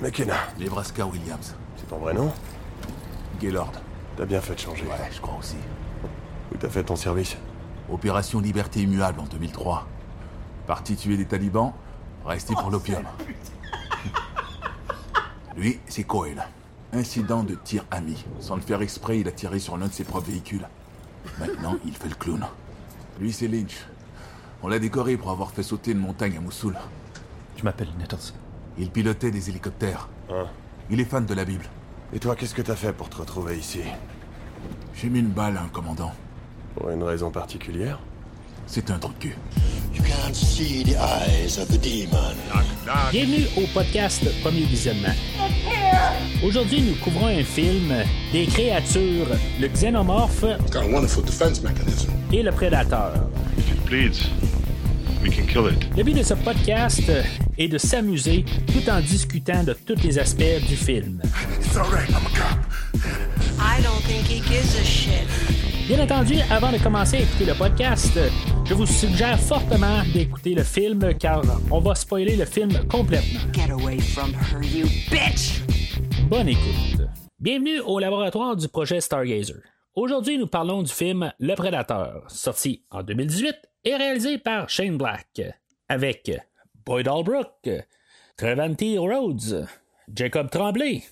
McKenna. Nebraska Williams. C'est ton vrai nom? Gaylord. T'as bien fait de changer. Ouais, je crois aussi. Où t'as fait ton service? Opération Liberté Immuable en 2003. Parti tuer des talibans, resté pour l'opium. Lui, c'est Coel. Incident de tir ami. Sans le faire exprès, il a tiré sur l'un de ses propres véhicules. Maintenant, il fait le clown. Lui, c'est Lynch. On l'a décoré pour avoir fait sauter une montagne à Mossoul. Je m'appelle Nettles. Il pilotait des hélicoptères. Hein? Il est fan de la Bible. Et toi, qu'est-ce que t'as fait pour te retrouver ici? J'ai mis une balle à un commandant. Pour une raison particulière? C'est un trou de cul. You can't see the eyes of the demon. Bienvenue au podcast Premier Visionnement. Aujourd'hui, nous couvrons un film des créatures, le xénomorphe et le prédateur. If it bleeds, we can kill it. Le but de ce podcast est de s'amuser tout en discutant de tous les aspects du film. I don't think he gives a shit. Bien entendu, avant de commencer à écouter le podcast, je vous suggère fortement d'écouter le film car on va spoiler le film complètement. Get away from her, you bitch! Bonne écoute. Bienvenue au laboratoire du projet Stargazer. Aujourd'hui, nous parlons du film Le Prédateur, sorti en 2018 et réalisé par Shane Black, avec Boyd Albrook, Trevanti Rhodes, Jacob Tremblay,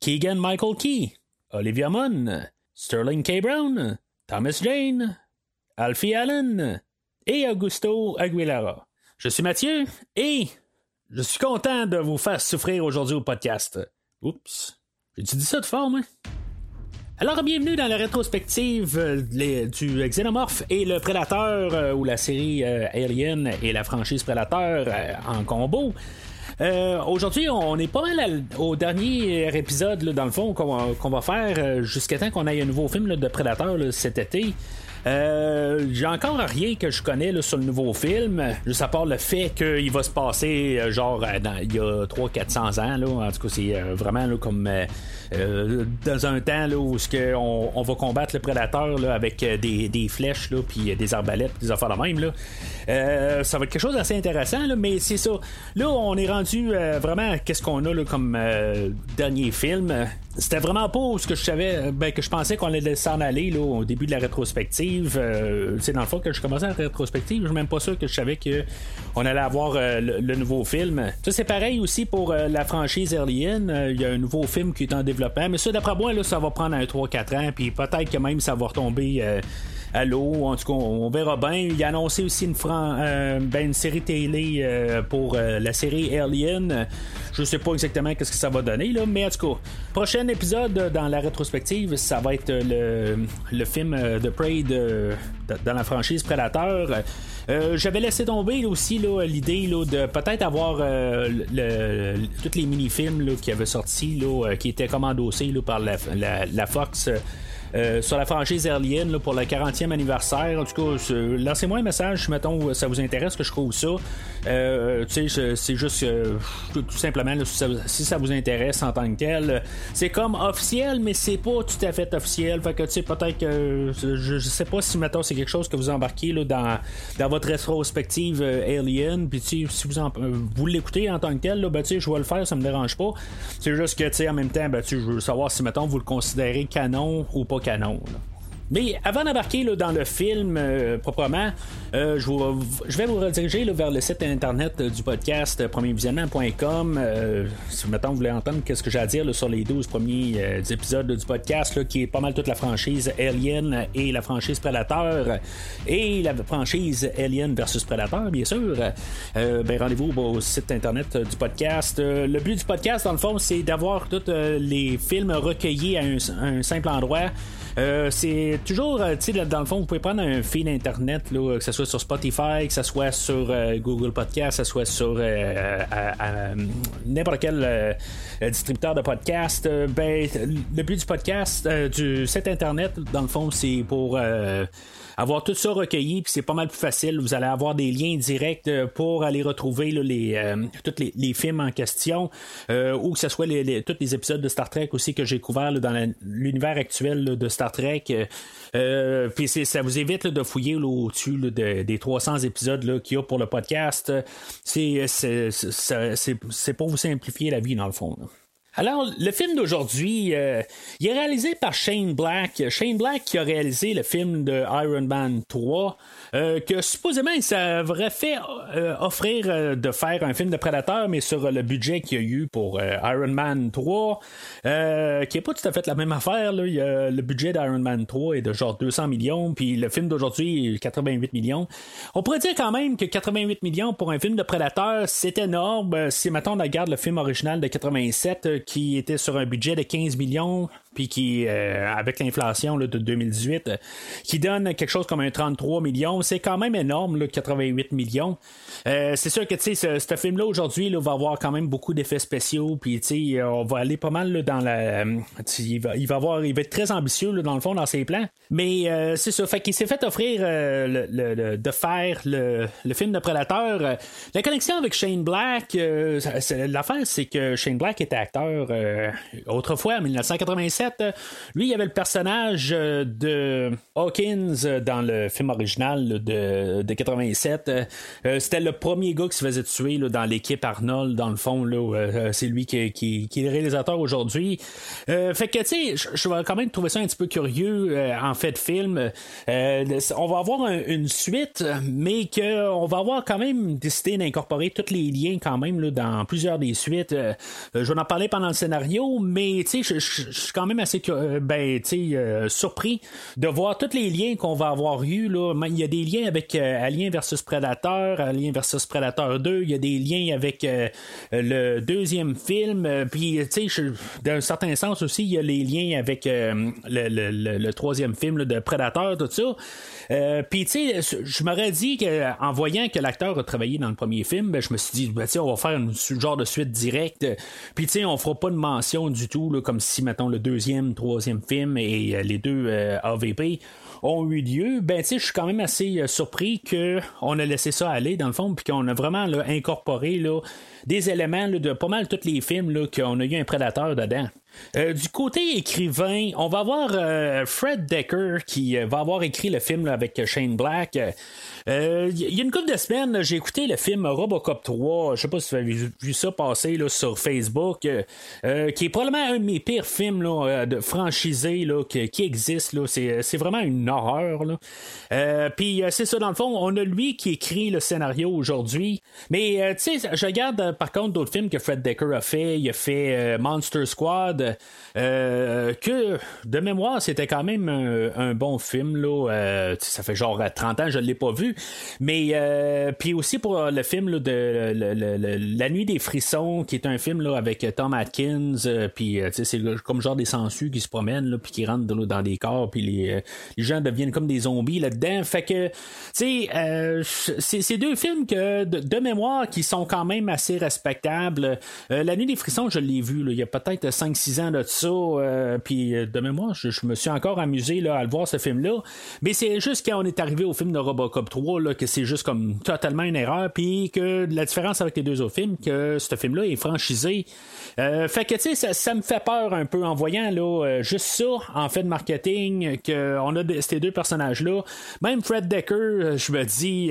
Keegan Michael Key, Olivia Munn, Sterling K. Brown, Thomas Jane, Alfie Allen et Augusto Aguilera. Je suis Mathieu et je suis content de vous faire souffrir aujourd'hui au podcast. Oups. J'ai-tu dit ça de fort, moi? Alors, bienvenue dans la rétrospective euh, du Xenomorph et le Prédateur, euh, ou la série euh, Alien et la franchise Prédateur euh, en combo. Aujourd'hui, on est pas mal au dernier épisode, là, dans le fond, qu'on va, faire jusqu'à temps qu'on ait un nouveau film de Prédateur cet été. Euh, J'ai encore rien que je connais là, sur le nouveau film, juste à part le fait qu'il va se passer euh, genre euh, il y a 300-400 ans. Là, en tout cas, c'est euh, vraiment là, comme euh, dans un temps là, où on, va combattre le prédateur là, avec des, flèches là, puis des arbalètes, des affaires de même. Là. Euh, ça va être quelque chose d'assez intéressant, là, mais c'est ça. Là, on est rendu vraiment qu'est-ce qu'on a là, comme dernier film. C'était vraiment pas ce que je savais, ben, que je pensais qu'on allait s'en aller là, au début de la rétrospective. Euh, c'est dans le fond que je commençais la rétrospective, je suis même pas sûr que je savais que on allait avoir euh, le, le nouveau film. Ça c'est pareil aussi pour euh, la franchise Alien. Euh, Il y a un nouveau film qui est en développement, mais ça d'après moi là, ça va prendre un 3-4 ans, puis peut-être que même ça va retomber. À. En tout cas, on verra bien. Il a annoncé aussi une, euh, ben, série télé euh, pour euh, la série Alien. Je sais pas exactement qu'est-ce que ça va donner, là, mais en tout cas, prochain épisode dans la rétrospective, ça va être le, film The Prey de- dans la franchise Predator. J'avais laissé tomber aussi l'idée de peut-être avoir tous les mini-films qui avaient sorti, là, qui étaient comme endossés là, par la- la Fox. Euh, sur la franchise Alien pour le 40e anniversaire. En tout cas, lancez-moi un message, mettons, ça vous intéresse que je trouve ça. Euh, tu sais, c'est- juste euh, tout, tout simplement, si, ça, vous intéresse en tant que tel, c'est comme officiel, mais c'est pas tout à fait officiel. Fait que, tu sais, peut-être que je, je sais pas si, mettons, c'est quelque chose que vous embarquez là, dans, dans votre rétrospective Alien. Puis, tu si vous, vous l'écoutez en tant que tel, là, ben, je vais le faire, ça me dérange pas. C'est juste que, tu sais, en même temps, ben, je veux savoir si, mettons, vous le considérez canon ou pas canon. là. Mais avant d'embarquer dans le film euh, proprement, euh, je, vous- je vais vous rediriger là, vers le site internet euh, du podcast euh, premiervisionnement.com. Euh, si mettons vous voulez entendre qu'est-ce que j'ai à dire là, sur les 12 premiers euh, épisodes du podcast, là, qui est pas mal toute la franchise Alien et la franchise Predator et la franchise Alien versus Predator, bien sûr. Ben, rendez-vous au site internet du podcast. Le but du podcast, dans le fond, c'est d'avoir tous les films recueillis à un, un simple endroit. Euh, c'est toujours, euh, tu sais, dans le fond, vous pouvez prendre un feed internet, là, que ce soit sur Spotify, que ce soit sur euh, Google Podcast, que ce soit sur euh, n'importe quel distributeur de podcast. Ben, le but du podcast, du site internet, dans le fond, c'est pour avoir tout ça recueilli, puis c'est pas mal plus facile. Vous allez avoir des liens directs euh, pour aller retrouver là, les, euh, tous les, films en question, euh, ou que ce soit les, les- tous les épisodes de Star Trek aussi que j'ai couverts là, dans l'univers actuel de Star Trek. Euh, puis ça vous évite de fouiller au-dessus des 300 épisodes qu'il y a pour le podcast. C'est, pour vous simplifier la vie, dans le fond. Alors, le film d'aujourd'hui, euh, il est réalisé par Shane Black. Shane Black qui a réalisé le film de Iron Man 3, euh, que supposément il s'aurait fait euh, offrir de faire un film de Predator, mais sur le budget qu'il y a eu pour Iron Man 3, qui est pas tout à fait la même affaire. Le budget d'Iron Man 3 est de genre 200 millions, puis le film d'aujourd'hui est 88 millions. On pourrait dire quand même que 88 millions pour un film de Predator, c'est énorme. Si maintenant on regarde le film original de 87, qui était sur un budget de 15 millions, puis qui, euh, avec l'inflation de 2018, euh, qui donne quelque chose comme un 33 millions, c'est quand même énorme, là, 88 millions. Euh, c'est sûr que tu sais, ce, film-là aujourd'hui va avoir quand même beaucoup d'effets spéciaux, puis tu sais, on va aller pas mal dans la. il, va, il va avoir, il va être très ambitieux dans le fond dans ses plans. Mais c'est ça, fait qu'il s'est fait offrir le, de faire le, film de Predator. la connexion avec Shane Black, l'affaire c'est que Shane Black était acteur autrefois en 1987 lui, il y avait le personnage euh, de Hawkins euh, dans le film original de, de 87. Euh, c'était le premier gars qui se faisait tuer dans l'équipe Arnold, dans le fond. c'est lui qui, qui, est le réalisateur aujourd'hui. fait que, tu sais, je vais quand même trouver ça un petit peu curieux en fait de film. on va avoir une suite, mais qu'on va avoir quand même décidé d'incorporer tous les liens quand même dans plusieurs des suites. je vais en parler pendant le scénario, mais tu sais, je suis quand même assez euh, ben, euh, surpris de voir tous les liens qu'on va avoir eu. Il y a des liens avec euh, Alien versus Predator, Alien versus Predator 2, il y a des liens avec le deuxième film, puis d'un certain sens aussi, il y a les liens avec le, troisième film de Predator, tout ça. puis tu sais, je m'aurais dit qu'en voyant que l'acteur a travaillé dans le premier film, ben, je me suis dit, ben, on va faire un genre de suite directe. Puis tu sais, on fera pas de mention du tout, là, comme si, mettons, le deuxième troisième film et euh, les deux euh, AVP ont eu lieu, ben tu sais, je suis quand même assez euh, surpris qu'on a laissé ça aller dans le fond, puis qu'on a vraiment incorporé là, des éléments de pas mal tous les films qu'on a eu un prédateur dedans. du côté écrivain, on va avoir Fred Decker qui va avoir écrit le film avec Shane Black. Euh, il y a une couple de semaines, j'ai écouté le film Robocop 3. Je sais pas si vous avez vu, ça passer sur Facebook, euh, euh, qui est probablement un de mes pires films de franchisés qui, qui existe. C'est, vraiment une horreur. Puis c'est ça, dans le fond, on a lui qui écrit le scénario aujourd'hui. Mais tu sais, je regarde par contre d'autres films que Fred Decker a fait. Il a fait Monster Squad. que de mémoire, c'était quand même un, bon film. Là. ça fait genre 30 ans, je ne l'ai pas vu. Mais euh, puis aussi pour le film de La Nuit des frissons, qui est un film là, avec Tom Atkins, euh, puis euh, c'est comme genre des sangsues qui se promènent, puis qui rentrent dans, des corps, puis les, gens deviennent comme des zombies là-dedans. Fait que, tu sais, c'est deux films que de, mémoire qui sont quand même assez respectables. La Nuit des frissons, je l'ai vu, il y a peut-être 5-6 ans de ça, puis de mémoire, je, me suis encore amusé là, à le voir ce film-là. Mais c'est juste quand on est arrivé au film de Robocop 3, que c'est juste comme totalement une erreur, puis que la différence avec les deux autres films, que ce film-là est franchisé. Euh, fait que, tu sais, ça, me fait peur un peu en voyant, là, euh, juste ça, en fait, de marketing, qu'on a ces deux personnages-là. Même Fred Decker, euh, je me dis,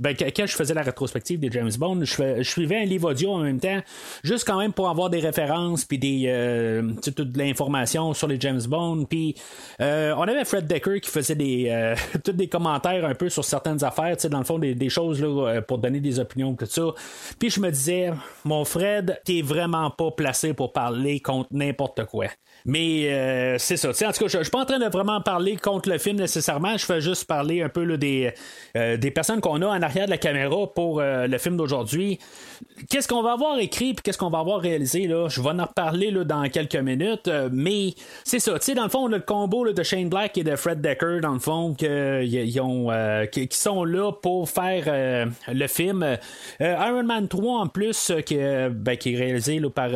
ben, quand je faisais la rétrospective des James Bond, je, suivais un livre audio en même temps, juste quand même pour avoir des références, puis des, toute l'information sur les James Bond, puis on avait Fred Decker qui faisait des, tous des commentaires un peu sur certaines affaires, dans le fond, des, choses là, euh, pour donner des opinions, tout ça. Puis je me disais, mon Fred, t'es vraiment pas placé pour parler contre n'importe quoi. Mais euh, c'est ça. en tout cas, je, suis pas en train de vraiment parler contre le film nécessairement. Je fais juste parler un peu des, euh, des personnes qu'on a en arrière de la caméra pour le film d'aujourd'hui. Qu'est-ce qu'on va avoir écrit et qu'est-ce qu'on va avoir réalisé là? Je vais en reparler là, dans quelques minutes. mais c'est ça. Tu sais, dans le fond, le combo de Shane Black et de Fred Decker, dans le fond, ont euh, qui, sont là pour faire euh, le film. Euh, Iron Man 3 en plus, qui, ben, qui, est réalisé par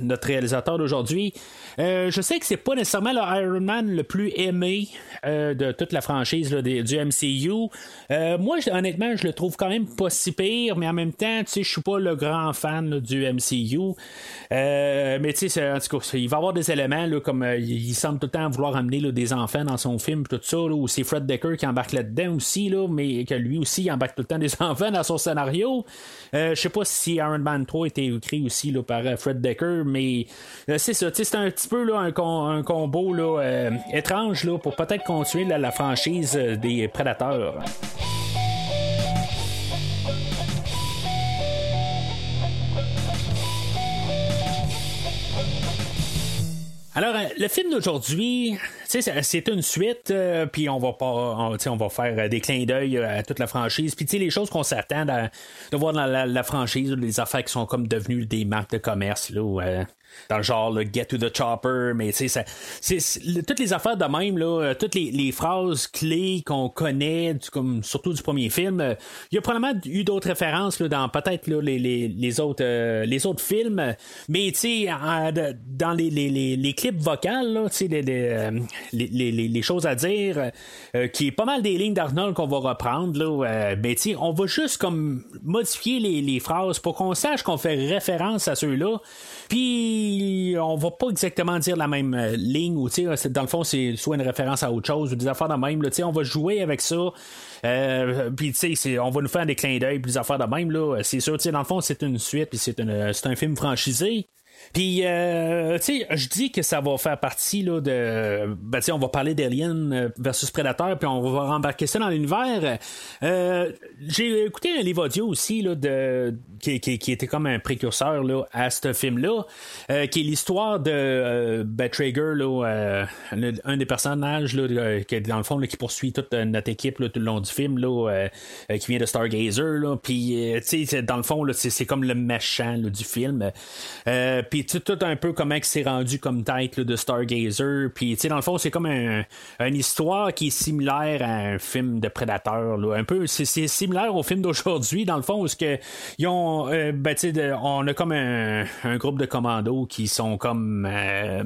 notre réalisateur d'aujourd'hui. je sais que c'est pas nécessairement le Iron Man le plus aimé de toute la franchise du MCU. moi, honnêtement, je le trouve quand même pas si pire, mais en même temps, tu sais, je suis pas le grand fan du MCU. mais tu sais, en tout cas, il va y avoir des éléments, là, comme euh, il semble tout le temps vouloir amener des enfants dans son film, tout ça, ou c'est Fred Decker qui embarque là-dedans aussi, là, mais que lui aussi, embarque tout le temps des enfants dans son scénario. Euh, je sais pas si Iron Man 3 était écrit aussi par euh, Fred Decker, mais euh, c'est ça, c'est un petit peu un, com- un combo euh, étrange pour peut-être continuer la, franchise euh, des Prédateurs. Alors, euh, le film d'aujourd'hui, c'est- une suite, euh, puis on va pas, on, on va faire euh, des clins d'œil à toute la franchise, puis tu sais, les choses qu'on s'attend de voir dans la, la franchise, les affaires qui sont comme devenues des marques de commerce, là, où, euh, dans le genre le Get to the Chopper, mais tu sais, c'est- toutes les affaires de même, là, euh, toutes les, les phrases clés qu'on connaît, comme surtout du premier film, euh, il y a probablement eu d'autres références là, dans peut-être les, les, les autres euh, les autres films, mais tu sais, dans les, les, clips vocales, là, euh, les, choses à dire, euh, qui est pas mal des lignes d'Arnold qu'on va reprendre, là, euh, ben tu sais, on va juste comme modifier les, les phrases pour qu'on sache qu'on fait référence à ceux-là. Puis on va pas exactement dire la même euh, ligne ou dans le fond c'est soit une référence à autre chose ou des affaires de même. Là, on va jouer avec ça. Euh, puis on va nous faire des clins d'œil, puis des affaires de même. Là, c'est sûr, dans le fond c'est une suite, puis c'est c'est un film franchisé. Puis, euh, tu sais, je dis que ça va faire partie là, de. Ben, tu sais, on va parler d'Alien euh, versus Predator, puis on va rembarquer ça dans l'univers. Euh, J'ai écouté un livre audio aussi, là, de, qui, qui- qui était comme un précurseur là, à ce film-là, euh, qui est l'histoire de euh, ben, Traeger, là, euh, un des personnages, là, qui, dans le fond, là, qui poursuit toute notre équipe là, tout le long du film, là, qui vient de Stargazer. Là, puis, tu sais, dans le fond, c'est comme le méchant là, du film. Puis tout, tout un peu comment il s'est rendu comme tête là, de Stargazer. Puis tu sais, dans le fond, c'est comme un, une histoire qui est similaire à un film de Predator. Là. Un peu, c'est, c'est similaire au film d'aujourd'hui, dans le fond, où que ils ont, euh, ben, tu de- on a comme un, un groupe de commandos qui sont comme, euh,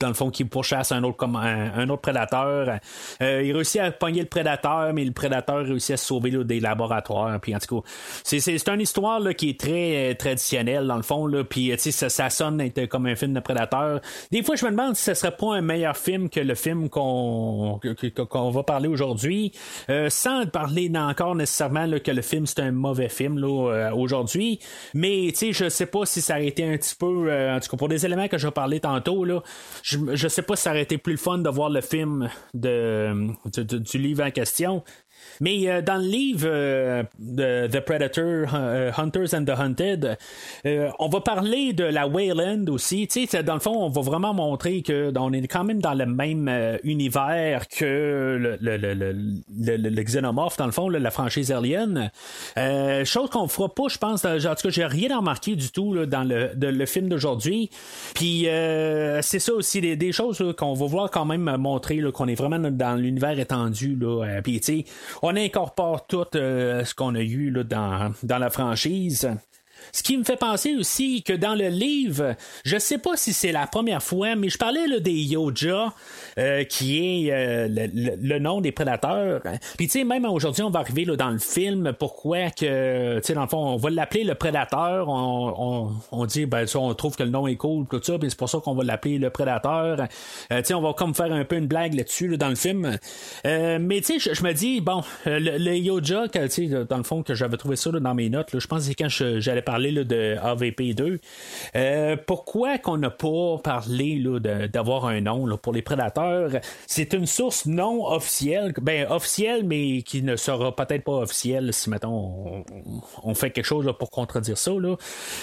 dans le fond, qui pourchassent un autre, comm- un, autre prédateur. Euh, il réussit à pogner le prédateur, mais le prédateur réussit à sauver là, des laboratoires. Puis en tout cas, c'est, c'est, c'est une histoire là, qui est très euh, traditionnelle, dans le fond. Là, puis tu ça, ça sonne comme un film de prédateur. Des fois, je me demande si ce serait pas un meilleur film que le film qu'on, va parler aujourd'hui, euh, sans parler encore nécessairement que le film c'est un mauvais film euh, aujourd'hui. Mais tu je sais pas si ça aurait été un petit peu, euh, en tout cas pour des éléments que je vais parler tantôt, là, je, je sais pas si ça aurait été plus le fun de voir le film de- du livre en question. Mais euh, dans le livre euh, de The Predator, euh, Hunters and the Hunted, euh, on va parler de la Wayland aussi. Tu sais, dans le fond, on va vraiment montrer que on est quand même dans le même euh, univers que le, le, le, le, xénomorphe, dans le fond, là, la franchise Alien. Euh, chose qu'on fera pas, je pense. En tout cas, j'ai rien remarqué du tout là, dans le, le film d'aujourd'hui. Puis c'est ça aussi, des, des choses qu'on va voir quand même montrer qu'on est vraiment dans l'univers étendu. Là, puis tu sais, on incorpore tout euh, ce qu'on a eu là, dans, dans la franchise. Ce qui me fait penser aussi que dans le livre, je sais pas si c'est la première fois, mais je parlais là, des Yoja, euh, qui est euh, le, nom des prédateurs. Puis tu sais, même aujourd'hui, on va arriver là, dans le film, pourquoi que, tu sais, dans le fond, on va l'appeler le prédateur. On, on, on dit, ben, on trouve que le nom est cool, tout ça, puis c'est pour ça qu'on va l'appeler le prédateur. Euh, tu sais, on va comme faire un peu une blague là-dessus là, dans le film. Mais tu sais, je, me dis, bon, le, le Yoja, que, dans le fond, que j'avais trouvé ça dans mes notes, je pense que c'est quand j'allais parler de AVP2. Euh, pourquoi qu'on n'a pas parlé d'avoir un nom là, pour les prédateurs? C'est une source non officielle, ben officielle, mais qui ne sera peut-être pas officielle si, mettons, on, fait quelque chose pour contredire ça.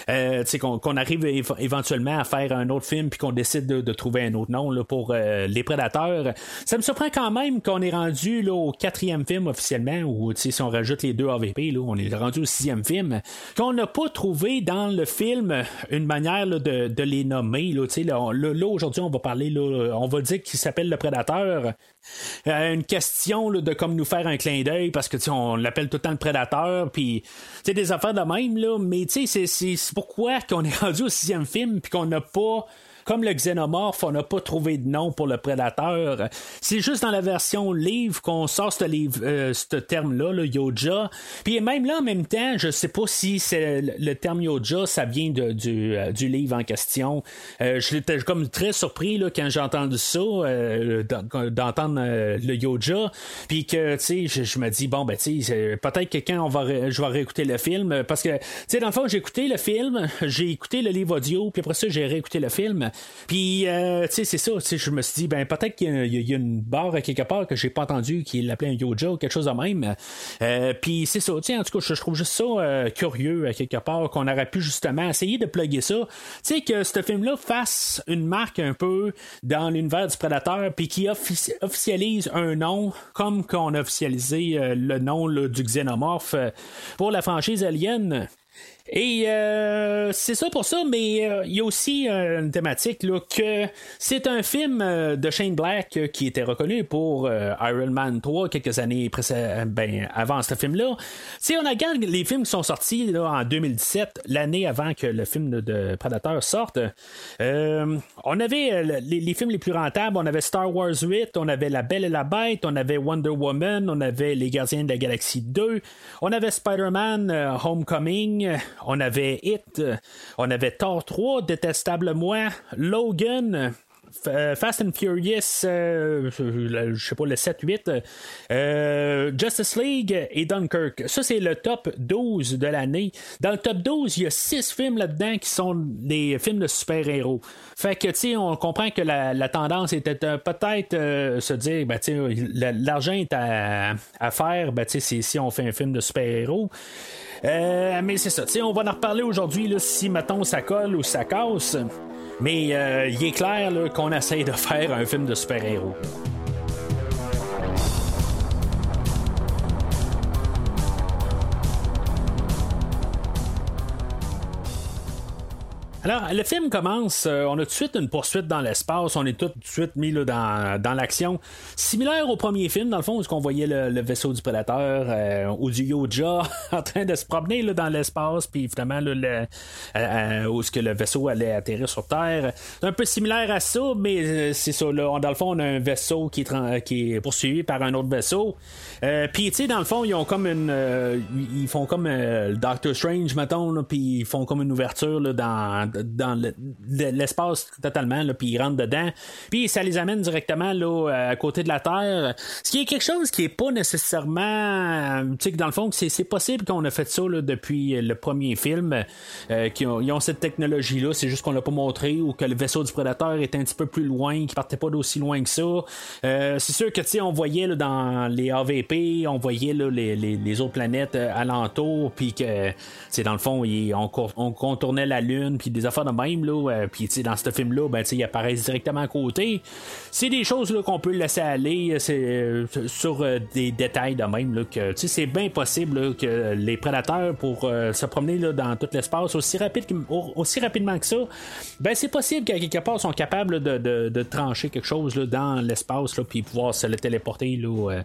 Euh, qu'on arrive éve- éventuellement à faire un autre film puis qu'on décide de, trouver un autre nom pour euh, les prédateurs. Ça me surprend quand même qu'on est rendu au quatrième film officiellement, ou si on rajoute les deux AVP, on est rendu au sixième film, qu'on n'a pas trouvé dans le film une manière de, les nommer. Là, là, aujourd'hui, on va parler, on va dire qu'il s'appelle le prédateur. Euh, une question de comme nous faire un clin d'œil parce que on l'appelle tout le temps le prédateur puis des affaires de même là mais c'est pourquoi qu'on est rendu au sixième film puis qu'on n'a pas comme le xénomorphe, on n'a pas trouvé de nom pour le prédateur. C'est juste dans la version livre qu'on sort ce, livre, euh, ce terme-là, le Yoja. Puis même là, en même temps, je sais pas si c'est le terme Yoja, ça vient du, euh, du, livre en question. Euh, J'étais comme très surpris là, quand j'ai entendu ça, euh, d'entendre euh, le Yoja. Puis que, tu sais, je, je, me dis, bon, ben, tu sais, peut-être que quand on va, je vais réécouter le film, parce que, tu sais, dans le fond, j'ai écouté le film, j'ai écouté le livre audio, puis après ça, j'ai réécouté le film. Puis, tu sais, c'est ça, je me suis dit, ben, peut-être qu'il y, a une barre quelque part que j'ai pas entendu qui l'appelait un Yoja ou quelque chose de même. puis, c'est ça, tu en tout cas, je, trouve juste ça curieux à quelque part qu'on aurait pu justement essayer de plugger ça. Tu sais, que ce film-là fasse une marque un peu dans l'univers du Prédateur, puis qui officialise un nom comme qu'on a officialisé euh, le nom là, du xénomorphe euh, pour la franchise Alien. Et euh, c'est ça pour ça, mais euh, il y a aussi euh, une thématique là, que c'est un film euh, de Shane Black qui était reconnu pour Iron Man 3 quelques années ben, avant ce film-là. Si on regarde les films qui sont sortis en 2017, l'année avant que le film de, de Predator sorte, on avait les, les, films les plus rentables, on avait Star Wars 8, on avait La Belle et la Bête, on avait Wonder Woman, on avait Les Gardiens de la Galaxie 2, on avait Spider-Man Homecoming, on avait Hit, on avait Thor 3, Détestable Moi, Logan, euh, Fast and Furious, euh, je sais pas, le 7-8, euh, Justice League et Dunkirk. Ça, c'est le top 12 de l'année. Dans le top 12, il y a 6 films là-dedans qui sont des films de super-héros. Fait que, tu sais, on comprend que la, tendance était peut-être se dire, ben, tu l'argent est à, à faire, ben, tu sais, si on fait un film de super-héros. Euh, mais c'est ça. On va en reparler aujourd'hui si mettons ça colle ou ça casse. Mais euh, il est clair qu'on essaye de faire un film de super-héros. Alors, le film commence, euh, on a tout de suite une poursuite dans l'espace, on est tout de suite mis là, dans, dans l'action. Similaire au premier film, dans le fond, où on voyait le, le, vaisseau du prédateur euh, ou du Yoja en train de se promener là, dans l'espace, puis évidemment, là, le, euh, euh où ce que le vaisseau allait atterrir sur Terre. C'est un peu similaire à ça, mais euh, c'est ça, là, dans le fond, on a un vaisseau qui est, qui est poursuivi par un autre vaisseau. puis, tu sais, dans le fond, ils ont comme une... ils font comme Doctor Strange, mettons, puis ils font comme une ouverture dans dans l'espace totalement, puis ils rentrent dedans, puis ça les amène directement là, à côté de la Terre. Ce qui est quelque chose qui est pas nécessairement, tu sais, que dans le fond, c'est possible qu'on a fait ça là, depuis le premier film, euh, qu'ils ont, ont cette technologie-là, c'est juste qu'on l'a pas montré, ou que le vaisseau du prédateur est un petit peu plus loin, qu'il partait pas d'aussi loin que ça. Euh, c'est sûr que, tu sais, on voyait là, dans les AVP, on voyait là, les, les, autres planètes euh, alentours, puis que, c'est dans le fond, on, on contournait la Lune, puis des affaires de même, là. Euh, puis, dans ce film-là, ben, ils apparaissent directement à côté. C'est des choses, qu'on peut laisser aller, c'est, euh, sur euh, des détails de même, là, que, c'est bien possible, là, que les prédateurs, pour euh, se promener, là, dans tout l'espace aussi, aussi rapidement que ça, ben, c'est possible qu'à quelque part, ils sont capables de, de, de, trancher quelque chose, là, dans l'espace, là, puis pouvoir se le téléporter, là,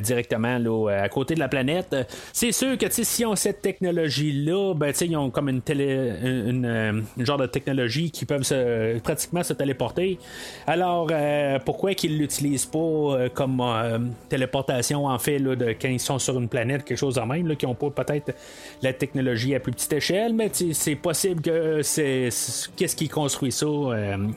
directement, là, à côté de la planète. C'est sûr que, si on cette technologie-là, ben, ils ont comme une télé, une, une, une genre de technologie qui peuvent se, pratiquement se téléporter. Alors, euh, pourquoi qu'ils l'utilisent pas euh, comme euh, téléportation en fait là, de, quand ils sont sur une planète, quelque chose en même, qui ont pas peut-être la technologie à plus petite échelle, mais c'est possible que c'est qu'est-ce qui construit ça.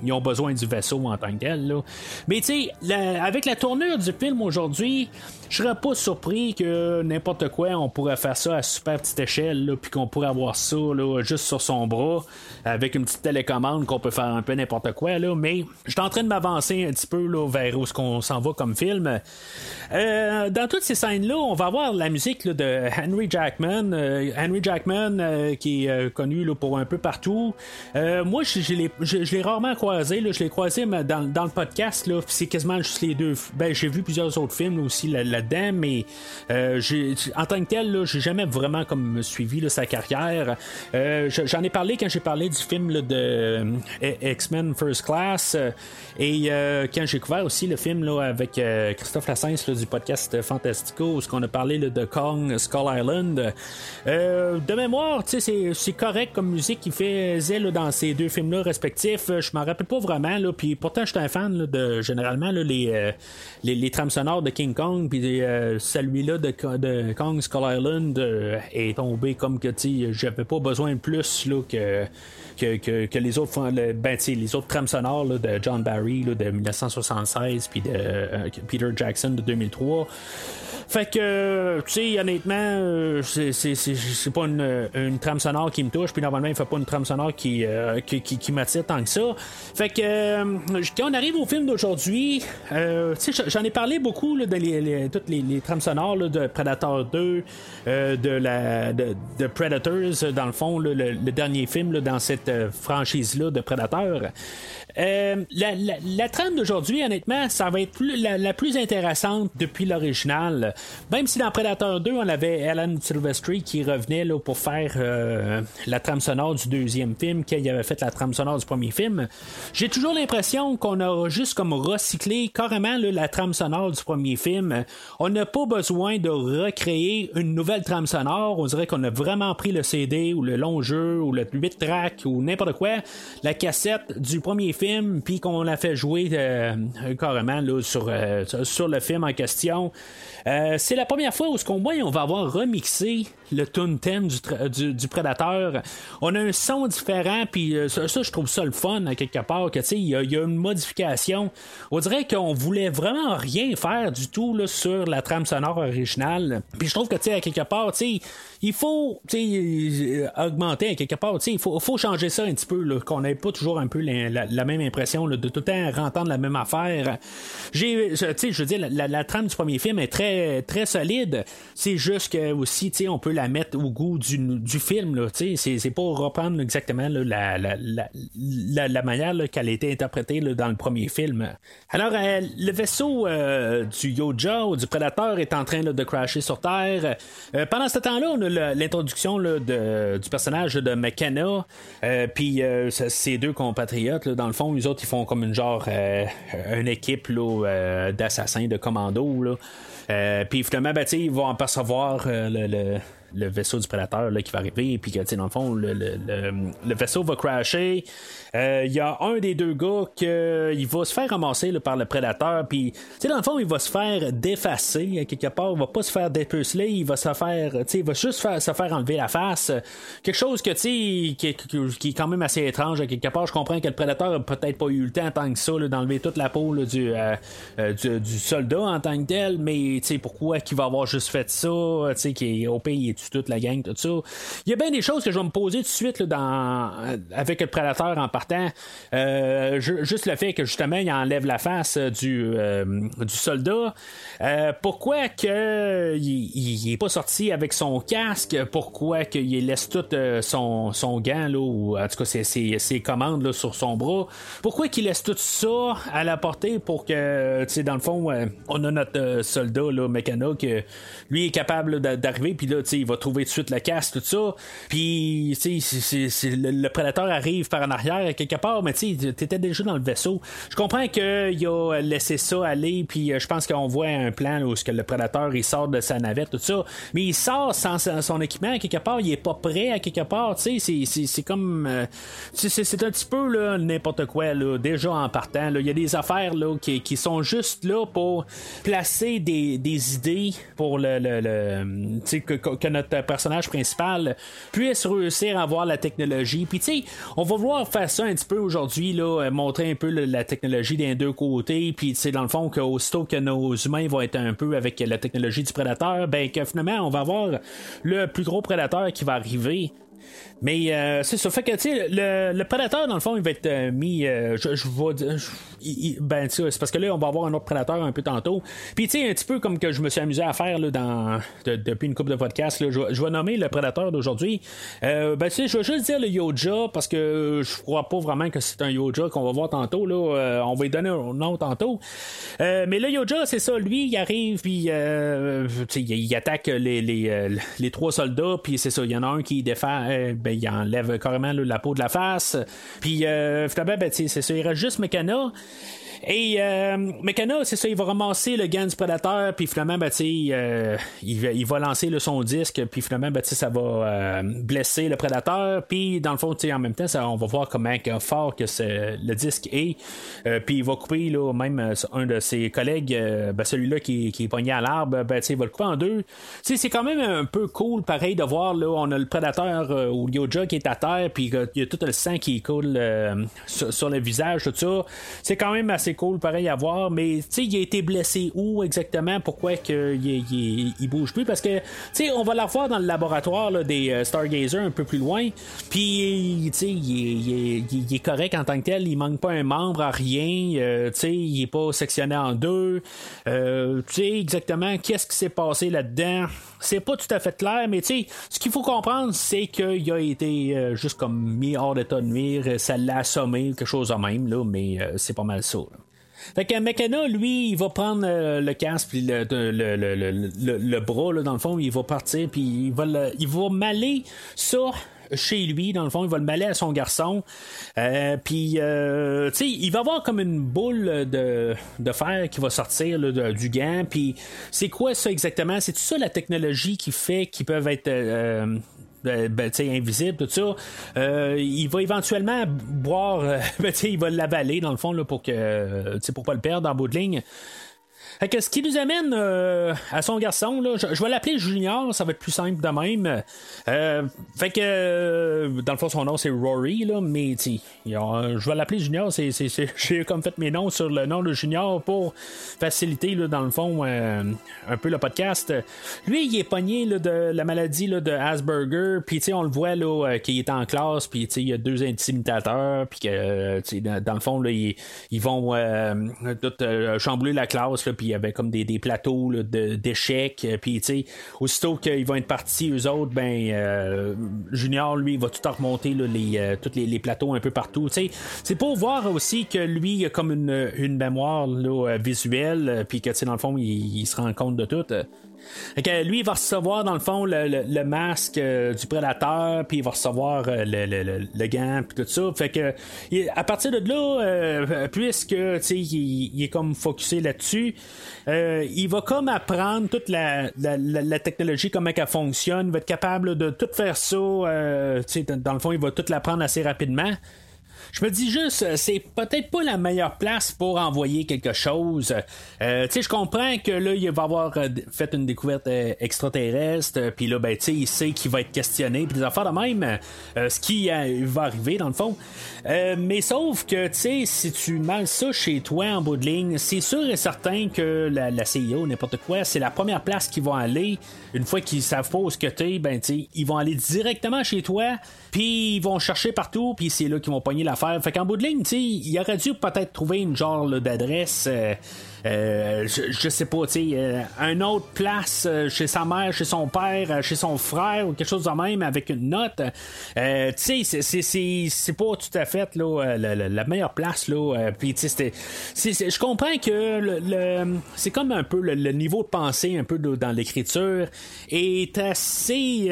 ils ont besoin du vaisseau en tant que tel. Là. Mais tu sais, avec la tournure du film aujourd'hui, je serais pas surpris que n'importe quoi, on pourrait faire ça à super petite échelle, puis qu'on pourrait avoir ça juste sur son bras avec une petite télécommande qu'on peut faire un peu n'importe quoi, mais je suis en train de m'avancer un petit peu vers où qu'on s'en va comme film. Euh, dans toutes ces scènes-là, on va avoir la musique de Henry Jackman. Euh, Henry Jackman, euh, qui est connu pour un peu partout. Moi, je, l'ai rarement croisé. Je l'ai croisé dans, dans, le podcast. C'est quasiment juste les deux. Ben, j'ai vu plusieurs autres films aussi là-dedans, mais en tant que tel, j'ai jamais vraiment comme suivi sa carrière. J'en ai parlé quand j'ai parlé du film de euh, X-Men First Class. euh, et euh, quand j'ai découvert aussi le film là, avec euh, Christophe Lassens du podcast Fantastico, où on a parlé de Kong Skull Island, euh, de mémoire, c'est- correct comme musique qu'il faisait dans ces deux films-là respectifs. Euh, Je m'en rappelle pas vraiment, puis pourtant j'étais un fan de généralement les, euh, les, trames sonores de King Kong, euh, celui-là de, de Kong Skull Island euh, est tombé comme que tu j'avais pas besoin de plus là, que, que, que, les autres ben, les autres trames sonores de John Barry de 1976 puis de euh, Peter Jackson de 2003. Fait que, tu sais, honnêtement, euh, c'est- c'est c'est- pas une, une trame sonore qui me touche, puis normalement, il fait pas une trame sonore qui, euh, qui, qui- qui m'attire tant que ça. Fait que, euh, quand on arrive au film d'aujourd'hui, tu sais, j'en ai parlé beaucoup là, de les, les- toutes les, trames sonores là, de Predator 2, euh, de, la, de, de Predators, dans le fond, là, le, le dernier film dans cette franchise-là de Predator. Euh, la, la- trame d'aujourd'hui, honnêtement, ça va être plus- la, la plus intéressante depuis l'original. Même si dans Predator 2, on avait Alan Silvestri qui revenait là, pour faire euh, la trame sonore du deuxième film, qu'il avait fait la trame sonore du premier film. J'ai toujours l'impression qu'on a juste comme recyclé carrément là, la trame sonore du premier film. On n'a pas besoin de recréer une nouvelle trame sonore. On dirait qu'on a vraiment pris le CD ou le long jeu ou le 8 track ou n'importe quoi, la cassette du premier film, puis qu'on l'a fait jouer euh, carrément là, sur, euh, sur le film en question. Euh, c'est la première fois où ce qu'on voit, on va avoir remixé le tune thème du, du, Predator. On a un son différent, puis euh, ça, je trouve ça le fun à quelque part, que tu sais, il y, a- une modification. On dirait qu'on voulait vraiment rien faire du tout là, sur la trame sonore originale. Puis je trouve que tu sais, à quelque part, tu sais, il faut tu sais, euh, augmenter à quelque part, tu sais, il faut, faut changer ça un petit peu, là, qu'on n'ait pas toujours un peu la, même impression là, de tout le temps rentendre la même affaire. J'ai, tu sais, je veux dire, la, la- la trame du premier film est très, très solide. C'est juste que aussi, tu sais, on peut la mettre au goût du, du film, c'est, c'est pas reprendre exactement la, la, la, la, la manière qu'elle a été interprétée dans le premier film. Alors, euh, le vaisseau euh, du Yoja ou du Prédateur est en train de crasher sur Terre. Euh, pendant ce temps-là, on a l'introduction du personnage de McKenna, puis ses deux compatriotes, dans le fond, les autres, ils font comme une genre, une équipe d'assassins, de commandos. Puis finalement, ben, ils vont apercevoir le- le vaisseau du prédateur là, qui va arriver, puis que, dans le fond, le, le- le- le vaisseau va crasher. Euh, Il y a un des deux gars qui va se faire ramasser là, par le prédateur, puis, dans le fond, il va se faire défacer à quelque part, il va pas se faire dépuceler, il va se faire, il va juste faire- se faire enlever la face. Quelque chose que, qui, qui- qui est quand même assez étrange à quelque part. Je comprends que le prédateur a peut-être pas eu le temps tant que ça d'enlever toute la peau là, du, euh, euh, du, soldat en tant que tel, mais, tu sais, pourquoi qu'il va avoir juste fait ça, tu sais, au pays toute la gang, tout ça. Il y a bien des choses que je vais me poser tout de suite là, dans, avec le prédateur en partant. Euh, ju- juste le fait que justement il enlève la face euh, du, euh, du soldat. Euh, pourquoi que il, il est pas sorti avec son casque? Pourquoi qu'il laisse tout euh, son, son gant là, ou en tout cas ses, ses, ses commandes là, sur son bras? Pourquoi qu'il laisse tout ça à la portée pour que, tu sais, dans le fond, euh, on a notre euh, soldat là, Mécana que lui est capable d'arriver, puis là, tu sais, va trouver tout de suite le casque, tout ça. Puis, tu sais, le, prédateur arrive par en arrière quelque part, mais tu sais, t'étais déjà dans le vaisseau. Je comprends qu'il a laissé ça aller, puis euh, je pense qu'on voit un plan là, où ce que le prédateur il sort de sa navette, tout ça. Mais il sort sans sa- son équipement, quelque part, il est pas prêt à quelque part, tu sais, c'est- comme. euh, c'est- un petit peu là, n'importe quoi, là, déjà en partant. Il y a des affaires là, qui, qui sont juste là pour placer des, des idées pour le, le, le- que, que- que personnage principal puisse réussir à avoir la technologie. Puis tu sais, on va vouloir faire ça un petit peu aujourd'hui, euh, montrer un peu la technologie des deux côtés. Puis tu sais, dans le fond, qu'aussitôt que nos humains vont être un peu avec la technologie du prédateur, ben que finalement, on va avoir le plus gros prédateur qui va arriver. Mais euh, c'est ça. Fait que, tu sais, le, le prédateur, dans le fond, il va être euh, mis. euh, je, je vais dire- ben, tu c'est parce que là, on va avoir un autre prédateur un peu tantôt. Puis, tu sais, un petit peu comme que je me suis amusé à faire là, dans, de- depuis une couple de podcasts, là, je, vais- je vais nommer le prédateur d'aujourd'hui. Euh, ben, tu sais, je vais juste dire le Yoja parce que je crois pas vraiment que c'est un Yoja qu'on va voir tantôt. Là. Euh, on va lui donner un nom tantôt. Mais le Yoja, c'est ça. Lui, il arrive, puis il, il attaque les, les, les trois soldats, puis c'est ça. Il y en a un qui défend, ben, il enlève carrément la peau de la face. Puis euh, finalement, ben, c'est ça, il reste juste Mechana. Et euh, Mechana, c'est ça, il va ramasser le gant du prédateur, puis finalement, ben, euh, il, va, il va lancer le son disque, puis finalement, ben, ça va euh, blesser le prédateur, puis dans le fond, en même temps, on va voir comment fort que le disque est, euh, puis il va couper là, même euh, un de ses collègues, euh, ben, celui-là qui, qui est pogné à l'arbre, ben, il va le couper en deux. C'est quand même un peu cool, pareil, de voir, là, on a le prédateur ou Yoja qui est à terre, puis il y a tout le sang qui coule sur le visage, tout ça. C'est quand même assez cool, pareil à voir, mais tu sais, il a été blessé où exactement, pourquoi que il, il, bouge plus, parce que tu sais, on va la revoir dans le laboratoire là, des euh, Stargazer un peu plus loin, puis tu sais, il, il, il, est correct en tant que tel, il manque pas un membre à rien, euh, tu sais, il est pas sectionné en deux, euh, tu sais exactement qu'est-ce qui s'est passé là-dedans, c'est pas tout à fait clair, mais tu sais, ce qu'il faut comprendre, c'est qu'il a été euh, juste comme mis hors d'état de nuire, ça l'a assommé, quelque chose de même, là, mais euh, c'est pas mal ça. Là. Fait que McKenna, lui, il va prendre euh, le casque puis le, le, le, le, bras, là, dans le fond, il va partir, puis il va, il va m'aller ça chez lui, dans le fond, il va le mêler à son garçon. Euh, puis, euh, tu sais, il va avoir comme une boule de, de fer qui va sortir là, du gant. Puis, c'est quoi ça exactement? C'est ça la technologie qui fait qu'ils peuvent être. Euh, ben, ben, invisible, tout ça. Euh, il va éventuellement boire, euh, ben, il va l'avaler dans le fond là, pour que pour pas le perdre en bout de ligne. Ce qui nous amène euh, à son garçon, là, je, vais l'appeler Junior, ça va être plus simple de même. Euh, fait que, euh, dans le fond, son nom c'est Rory, là, mais je vais l'appeler Junior, c'est, j'ai comme fait mes noms sur le nom de Junior pour faciliter, là, dans le fond, un peu le podcast. Lui, il est pogné là, de la maladie là, de Asperger, puis on le voit là, qu'il est en classe, puis il y a deux intimidateurs, puis que, dans, dans le fond, là, ils, ils vont tout chambouler la classe, puis y avait comme des, des plateaux d'échecs. Puis, tu sais, aussitôt qu'ils vont être partis, eux autres, ben, euh, Junior, lui, va tout remonter là, les, euh, tous les, les, plateaux un peu partout. Tu sais, c'est pour voir aussi que lui, il a comme une, une mémoire visuelle, puis que, tu sais, dans le fond, il, il, se rend compte de tout. Fait que lui, il va recevoir dans le fond le, le, le masque euh, du prédateur, puis il va recevoir euh, le, le, gant, puis tout ça. Fait que à partir de là, euh, puisque il, il est comme focusé là-dessus, euh, il va comme apprendre toute la, la, la, la, technologie, comment elle fonctionne. Il va être capable de tout faire ça. Euh, dans le fond, il va tout l'apprendre assez rapidement. Je me dis juste, c'est peut-être pas la meilleure place pour envoyer quelque chose. Euh, tu sais, je comprends que là, il va avoir fait une découverte euh, extraterrestre, puis là, ben, tu sais, il sait qu'il va être questionné, puis des affaires de même, euh, ce qui va arriver, dans le fond. mais sauf que, tu sais, si tu mets ça chez toi en bout de ligne, c'est sûr et certain que la, la CEO, n'importe quoi, c'est la première place qu'ils vont aller. Une fois qu'ils savent pas où ce que t'es, ben, tu sais, ils vont aller directement chez toi, puis ils vont chercher partout, puis c'est là qu'ils vont pogner Fait qu'en bout de ligne, il aurait dû peut-être trouver une genre d'adresse. Euh, euh, je, je, sais pas, tu sais, euh, un autre place euh, chez sa mère, chez son père, euh, chez son frère ou quelque chose de même avec une note. Euh, tu sais, c'est pas tout à fait là, la, la, la meilleure place là. Puis tu sais, je comprends que le, le c'est comme un peu le, le, niveau de pensée un peu de, dans l'écriture est assez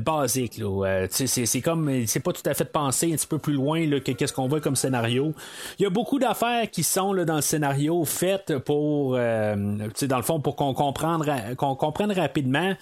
basique là. tu sais, c'est comme c'est pas tout à fait pensé un petit peu plus loin là, que qu'est-ce qu'on voit comme scénario. Il y a beaucoup d'affaires qui sont là, dans le scénario faites pour euh, dans le fond pour qu'on comprenne comprenne rapidement.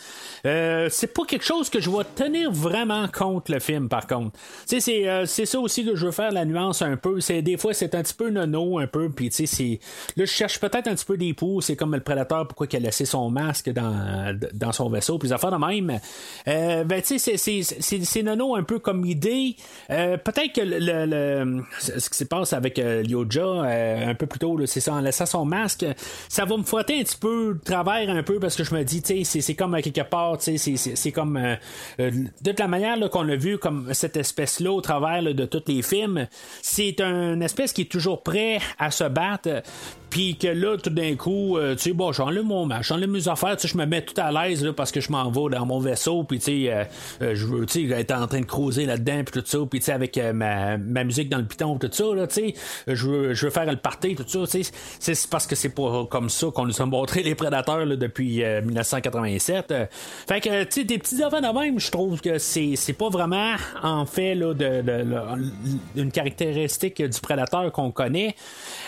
Euh, c'est pas quelque chose que je vais tenir vraiment compte le film par contre. C'est euh, c'est ça aussi que je veux faire la nuance un peu. C'est des fois c'est un petit peu nono un peu puis tu sais là je cherche peut-être un petit peu des poux. C'est comme le prédateur pourquoi il a laissé son masque dans, dans son vaisseau puis affaires de même. Euh, ben tu sais c'est c'est nono un peu comme idée. Euh, peut-être que le, le, ce qui se passe avec euh, Lyoja un peu plus tôt c'est ça en laissant son masque ça va me frotter un petit peu de travers un peu parce que je me dis, tu sais, c'est comme à quelque part, tu sais, c'est comme euh, euh, de toute la manière qu'on a vu comme cette espèce-là au travers de tous les films, c'est une espèce qui est toujours prêt à se battre. Puis que là, tout d'un coup, euh, tu sais, bon, j'enlève mon match, j'enlève mes affaires, tu sais, je me mets tout à l'aise là, parce que je m'en vais dans mon vaisseau, puis tu sais, euh, euh, je veux, tu sais, être en train de creuser là-dedans, puis tout ça, puis tu sais, avec euh, ma, ma musique dans le piton, tout ça, là, tu sais, je veux, je veux faire le party, tout ça, tu sais, c'est parce que c'est pas comme ça qu'on nous a montré les prédateurs là, depuis euh, 1987. Euh, fait que, tu sais, des petits affaires de même, je trouve que c'est c'est pas vraiment, en fait, là, de, de- de- une caractéristique du prédateur qu'on connaît.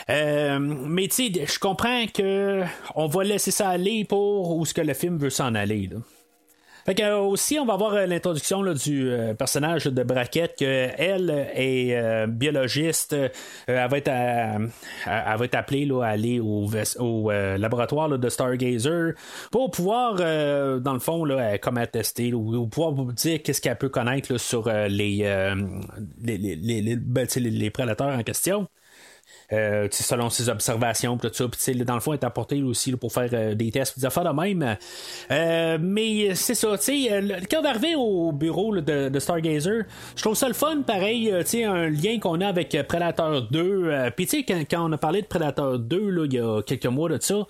Mais je comprends que on va laisser ça aller pour où ce que le film veut s'en aller. Fait que, euh, aussi, on va avoir euh, l'introduction du euh, personnage de Brackett, que elle est biologiste. elle, va être appelée là, à aller au, laboratoire de Stargazer pour pouvoir, dans le fond, là, comme attester, ou, ou pouvoir vous dire qu'est-ce qu'elle peut connaître sur les, les- les prédateurs en question. Euh, selon ses observations, pis tout ça. Sais, dans le fond, est apporté aussi là, pour faire euh, des tests, pis des affaires de même. Euh, mais c'est ça, tu sais, quand on arrivé au bureau là, de, Stargazer, je trouve ça le fun, pareil, euh, tu sais, un lien qu'on a avec euh, Predator 2. Euh, Puis, tu sais, quand, quand on a parlé de Predator 2, là, il y a quelques mois de ça,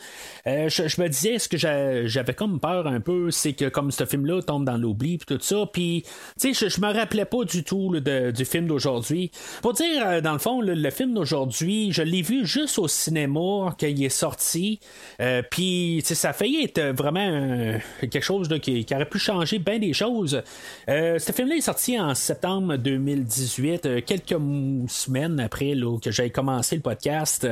je, me disais, ce que j'a- j'avais comme peur un peu, c'est que comme ce film-là tombe dans l'oubli, puis tout ça, puis, tu sais, je, me rappelais pas du tout là, de- du film d'aujourd'hui. Pour dire, dans le fond, le film d'aujourd'hui, je l'ai vu juste au cinéma quand il est sorti. Euh, Puis, ça a failli être vraiment euh, quelque chose là, qui, qui aurait pu changer bien des choses. Euh, ce film-là est sorti en septembre 2018, euh, quelques semaines après là, que j'avais commencé le podcast.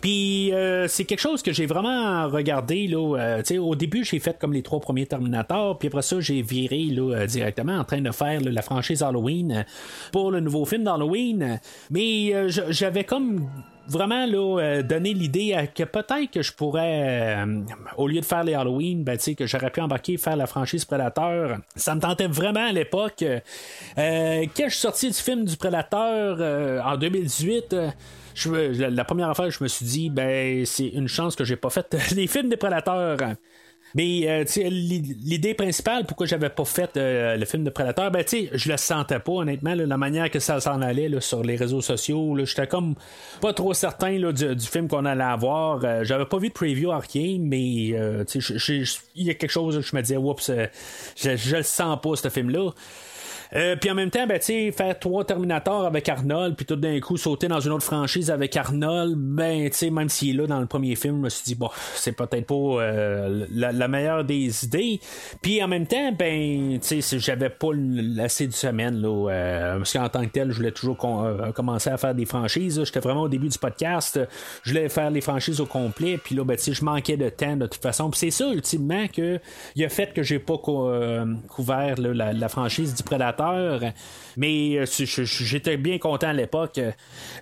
Puis, euh, c'est quelque chose que j'ai vraiment regardé. Là, au début, j'ai fait comme les trois premiers Terminator. Puis après ça, j'ai viré là, directement en train de faire là, la franchise Halloween pour le nouveau film d'Halloween. Mais euh, j'avais comme vraiment là, euh, donné l'idée que peut-être que je pourrais, euh, au lieu de faire les Halloween, ben, que j'aurais pu embarquer faire la franchise Predator. Ça me tentait vraiment à l'époque. Euh, quand je suis sorti du film du Predator euh, en 2018, euh, je, la, la première affaire, je me suis dit, ben, c'est une chance que j'ai pas fait les films des Prédateurs. Mais euh, l'idée principale pourquoi j'avais pas fait euh, le film de Predator, ben tu je le sentais pas honnêtement, là, la manière que ça s'en allait là, sur les réseaux sociaux, j'étais comme pas trop certain là, du, film qu'on allait avoir. Euh, j'avais pas vu de preview à rien, mais euh, il y a quelque chose que je me disais, oups, euh, je, je le sens pas ce film-là. Euh, puis en même temps, ben, tu faire trois Terminators avec Arnold, puis tout d'un coup sauter dans une autre franchise avec Arnold, ben, tu même s'il est là dans le premier film, je me suis dit, bon, c'est peut-être pas euh, la, la meilleure des idées. Puis en même temps, ben, tu sais, j'avais pas assez de semaine, là, euh, parce qu'en tant que tel, je voulais toujours euh, commencer à faire des franchises. J'étais vraiment au début du podcast, je voulais faire les franchises au complet, puis là, ben, tu je manquais de temps de toute façon. Puis c'est ça, ultimement, que il a fait que j'ai pas euh, couvert là, la, la franchise du Predator. Mais euh, j'étais bien content à l'époque.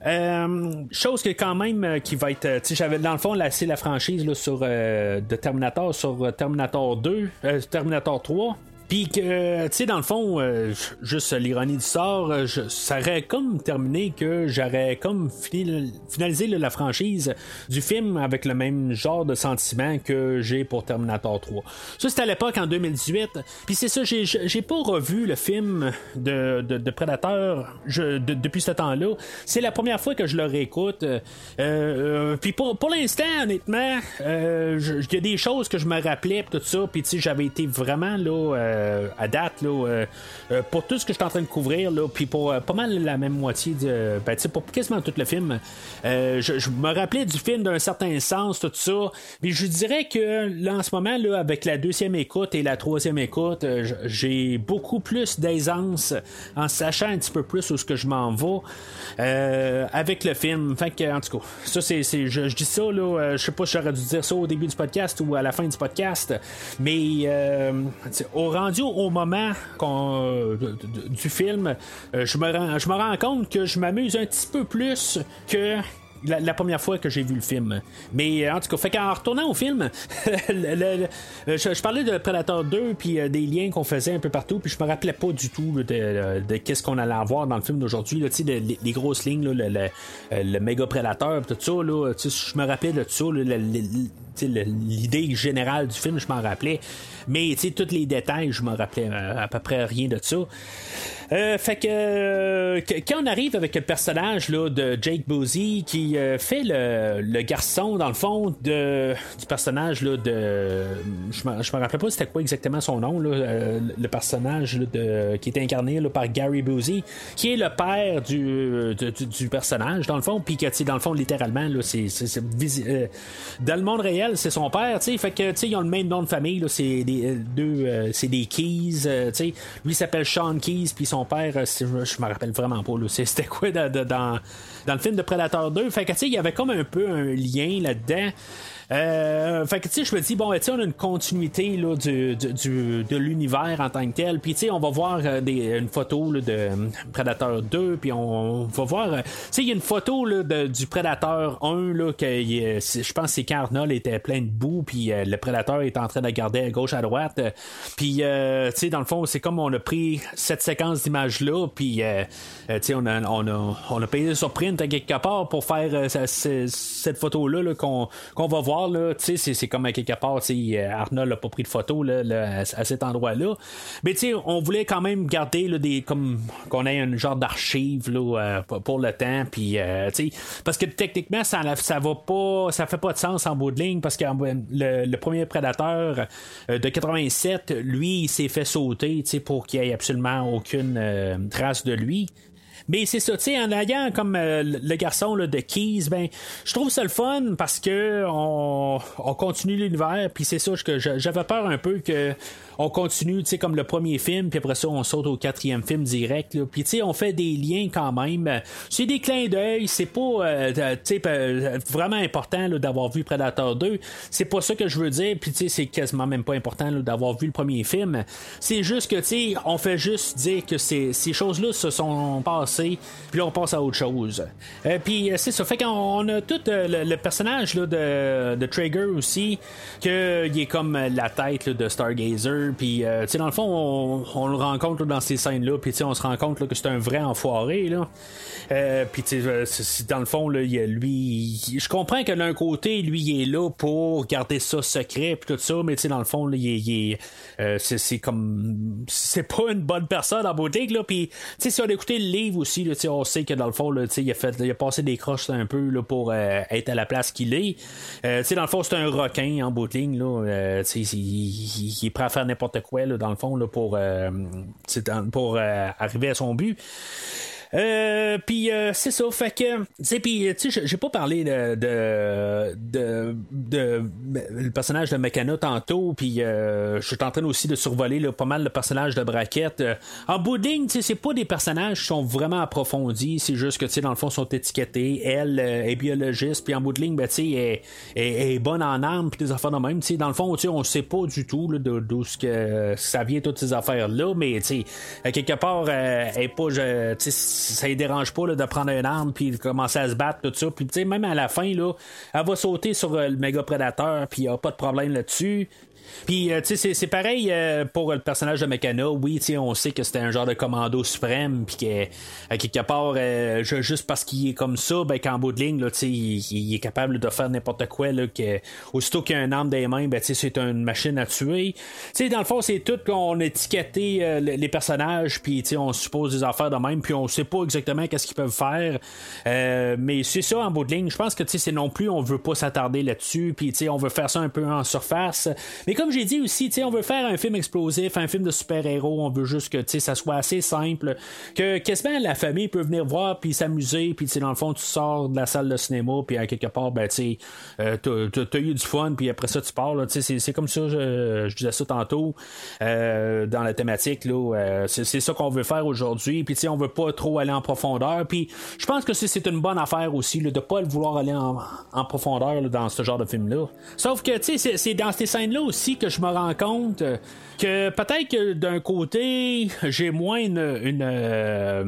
Euh, chose que quand même euh, qui va être. j'avais dans le fond laissé la franchise sur de Terminator sur Terminator 2, euh, Terminator 3. Puis que, tu sais, dans le fond, euh, juste l'ironie du sort, euh, je- ça aurait comme terminé que j'aurais comme fini- finalisé la franchise du film avec le même genre de sentiment que j'ai pour Terminator 3. Ça, c'était à l'époque en 2018. Puis c'est ça, j'ai- j'ai pas revu le film de, de, de Predator je- de- depuis ce temps-là. C'est la première fois que je le réécoute. Euh, euh, puis pour, pour l'instant, honnêtement, euh, il y a des choses que je me rappelais tout ça. Puis tu sais, j'avais été vraiment là euh, à date là euh, euh, pour tout ce que je suis en train de couvrir puis pour pas mal la même moitié de, ben pour quasiment tout le film. je, me rappelais du film d'un certain sens tout ça. Puis je dirais que là en ce moment là avec la deuxième écoute et la troisième écoute, j'ai beaucoup plus d'aisance en sachant un petit peu plus où ce que je m'en vais avec le film. Fait que en tout cas, ça c'est, je, je dis ça là, je sais pas si j'aurais dû dire ça au début du podcast ou à la fin du podcast, mais au au moment euh, du film, euh, je me rends compte que je m'amuse un petit peu plus que la, première fois que j'ai vu le film. Mais euh, en tout cas, fait qu'en retournant au film, le- je, parlais de Predator 2 puis euh, des liens qu'on faisait un peu partout, puis je me rappelais pas du tout de, qu'est-ce qu'on allait avoir dans le film d'aujourd'hui, les, grosses lignes, le, euh, méga Predator, tout ça, là, je me rappelais de tout ça, l'idée générale du film, je m'en rappelais. Mais tous les détails, je me rappelais euh, à peu près rien de ça. Euh, fait que, euh, quand on arrive avec le personnage là, de Jake Boozy qui euh, fait le, le garçon dans le fond de, du personnage là, de je me, rappelle pas c'était quoi exactement son nom là, euh, le personnage là, de, qui est incarné là, par Gary Boozy qui est le père du, du, du personnage dans le fond puis que dans le fond littéralement là, c'est, c'est- euh, dans le monde réel c'est son père tu sais fait que tu sais ils ont le même nom de famille c'est des euh, deux c'est des Keys tu sais. Lui s'appelle Sean Keys puis son père euh, je, me rappelle vraiment pas c'était quoi dans dans le film de Predator 2 fait que tu sais il y avait comme un peu un lien là-dedans euh, fait que tu sais, je me dis, bon, tu on a une continuité là, du, du- de l'univers en tant que tel. Puis tu sais, on va voir euh, des, une photo là, de euh, Predator 2, puis on, va voir. euh, tu sais, il y a une photo là, de- du Predator 1, là, que je pense que c'est quand Arnold était plein de boue, puis euh, le Predator est en train de garder à gauche, à droite. puis, euh, tu sais, dans le fond, c'est comme on a pris cette séquence d'images-là, puis, tu sais, on a, on, a, on a payé sur print à quelque part pour faire ce- ce- cette photo-là là, qu'on, qu'on va voir. C'est, c'est comme à quelque part, euh, Arnold n'a pas pris de photo là, à, cet endroit-là. Mais on voulait quand même garder des comme qu'on ait un genre d'archive euh, pour- le temps. Puis, euh, parce que techniquement, ça, ça va pas, ça fait pas de sens en bout de ligne parce que le, premier prédateur de 87, lui, il s'est fait sauter, pour qu'il y ait absolument aucune trace de lui. Mais c'est ça, tu sais, en ayant comme euh, le garçon là, de Keys, ben, je trouve ça le fun parce que on, on continue l'univers, puis c'est ça que j'avais peur un peu que on continue, tu sais, comme le premier film, puis après ça, on saute au quatrième film direct, puis tu sais, on fait des liens quand même. C'est des clins d'œil, c'est pas, euh, tu sais, vraiment important d'avoir vu Predator 2. C'est pas ça que je veux dire, puis tu sais, c'est quasiment même pas important d'avoir vu le premier film. C'est juste que, tu sais, on fait juste dire que ces, ces choses-là se sont passées, puis là, on passe à autre chose. Euh, puis euh, c'est ça, fait qu'on on a tout euh, le, personnage là, de, de Traeger aussi, que il est comme la tête là, de Stargazer, puis euh, tu sais, dans le fond, on, le rencontre dans ces scènes-là, puis tu sais, on se rend compte que c'est un vrai enfoiré, là. Euh, puis tu sais, euh, dans le fond, y a lui, je comprends que d'un côté, lui, il est là pour garder ça secret, puis tout ça, mais tu sais, dans le fond, il est- il est, c'est c'est comme, c'est pas une bonne personne en boutique, là, puis tu sais, si on a écouté le livre aussi, là, on sait que dans le fond, là, il a fait, il a passé des croches un peu là, pour être à la place qu'il est. Tu sais, dans le fond, c'est un requin en bout de ligne, là, tu sais, il, il- il est prêt à faire n'importe quoi, là, dans le fond, là, pour, euh, pour euh, arriver à son but. Euh, puis euh, c'est ça, fait que, tu sais, puis tu sais, j'ai- pas parlé de de, de, de- le personnage de Mecana tantôt, puis euh, je suis en train aussi de survoler là, pas mal le personnage de Braquette. Euh, en bout tu sais, c'est pas des personnages qui sont vraiment approfondis, c'est juste que, tu sais, dans le fond, sont étiquetés. Elle euh, est biologiste, puis en bout ben, tu sais, elle est bonne en armes, puis des affaires de même, tu sais, dans le fond, tu sais, on sait pas du tout là, de- d'où ce que ça vient toutes ces affaires-là, mais, tu sais, quelque part, euh, elle est pas, tu sais, ça ne dérange pas là, de prendre une arme puis de commencer à se battre, tout ça. Puis, tu sais, même à la fin, là, elle va sauter sur euh, le méga prédateur, puis il n'y a pas de problème là-dessus. Puis, euh, tu sais, c'est- pareil euh, pour le personnage de Mecana. Oui, tu sais, on sait que c'était un genre de commando suprême, puis qu'à quelque part, euh, ju- juste parce qu'il est comme ça, ben, qu'en bout de ligne, là, tu sais, il, est capable de faire n'importe quoi, là, que, aussitôt qu'il a un arme des mains, ben, tu sais, c'est une machine à tuer. Tu sais, dans le fond, c'est tout qu'on a étiqueté les personnages, puis, tu sais, on suppose des affaires de même, puis on sait pas exactement qu'est-ce qu'ils peuvent faire. Euh, mais c'est ça, en bout de ligne. Je pense que, tu sais, c'est non plus, on veut pas s'attarder là-dessus, puis, tu sais, on veut faire ça un peu en surface. Mais j'ai dit aussi, on veut faire un film explosif, un film de super-héros, on veut juste que, ça soit assez simple, que quasiment la famille peut venir voir, puis s'amuser, puis, dans le fond, tu sors de la salle de cinéma, puis à quelque part, ben, tu euh, eu du fun, puis après ça, tu pars, c'est- comme ça, je, disais ça tantôt, euh, dans la thématique, euh, c'est ça qu'on veut faire aujourd'hui, puis, on veut pas trop aller en profondeur, puis je pense que c'est- une bonne affaire aussi, là, de pas vouloir aller en, profondeur dans ce genre de film-là. Sauf que, c'est dans ces scènes-là aussi que je me rends compte euh, que peut-être que d'un côté, j'ai moins une, une, euh,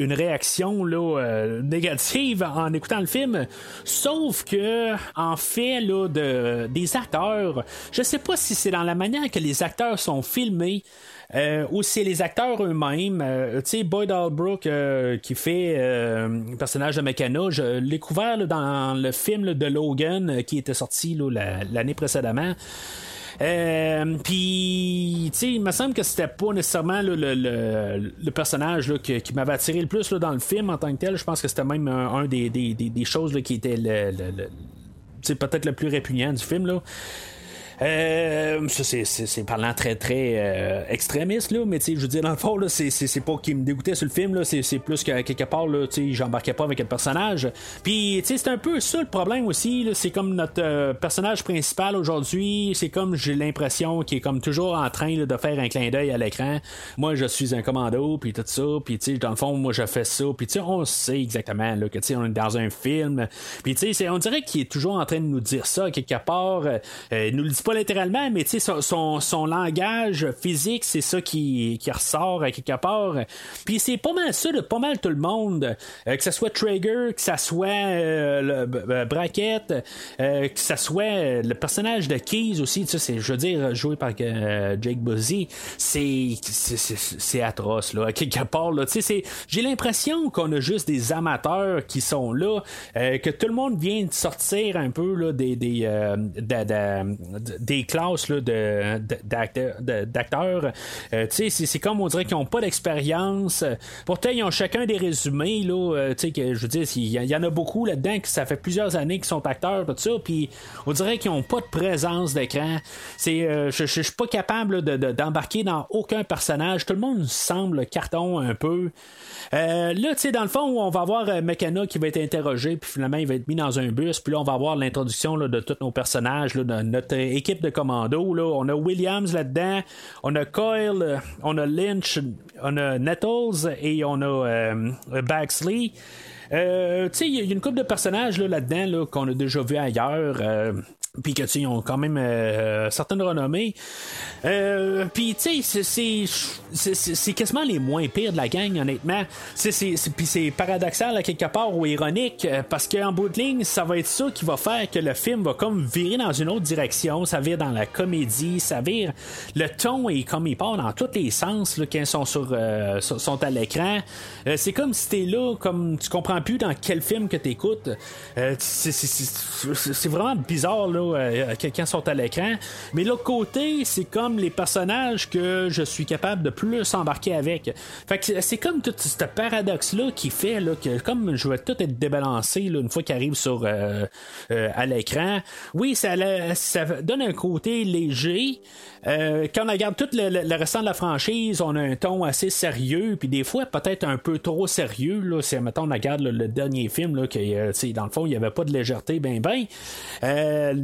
réaction là, euh, négative en écoutant le film. Sauf que, en fait, là, de, des acteurs, je sais pas si c'est dans la manière que les acteurs sont filmés. Euh, aussi les acteurs eux-mêmes. Tu sais, Boyd Albrook qui fait le personnage de Meccano, je l'ai couvert dans le film de Logan qui était sorti l'année précédemment. Euh, puis, tu sais, il me semble que c'était pas nécessairement le, le- le personnage là, qui m'avait attiré le plus là, dans le film en tant que tel. Je pense que c'était même un, des, des- des- des choses qui était le, le- peut-être le plus répugnant du film là. Euh, ça, c'est, parlant très, très euh, extrémiste, là, mais je veux dire, dans le fond, là, c'est, pas qu'il me dégoûtait sur le film, là, c'est, plus que quelque part, j'embarquais pas avec le personnage. Puis, tu sais, c'est un peu ça le problème aussi, c'est comme notre euh, personnage principal aujourd'hui, c'est comme j'ai l'impression qu'il est comme toujours en train là, de faire un clin d'œil à l'écran. Moi, je suis un commando, puis tout ça, puis tu sais, dans le fond, moi, je fais ça, puis tu sais, on sait exactement, là, que tu sais, on est dans un film, puis tu sais, c'est- on dirait qu'il est toujours en train de nous dire ça, quelque part, euh, euh, il nous le dit pas littéralement, mais son, son, son langage physique, c'est ça qui, qui ressort à quelque part. Puis c'est pas mal ça de pas mal tout le monde, euh, que ce soit Traeger, que ça soit euh, b- Brackett, euh, que ça soit euh, le personnage de Keys aussi, tu sais, c'est, je veux dire, joué par euh, Jake Buzzy, c'est, c'est, atroce, là, à quelque part, là, tu sais, c'est, j'ai l'impression qu'on a juste des amateurs qui sont là, euh, que tout le monde vient de sortir un peu, là, des, des, euh, de- de- des classes, là, de, d'acteurs. Euh, c'est, c'est comme on dirait qu'ils n'ont pas d'expérience. Pourtant, ils ont chacun des résumés, là, euh, que, je veux dire, il y, en a beaucoup là-dedans que ça fait plusieurs années qu'ils sont acteurs, tout ça, puis on dirait qu'ils n'ont pas de présence d'écran. C'est, euh, je, je, je suis pas capable de- de- d'embarquer dans aucun personnage. Tout le monde semble carton un peu. Euh, là, tu sais, dans le fond, on va avoir euh, Mecana qui va être interrogé, puis finalement, il va être mis dans un bus, puis là, on va avoir l'introduction là, de tous nos personnages, là, de notre euh, équipe de commando. Là. On a Williams là-dedans, on a Coyle, euh, on a Lynch, on a Nettles et on a euh, Baxley. Euh, tu sais, il y a une couple de personnages là, là-dedans là, qu'on a déjà vu ailleurs. Euh, puis que tu ont quand même euh, certaines renommées. Euh, puis tu sais, c'est- quasiment les moins pires de la gang, honnêtement. Puis c'est paradoxal à quelque part ou ironique euh, parce qu'en bout de ligne, ça va être ça qui va faire que le film va comme virer dans une autre direction. Ça vire dans la comédie, ça vire. Le ton est comme il part dans tous les sens là, sont sur euh, sont à l'écran. Euh, c'est comme si t'es là, comme tu comprends plus dans quel film que t'écoutes. Euh, c'est vraiment bizarre là euh, ils sont à l'écran. Mais l'autre côté, c'est comme les personnages que je suis capable de plus embarquer avec. Fait que c'est comme tout ce paradoxe-là qui fait que comme je vais tout être débalancé une fois qu'il arrive sur euh, euh, à l'écran. Oui, ça, donne un côté léger. Quand on regarde tout le, le- restant de la franchise, on a un ton assez sérieux, puis des fois peut-être un peu trop sérieux. Là, si mettons on regarde le dernier film, là, dans le fond, il n'y avait pas de légèreté, ben ben.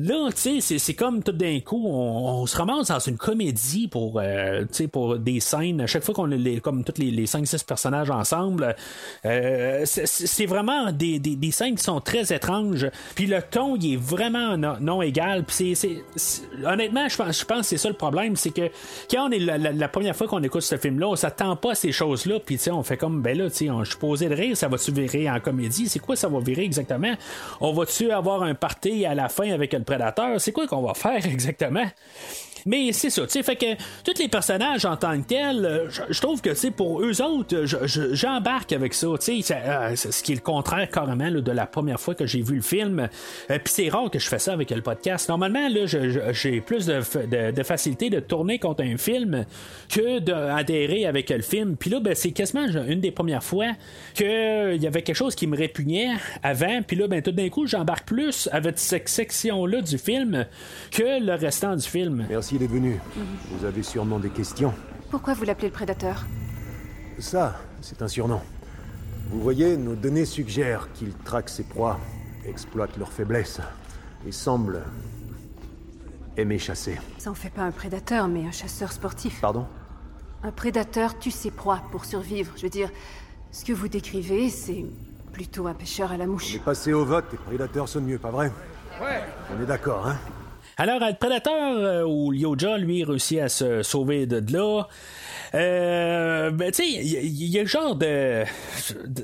Là, tu sais, c'est- comme tout d'un coup, on, se ramasse dans une comédie pour, euh, pour des scènes. À chaque fois qu'on les, comme tous les, les 5-6 personnages ensemble, euh, c'est- vraiment des, des, des scènes qui sont très étranges. Puis le ton, il est vraiment non, égal. Puis c'est- honnêtement, je pense, pense que c'est ça le problème, c'est que quand on est la, première fois qu'on écoute ce film-là, on s'attend pas à ces choses-là. Puis on fait comme, ben là, on- je suis posé de rire, ça va-tu virer en comédie? C'est quoi ça va virer exactement? On va-tu avoir un party à la fin avec le C'est quoi qu'on va faire exactement? Mais c'est ça, tu sais, fait que tous les personnages en tant que tels, euh, je, trouve que, tu pour eux autres, je- je- j'embarque avec ça, tu sais, euh, ce qui est le contraire carrément là, de la première fois que j'ai vu le film. Euh, Puis c'est rare que je fais ça avec le podcast. Normalement, là, j'ai plus de, de- de facilité de tourner contre un film que d'adhérer avec le film. Puis là, ben, c'est quasiment une des premières fois qu'il y avait quelque chose qui me répugnait avant. Puis là, ben, tout d'un coup, j'embarque plus avec cette section-là du film que le restant du film. Merci d'être venu. Vous avez sûrement des questions. Pourquoi vous l'appelez le prédateur Ça, c'est un surnom. Vous voyez, nos données suggèrent qu'il traque ses proies, exploite leurs faiblesses et semble aimer chasser. Ça en fait pas un prédateur, mais un chasseur sportif. Pardon Un prédateur tue ses proies pour survivre. Je veux dire, ce que vous décrivez, c'est plutôt un pêcheur à la On mouche. est passé au vote, les prédateurs sonnent mieux, pas vrai Ouais. On est d'accord, hein Alors, le prédateur euh, ou Lyoja, lui, réussit à se sauver de là. Euh, ben, tu sais, il y, y a le genre de.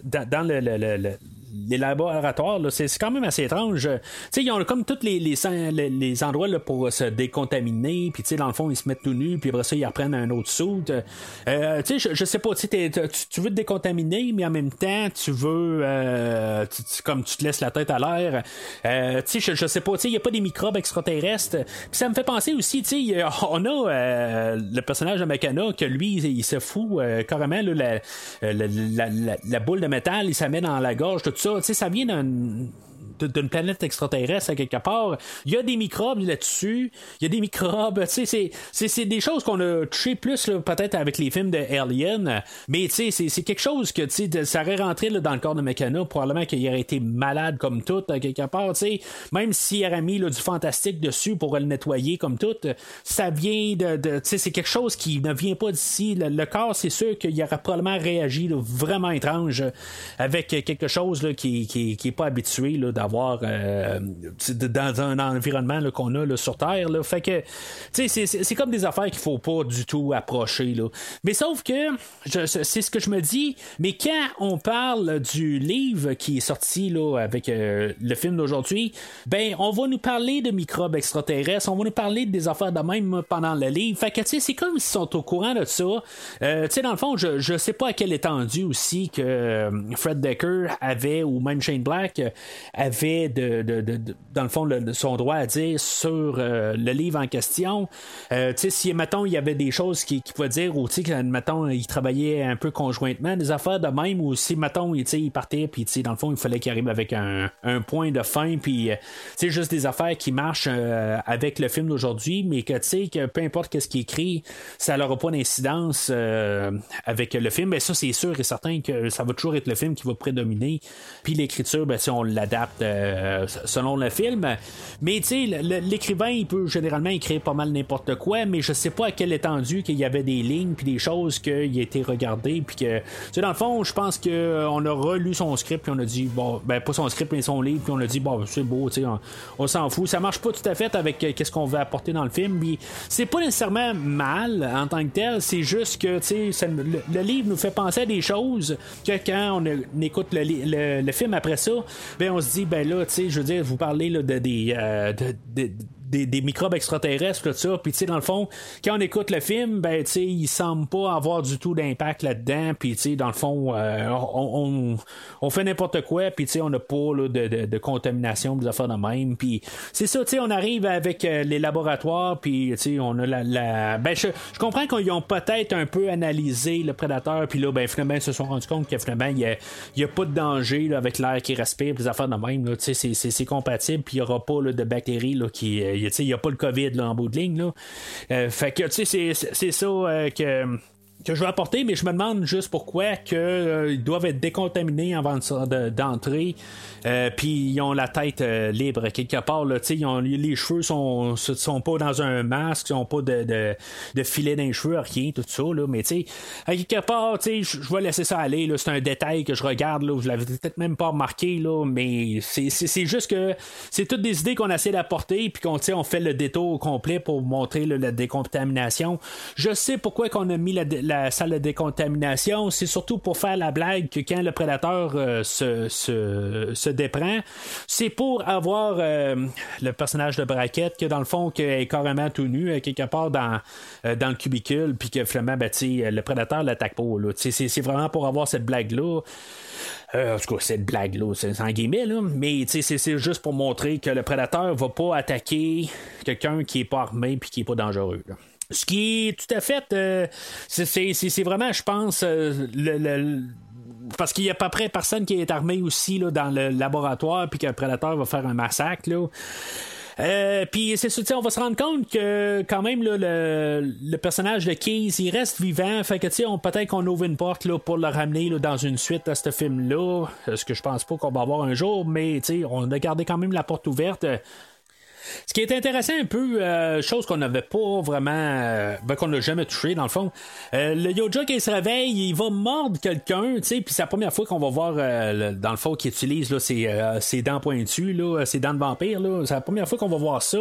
Dans, dans le, le- le- le- les laboratoires, c'est, quand même assez étrange. Tu sais, ils ont comme tous les, les, les, les endroits là, pour se décontaminer, puis dans le fond, ils se mettent tout nus, puis après ça, ils reprennent un autre saut. Euh, sais, je, je sais pas, tu, tu, veux te décontaminer, mais en même temps, tu veux, euh, tu- tu- comme tu te laisses la tête à l'air. Euh, je, je sais pas, il y a pas des microbes extraterrestres. Puis ça me fait penser aussi, on a euh, le personnage de Makana que lui, il, se fout euh, carrément là, la, la, la- boule de métal, il met dans la gorge, ça. Tu sais, ça vient d'un de- d'une planète extraterrestre à quelque part. Il y a des microbes là-dessus. Il y a des microbes. Tu sais, c'est- des choses qu'on a touché plus peut-être avec les films de Alien. Mais tu sais, c'est- quelque chose que tu sais, ça aurait rentré là, dans le corps de Meccano. Probablement qu'il aurait été malade comme tout à quelque part. Tu sais, même s'il aurait mis là, du fantastique dessus pour le nettoyer comme tout, ça vient de. de- tu sais, c'est quelque chose qui ne vient pas d'ici. Le, le corps, c'est sûr qu'il aurait probablement réagi là, vraiment étrange avec quelque chose là, qui, qui, qui est pas habitué là, euh, dans un environnement qu'on a sur Terre. Fait que, c'est- comme des affaires qu'il faut pas du tout approcher. Là. Mais sauf que, c'est ce que je me dis, mais quand on parle du livre qui est sorti là, avec euh, le film d'aujourd'hui, ben, on va nous parler de microbes extraterrestres, on va nous parler des affaires de même pendant le livre. Fait que, c'est comme s'ils sont au courant de ça. Euh, dans le fond, je, je sais pas à quelle étendue aussi que Fred Decker avait, ou même Shane Black, euh, avait de, dans le fond son droit à dire sur euh, le livre en question. Euh, si, mettons, il y avait des choses qu'il qui pouvaient dire, ou mettons, ils travaillaient un peu conjointement, des affaires de même, ou si, mettons, il, il partait, puis dans le fond, il fallait qu'il arrive avec un, un point de fin, puis, euh, tu sais, juste des affaires qui marchent euh, avec le film d'aujourd'hui, mais que, tu sais, que peu importe qu'est-ce qui est écrit, ça n'aura pas d'incidence euh, avec le film. Mais ça, c'est sûr et certain que ça va toujours être le film qui va prédominer. Puis l'écriture, ben, si on l'adapte euh, selon le film. Mais tu sais, l'écrivain, il peut généralement écrire pas mal n'importe quoi, mais je sais pas à quelle étendue qu'il y avait des lignes puis des choses qui a été regardé puis que, tu sais, dans le fond, je pense que euh, on a relu son script puis on a dit bon, ben pas son script mais son livre puis on a dit bon, c'est beau, tu sais, on, s'en fout. Ça marche pas tout à fait avec euh, qu'est-ce qu'on veut apporter dans le film. Puis c'est pas nécessairement mal en tant que tel, c'est juste que, tu sais, le, livre nous fait penser à des choses que quand on, écoute le, le- film après ça, ben on se dit ben là, tu sais, je veux dire, vous parlez là, de des euh, de- de- des, des microbes extraterrestres, tout ça. Puis, tu sais, dans le fond, quand on écoute le film, ben, tu sais, il semble pas avoir du tout d'impact là-dedans. Puis, tu sais, dans le fond, euh, on, on, on fait n'importe quoi. Puis, tu sais, on n'a pas là, de, de, de contamination, des affaires de même. Puis, c'est ça, tu sais, on arrive avec euh, les laboratoires. Puis, tu sais, on a la. la... Ben, je, je comprends qu'ils ont peut-être un peu analysé le prédateur. Puis là, ben, finalement, ils se sont rendus compte que finalement, il n'y a, y a pas de danger là, avec l'air qui respire, des affaires de même. Tu sais, c'est compatible. Puis, il n'y aura pas là, de bactéries là, qui. euh, il n'y a pas le COVID là, en bout de ligne. Là. Euh, fait que, tu sais, c'est- ça euh, que que je veux apporter, mais je me demande juste pourquoi que, euh, ils doivent être décontaminés avant d'entrer, euh, puis ils ont la tête euh, libre quelque part. Là, ils ont, les cheveux sont, sont pas dans un masque, ils ont pas de, de, de filet dans les cheveux, rien, tout ça. Là, mais tu sais, à quelque part, je vais laisser ça aller. C'est un détail que je regarde, là, je l'avais peut-être même pas remarqué, là, mais c'est- juste que c'est toutes des idées qu'on essaie d'apporter, puis qu'on on fait le détour au complet pour montrer là, la décontamination. Je sais pourquoi qu'on a mis la, la salle de décontamination, c'est surtout pour faire la blague que quand le prédateur euh, se, déprend, c'est pour avoir euh, le personnage de Brackett que dans le fond qui est carrément tout nu euh, quelque part dans, le cubicule, puis que finalement ben, le prédateur l'attaque pas. là. C'est vraiment pour avoir cette blague-là. Euh, en tout cas, cette blague-là, c'est en guillemets, là. mais c'est juste pour montrer que le prédateur va pas attaquer quelqu'un qui est pas armé puis qui est pas dangereux. là. Ce qui est tout à fait. euh, c'est- vraiment, je pense, euh, le- le- parce qu'il y a pas près personne qui est armé aussi là, dans le laboratoire, puis qu'un prédateur va faire un massacre. Là. Euh, puis c'est ça, on va se rendre compte que quand même là, le, le personnage de Keys, il reste vivant. Fait que tu sais, peut-être qu'on ouvre une porte là, pour le ramener là, dans une suite à ce film-là. Ce que je pense pas qu'on va avoir un jour, mais on a gardé quand même la porte ouverte. Ce qui est intéressant un peu, euh, chose qu'on n'avait pas vraiment, euh, ben, qu'on n'a jamais touché dans le fond. Euh, le Yoja qui se réveille, il va mordre quelqu'un, tu sais, puis c'est la première fois qu'on va voir le- dans le fond qu'il utilise là, ses, ses dents pointues, là, ses dents de vampire. Là, c'est la première fois qu'on va voir ça.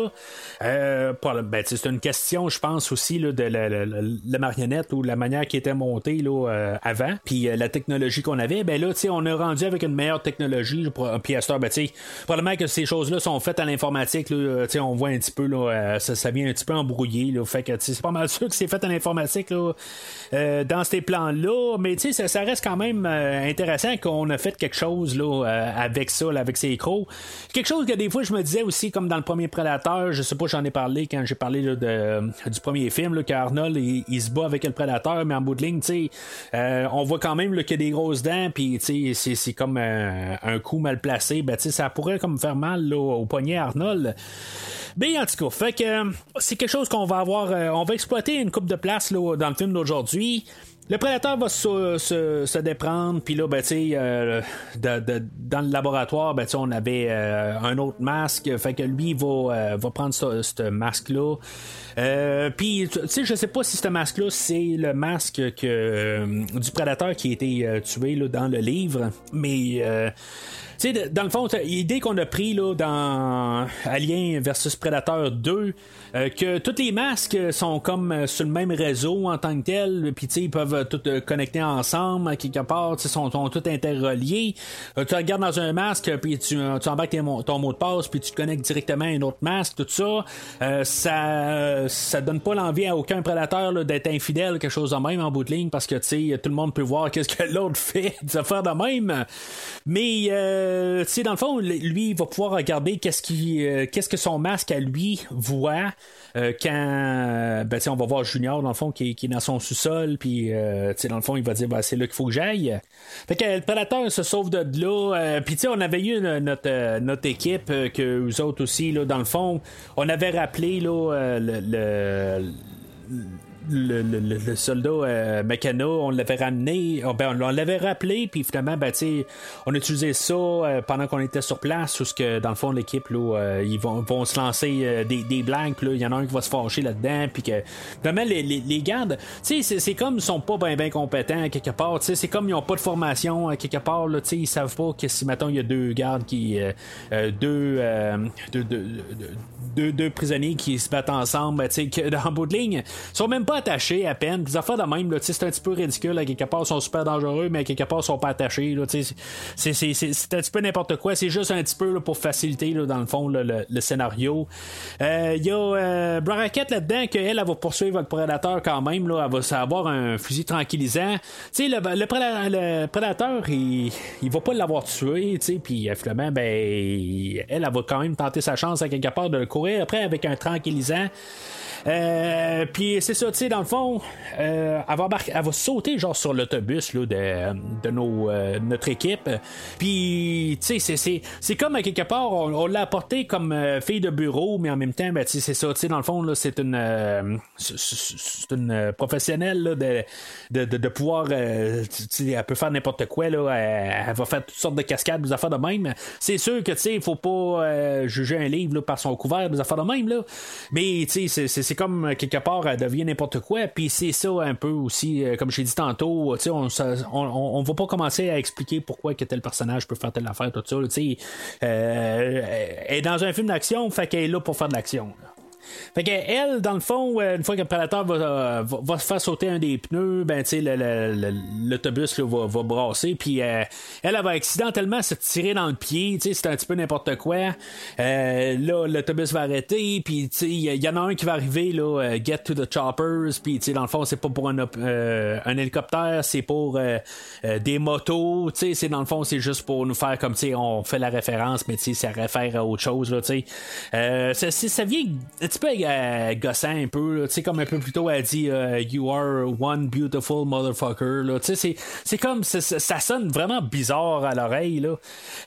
ben, c'est une question, je pense aussi là, de la, la- la- marionnette ou la manière qui était montée là, avant, puis la technologie qu'on avait. Ben là, tu sais, on est rendu avec une meilleure technologie. Puis à cette heure, ben, tu sais, probablement que ces choses-là sont faites à l'informatique. là, euh, sais, on voit un petit peu, là, euh, ça, ça vient un petit peu embrouillé. Là, fait que c'est pas mal sûr que c'est fait à l'informatique là, euh, dans ces plans-là. Mais ça, ça reste quand même euh, intéressant qu'on a fait quelque chose là, euh, avec ça, là, avec ces crocs. Quelque chose que des fois, je me disais aussi, comme dans le premier Prédateur, je sais pas, j'en ai parlé quand j'ai parlé là, de, du premier film, là, qu'Arnold, il, il se bat avec le Prédateur, mais en bout de ligne, euh, on voit quand même là, qu'il y a des grosses dents, puis c'est, c'est comme euh, un coup mal placé. Ben, ça pourrait comme faire mal là, au poignet Arnold. Ben, en tout cas, fait que euh, c'est quelque chose qu'on va avoir. euh, on va exploiter une coupe de place là, dans le film d'aujourd'hui. Le prédateur va se, se, se déprendre, puis là, ben, tu euh, dans le laboratoire, ben, on avait euh, un autre masque, fait que lui, va, va prendre ce, masque-là. Puis, tu sais, je sais pas si ce masque-là, c'est le masque que, du prédateur qui a été tué là, dans le livre, mais. Sais, dans le fond, l'idée qu'on a pris là, dans Alien versus Predator 2, euh, que tous les masques sont comme euh, sur le même réseau en tant que tel, puis ils peuvent euh, tout euh, connecter ensemble, quelque part, sais, sont, sont tous interreliés. Tu regardes dans un masque, puis tu, tu embarques ton mot de passe, puis tu te connectes directement à un autre masque, tout ça. Ça ça donne pas l'envie à aucun prédateur d'être infidèle, quelque chose de même en bout de ligne, parce que tout le monde peut voir qu'est-ce que l'autre fait, des affaires de même. Mais euh, dans le fond, lui, il va pouvoir regarder qu'est-ce qui, euh, qu'est-ce que son masque à lui voit. euh, quand ben, tu sais, on va voir Junior dans le fond qui, est- dans son sous-sol puis euh, dans le fond il va dire ben, c'est là qu'il faut que j'aille fait que le prédateur se sauve de là euh, puis tu sais on avait eu notre, euh, notre équipe euh, que vous autres aussi là, dans le fond on avait rappelé là, euh, le, le- le- le soldat euh, Meccano, on l'avait ramené, oh, ben, on l'avait rappelé, puis finalement, ben, on a utilisé ça euh, pendant qu'on était sur place, où que, dans le fond, l'équipe, là, euh, ils vont, vont se lancer euh, des, des blagues, il y en a un qui va se fâcher là-dedans, puis que, vraiment, les, les, les gardes, c'est- comme ils sont pas bien ben compétents, quelque part, c'est comme ils ont pas de formation, à quelque part, là, ils savent pas que si, mettons, il y a deux gardes qui, euh, euh, deux, euh, deux, deux, deux- prisonniers qui se battent ensemble, ben, que le bout de ligne, ils sont même pas attachés à peine. Des affaires de même, c'est un petit peu ridicule. À quelque part, ils sont super dangereux, mais quelque part, ils sont pas attachés. C'est, un petit peu n'importe quoi. C'est juste un petit peu là, pour faciliter, là, dans le fond, là, le, le scénario. Euh, Il y a euh, là-dedans qu'elle, elle va poursuivre le prédateur quand même. Là, elle va avoir un fusil tranquillisant. Tu sais, le, le, le prédateur, il, il va pas l'avoir tué, puis euh, finalement, ben, elle, elle va quand même tenter sa chance à quelque part de le courir après avec un tranquillisant. Euh, puis c'est ça, tu sais, dans le fond, euh, elle, va embarquer- elle va sauter genre sur l'autobus là, de, de nos, euh, notre équipe. Puis, tu sais, c'est- c'est, comme quelque part, on, l'a apporté comme euh, fille de bureau, mais en même temps, ben, c'est ça, tu sais, dans le fond, là, c'est une, euh, c'est- une professionnelle là, de, de, de, de pouvoir, tu sais, elle peut faire n'importe quoi, là, elle, elle va faire toutes sortes de cascades, des affaires de même. C'est sûr que, tu sais, il faut pas juger un livre là, par son couvert, des affaires de même, là. Mais, tu sais, c'est- c'est comme euh, quelque part, elle devient n'importe quoi. Puis c'est ça un peu aussi, euh, comme j'ai dit tantôt, on, on va pas commencer à expliquer pourquoi tel personnage peut faire telle affaire, tout ça. euh, elle est dans un film d'action, fait qu'elle est là pour faire de l'action. Fait que elle, dans le fond, euh, une fois que le prédateur va, euh, va, va se faire sauter un des pneus, ben tu sais, le- le- le- l'autobus va, va brasser, puis euh, elle, elle va accidentellement se tirer dans le pied, tu sais, c'est un petit peu n'importe quoi. Euh, là, l'autobus va arrêter, puis il y, y en a un qui va arriver, là, euh, get to the choppers, puis dans le fond, c'est pas pour un, euh, un hélicoptère, c'est pour des motos, tu sais, c'est dans le fond, c'est juste pour nous faire comme, tu on fait la référence, mais tu sais, ça réfère à autre chose, là, tu sais. Ça, ça vient peu euh, gossant un peu, tu sais, comme un peu plus tôt, elle dit euh, You are one beautiful motherfucker, tu sais, c'est- comme, ça sonne vraiment bizarre à l'oreille.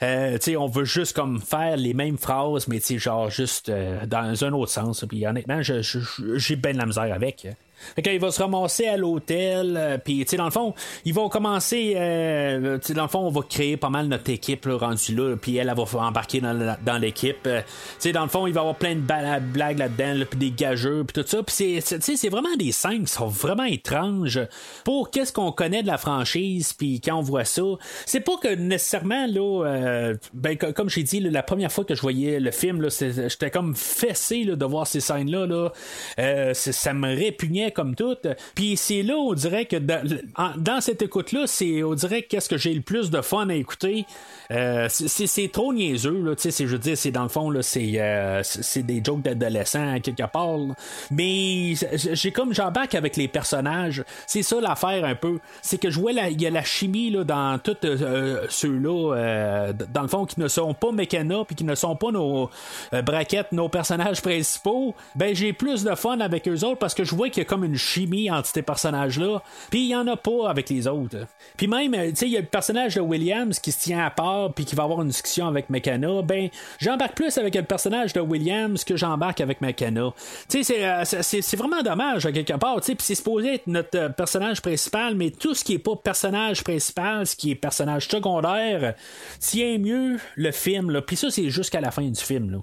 Euh, tu sais, on veut juste comme faire les mêmes phrases, mais tu sais, genre juste euh, dans un autre sens, puis honnêtement, j'ai bien de la misère avec. Fait qu'il va se ramasser à l'hôtel, euh, puis, tu sais, dans le fond, ils vont commencer, euh, tu sais, dans le fond, on va créer pas mal notre équipe, là, rendue là, puis elle, elle va embarquer dans, l'équipe. Euh, tu sais, dans le fond, il va y avoir plein de blagues là-dedans, là, puis des gageux, puis tout ça. Puis, c'est- vraiment des scènes qui sont vraiment étranges pour qu'est-ce qu'on connaît de la franchise, puis quand on voit ça, c'est pas que nécessairement, là, euh, ben, co- comme j'ai dit, là, la première fois que je voyais le film, là, j'étais comme fessé de voir ces scènes-là. Là. Euh, ça me répugnait comme tout. Puis c'est là, on dirait que dans, cette écoute-là, c'est, on dirait qu'est-ce que j'ai le plus de fun à écouter. Euh, c'est- trop niaiseux, là, tu sais, je veux dire, c'est dans le fond, euh, c'est des jokes d'adolescents quelque part. Mais j'ai comme j'embarque avec les personnages. C'est ça l'affaire un peu. C'est que je vois il y a la chimie là, dans tous euh, ceux-là, dans le fond, qui ne sont pas Mécana puis qui ne sont pas nos braquettes, nos personnages principaux. Ben j'ai plus de fun avec eux autres parce que je vois qu'il y a comme une chimie entre ces personnages-là. Puis il y en a pas avec les autres. Puis même, euh, tu sais, il y a le personnage de Williams qui se tient à part puis qui va avoir une discussion avec Mécana. Ben j'embarque plus avec le personnage de Williams que j'embarque avec Mécana. Tu sais, c'est, euh, vraiment dommage quelque part. tu sais, Puis c'est supposé être notre euh, personnage principal, mais tout ce qui est pas personnage principal, ce qui est personnage secondaire, tient mieux le film. Puis ça, c'est jusqu'à la fin du film. Là.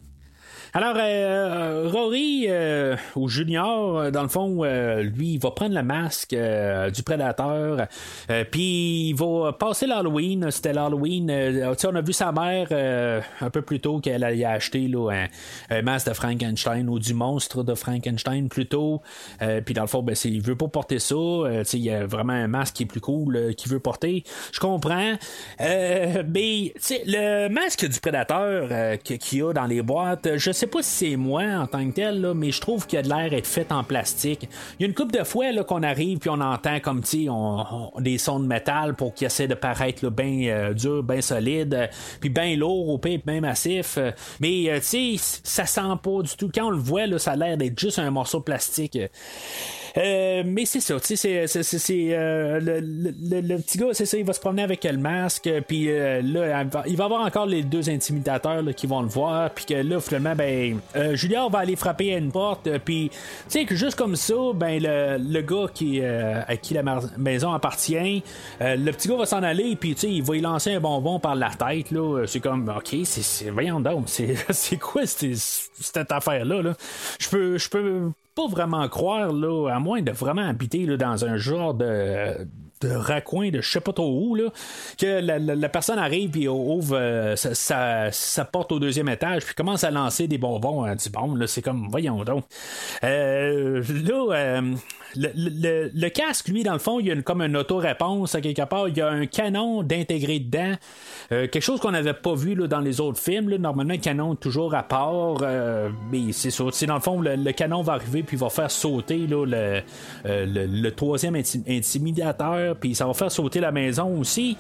Alors, euh, Rory, euh, ou Junior, euh, dans le fond, euh, lui, il va prendre le masque euh, du prédateur, euh, puis il va passer l'Halloween. C'était l'Halloween. euh, on a vu sa mère euh, un peu plus tôt qu'elle allait acheter là, un, masque de Frankenstein ou du monstre de Frankenstein plutôt. Euh, puis dans le fond, ben, il veut pas porter ça. Euh, il y a vraiment un masque qui est plus cool euh, qu'il veut porter. Je comprends. Euh, mais le masque du prédateur euh, qu'il y a dans les boîtes, je pas si c'est moi en tant que tel, là, mais je trouve qu'il y a de l'air être fait en plastique. Il y a une couple de fois qu'on arrive puis on entend comme sais, on, des sons de métal pour qu'il essaie de paraître bien dur, bien solide, euh, puis bien lourd, au bien massif. Euh, mais euh, tu sais, ça sent pas du tout. Quand on le voit, là, ça a l'air d'être juste un morceau de plastique. Euh, mais c'est ça, tu sais, c'est, euh, le, le- le petit gars, c'est ça, il va se promener avec le masque, puis euh, là, il va- avoir encore les deux intimidateurs là, qui vont le voir, puis que là, finalement, ben, Junior va aller frapper à une porte, puis, tu sais, que juste comme ça, ben, le, le gars qui, à qui la maison appartient, le petit gars va s'en aller, puis, tu sais, il va y lancer un bonbon par la tête, là, c'est comme, ok, c'est, voyons donc, c'est, quoi cette, affaire-là, là? Je peux, je peux vraiment croire, là, à moins de vraiment habiter là, dans un genre de de raccoin de je sais pas trop où là que la, la- la personne arrive et ouvre euh, sa, sa- porte au deuxième étage puis commence à lancer des bonbons elle dit bon là c'est comme voyons donc. Euh, là euh, le, le- le casque lui dans le fond il y a une- comme une auto-réponse à quelque part. Il y a un canon d'intégrer dedans Euh, quelque chose qu'on n'avait pas vu là, dans les autres films là. normalement le canon toujours à part euh, mais c'est ça. Dans le fond le, le canon va arriver puis va faire sauter là, le, euh, le, troisième inti- intimidateur puis ça va faire sauter la maison aussi.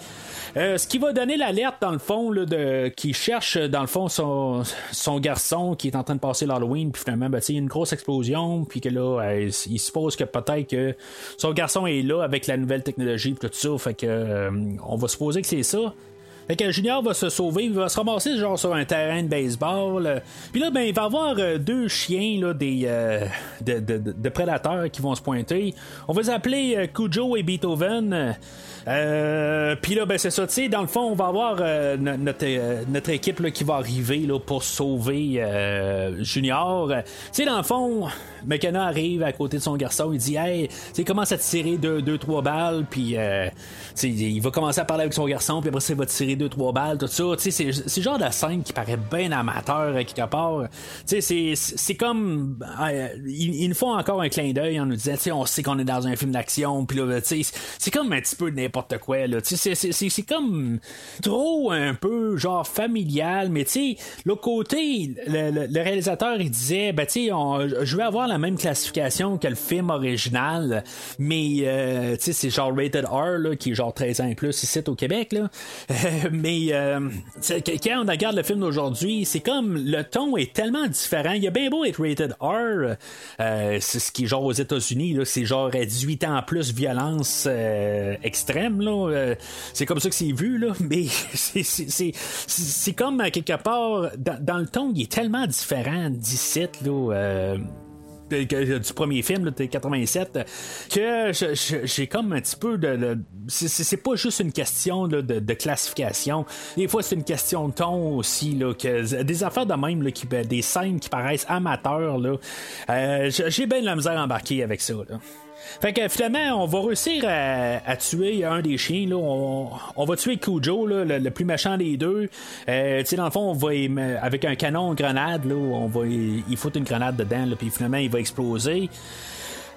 Euh, ce qui va donner l'alerte dans le fond de qui cherche dans le fond son, son garçon qui est en train de passer l'Halloween. Puis finalement ben, il y a une grosse explosion. Puis que là euh, il suppose que peut-être que son garçon est là avec la nouvelle technologie puis tout ça. Fait que euh, on va supposer que c'est ça fait que Junior va se sauver, il va se ramasser genre sur un terrain de baseball. euh, Puis là, ben, il va avoir euh, deux chiens là, des, euh, de, de- de- de prédateurs qui vont se pointer. On va les appeler euh, Cujo et Beethoven. Euh, Puis là, ben, c'est ça, tu sais, dans le fond, on va avoir euh, no- notre, euh, notre équipe là, qui va arriver là, pour sauver euh, Junior. Tu sais, dans le fond, McKenna arrive à côté de son garçon, il dit Hey, il commence à tirer deux, deux trois balles, puis euh, il va commencer à parler avec son garçon, puis après il va tirer deux, trois balles, tout ça. Tu sais, c'est le genre de scène qui paraît bien amateur, quelque part. C'est- comme. euh, ils, ils nous font encore un clin d'œil en nous disant, on sait qu'on est dans un film d'action, puis là, sais, c'est comme un petit peu n'importe c'est- comme trop un peu, genre, familial, mais tu l'autre côté, le, réalisateur, il disait, ben, tu je vais avoir la même classification que le film original, mais, euh, c'est genre rated R, là, qui est genre 13 ans et plus ici au Québec, là. mais, euh, sais, que- quand on regarde le film d'aujourd'hui, c'est comme le ton est tellement différent. Il y a bien beau être rated R, euh, c'est ce qui est genre aux États-Unis, là, c'est genre à 18 ans en plus violence euh, là. Euh, c'est comme ça que c'est vu, là. Mais c'est- comme à quelque part, dans, le ton, il est tellement différent d'ici, là. euh, du premier film de 87 que j'ai comme un petit peu de, c'est pas juste une question de, classification des fois c'est une question de ton aussi là, des affaires de même là, ben, des scènes qui paraissent amateurs là, j'ai bien de la misère à embarquer avec ça là. Fait que finalement, on va réussir à, tuer un des chiens. Là. On, va tuer Cujo, le, plus méchant des deux. Euh, dans le fond, on va avec un canon grenade, là, on va il fout une grenade dedans, puis finalement il va exploser.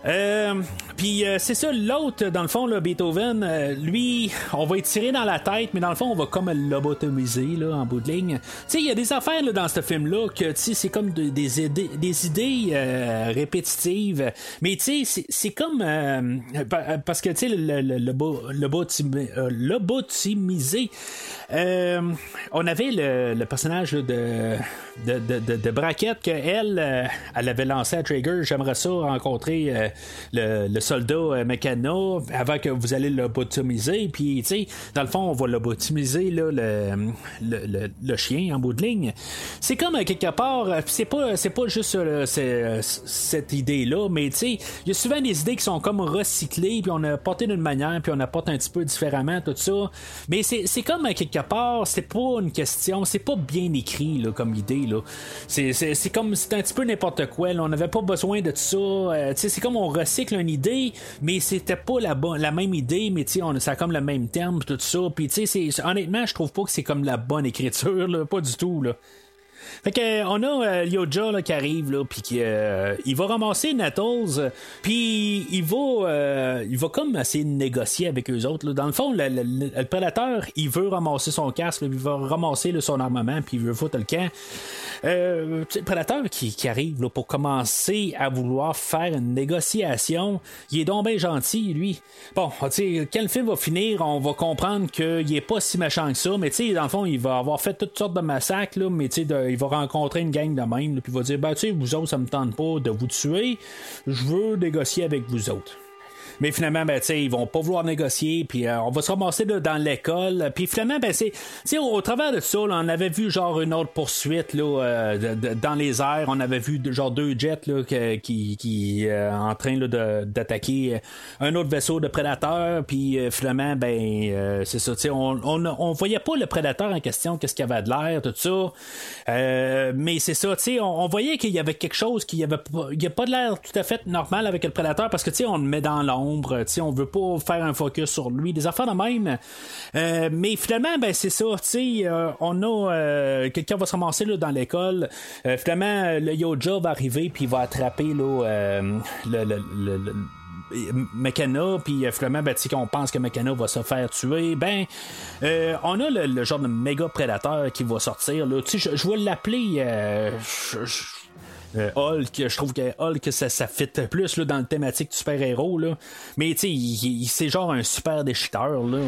Euh, puis euh, c'est ça, l'autre, dans le fond, là, Beethoven, euh, lui, on va tirer dans la tête, mais dans le fond, on va comme le lobotomiser là, en bout de ligne. Tu sais, il y a des affaires là, dans ce film-là que c'est comme des idées, des idées répétitives, mais tu sais, c'est comme parce que tu sais, le, le, le, lobotomiser, on avait le, personnage de, de, de, de, Brackett qu'elle, elle avait lancé à Trigger. J'aimerais ça rencontrer le, soldat euh, mécano avant que vous allez le lobotomiser. Puis, tu sais, dans le fond, on va lobotomiser là, le, le, le, chien en bout de ligne. C'est comme euh, quelque part, euh, c'est pas, c'est pas juste cette idée-là, mais tu sais, il y a souvent des idées qui sont comme recyclées, puis on a porté d'une manière, puis on apporte un petit peu différemment, tout ça. Mais c'est comme quelque part, c'est pas une question, c'est pas bien écrit là, comme idée. là C'est comme, c'est un petit peu n'importe quoi. on n'avait pas besoin de tout ça. sais, c'est comme on recycle une idée, mais c'était pas la, la même idée, mais tu sais, ça a comme le même terme, tout ça. Puis tu sais, honnêtement, je trouve pas que c'est comme la bonne écriture, là, pas du tout. Là. Fait que, on a euh, Yoja là, qui arrive, là, puis qui euh, il va ramasser Nettles, puis il va, euh, il va comme essayer de négocier avec eux autres. Là. Dans le fond, le, prédateur, il veut ramasser son casque, il va ramasser son armement, puis il veut foutre le camp. le prédateur qui, arrive pour commencer à vouloir faire une négociation, il est donc bien gentil, lui. Bon, quand le film va finir, on va comprendre qu'il est pas si méchant que ça, mais dans le fond, il va avoir fait toutes sortes de massacres, là, mais il va rencontrer une gang de même, puis va dire Ben, tu sais, vous autres, ça me tente pas de vous tuer, je veux négocier avec vous autres. Mais finalement, ben, ils vont pas vouloir négocier, puis euh, on va se ramasser dans l'école. Puis finalement, ben, c'est, au, travers de ça, on avait vu genre une autre poursuite là, euh, dans les airs. On avait vu genre deux jets là, qui, qui euh, en train là, d'attaquer un autre vaisseau de prédateurs. Puis finalement, ben, c'est ça. On, on, on voyait pas le prédateur en question, qu'est-ce qu'il avait de l'air, tout ça. mais c'est ça, on, on voyait qu'il y avait quelque chose qui avait pas, il y a pas de l'air tout à fait normal avec le prédateur parce que on le met dans l'ombre on veut pas faire un focus sur lui, des affaires de même. Euh, mais finalement, ben c'est ça, euh, on a euh, quelqu'un va se ramasser dans l'école. finalement, le Yoja va arriver puis il va attraper le, le, Mekana, puis finalement, ben, on pense que Mekana va se faire tuer, ben, on a le, genre de méga prédateur qui va sortir. Je, je vais l'appeler. Hulk, je trouve que Hulk, ça, ça fit plus là, dans le thématique du super-héros. Là. Mais tu sais, c'est genre un super déchiteur. Là,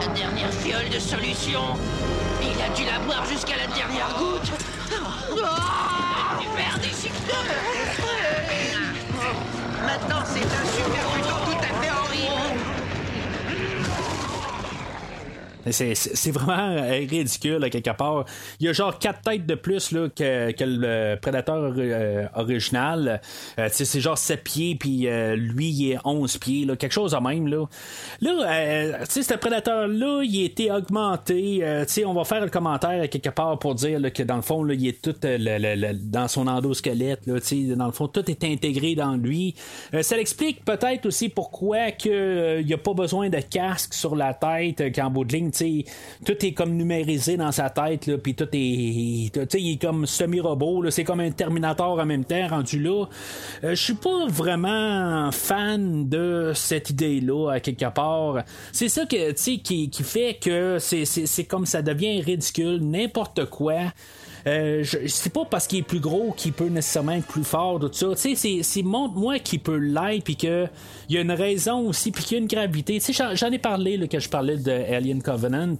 La dernière fiole de solution, il a dû la boire jusqu'à la dernière goutte. Oh super déchiteur Maintenant, c'est un C'est vraiment ridicule, quelque part. Il y a genre quatre têtes de plus là, que, que le prédateur euh, original. Euh, c'est genre 7 pieds, puis euh, lui, il est 11 pieds. Là, quelque chose de même. Là, là ce prédateur-là, il a été augmenté. on va faire le commentaire quelque part pour dire que dans le fond, il est tout dans son endosquelette. Là, dans le fond, tout est intégré dans lui. ça l'explique peut-être aussi pourquoi il n'y a pas besoin de casque sur la tête qu'en bout de ligne tout est comme numérisé dans sa tête, puis tout est. il est comme semi-robot, c'est comme un Terminator en même temps rendu là. Euh, je suis pas vraiment fan de cette idée-là, à quelque part. C'est ça que, qui, qui fait que c'est comme ça devient ridicule, n'importe quoi. Euh, c'est pas parce qu'il est plus gros qu'il peut nécessairement être plus fort, tout ça. Tu sais, c'est montre-moi qu'il peut l'être, puis qu'il y a une raison aussi, puis qu'il y a une gravité. Tu sais, j'en ai parlé, là, que je parlais de Alien Covenant Covenant,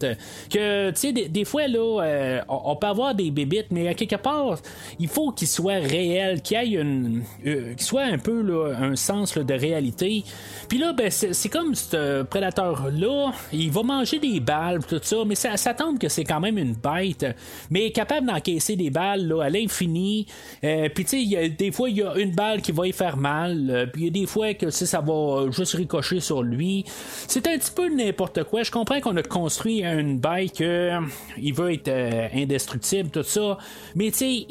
que, tu sais, des, des, fois, là, euh, on, peut avoir des bébites, mais à quelque part, il faut qu'ils soient réels, qu'il ait une, euh, qu'il soit un peu, là, un sens là, de réalité. Puis là, ben, c'est comme ce prédateur-là, il va manger des balles, tout ça, mais ça, ça que c'est quand même une bête, mais capable d'encaisser des balles là, à l'infini. Euh, puis tu sais, des fois, il y a une balle qui va y faire mal, euh, puis il y a des fois que ça va juste ricocher sur lui. C'est un petit peu n'importe quoi. Je comprends qu'on a construit une que il veut être euh, indestructible, tout ça, mais tu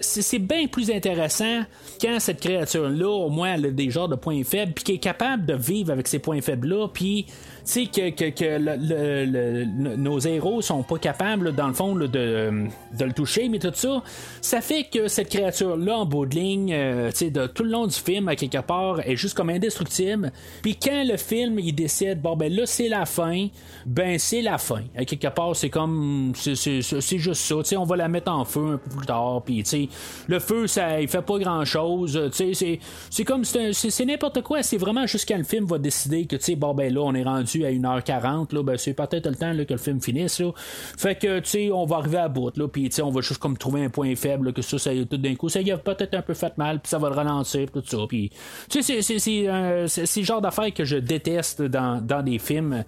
sais, c'est bien plus intéressant quand cette créature-là, au moins, elle a des genres de points faibles, puis qui est capable de vivre avec ces points faibles-là, puis tu sais, que, que, nos héros sont pas capables, dans le fond, de, de, le toucher, mais tout ça, ça fait que cette créature-là, en bout de ligne, euh, de tout le long du film, à quelque part, est juste comme indestructible. Puis quand le film, il décide, bon, ben là, c'est la fin, ben c'est la fin. À quelque part, c'est comme, c'est juste ça, tu sais, on va la mettre en feu un peu plus tard, puis tu le feu, ça, il fait pas grand-chose, tu sais, c'est comme, c'est n'importe quoi, c'est vraiment juste quand le film va décider que, tu sais, bon, ben là, on est rendu à 1h40, là, ben, c'est peut-être le temps là, que le film finisse. Là. Fait que, tu sais, on va arriver à bout, là, puis on va juste comme trouver un point faible, que ça, ça tout d'un coup, ça y a peut-être un peu fait mal, puis ça va le ralentir, tout ça. Puis, tu sais, c'est euh, le genre d'affaires que je déteste dans, dans des films,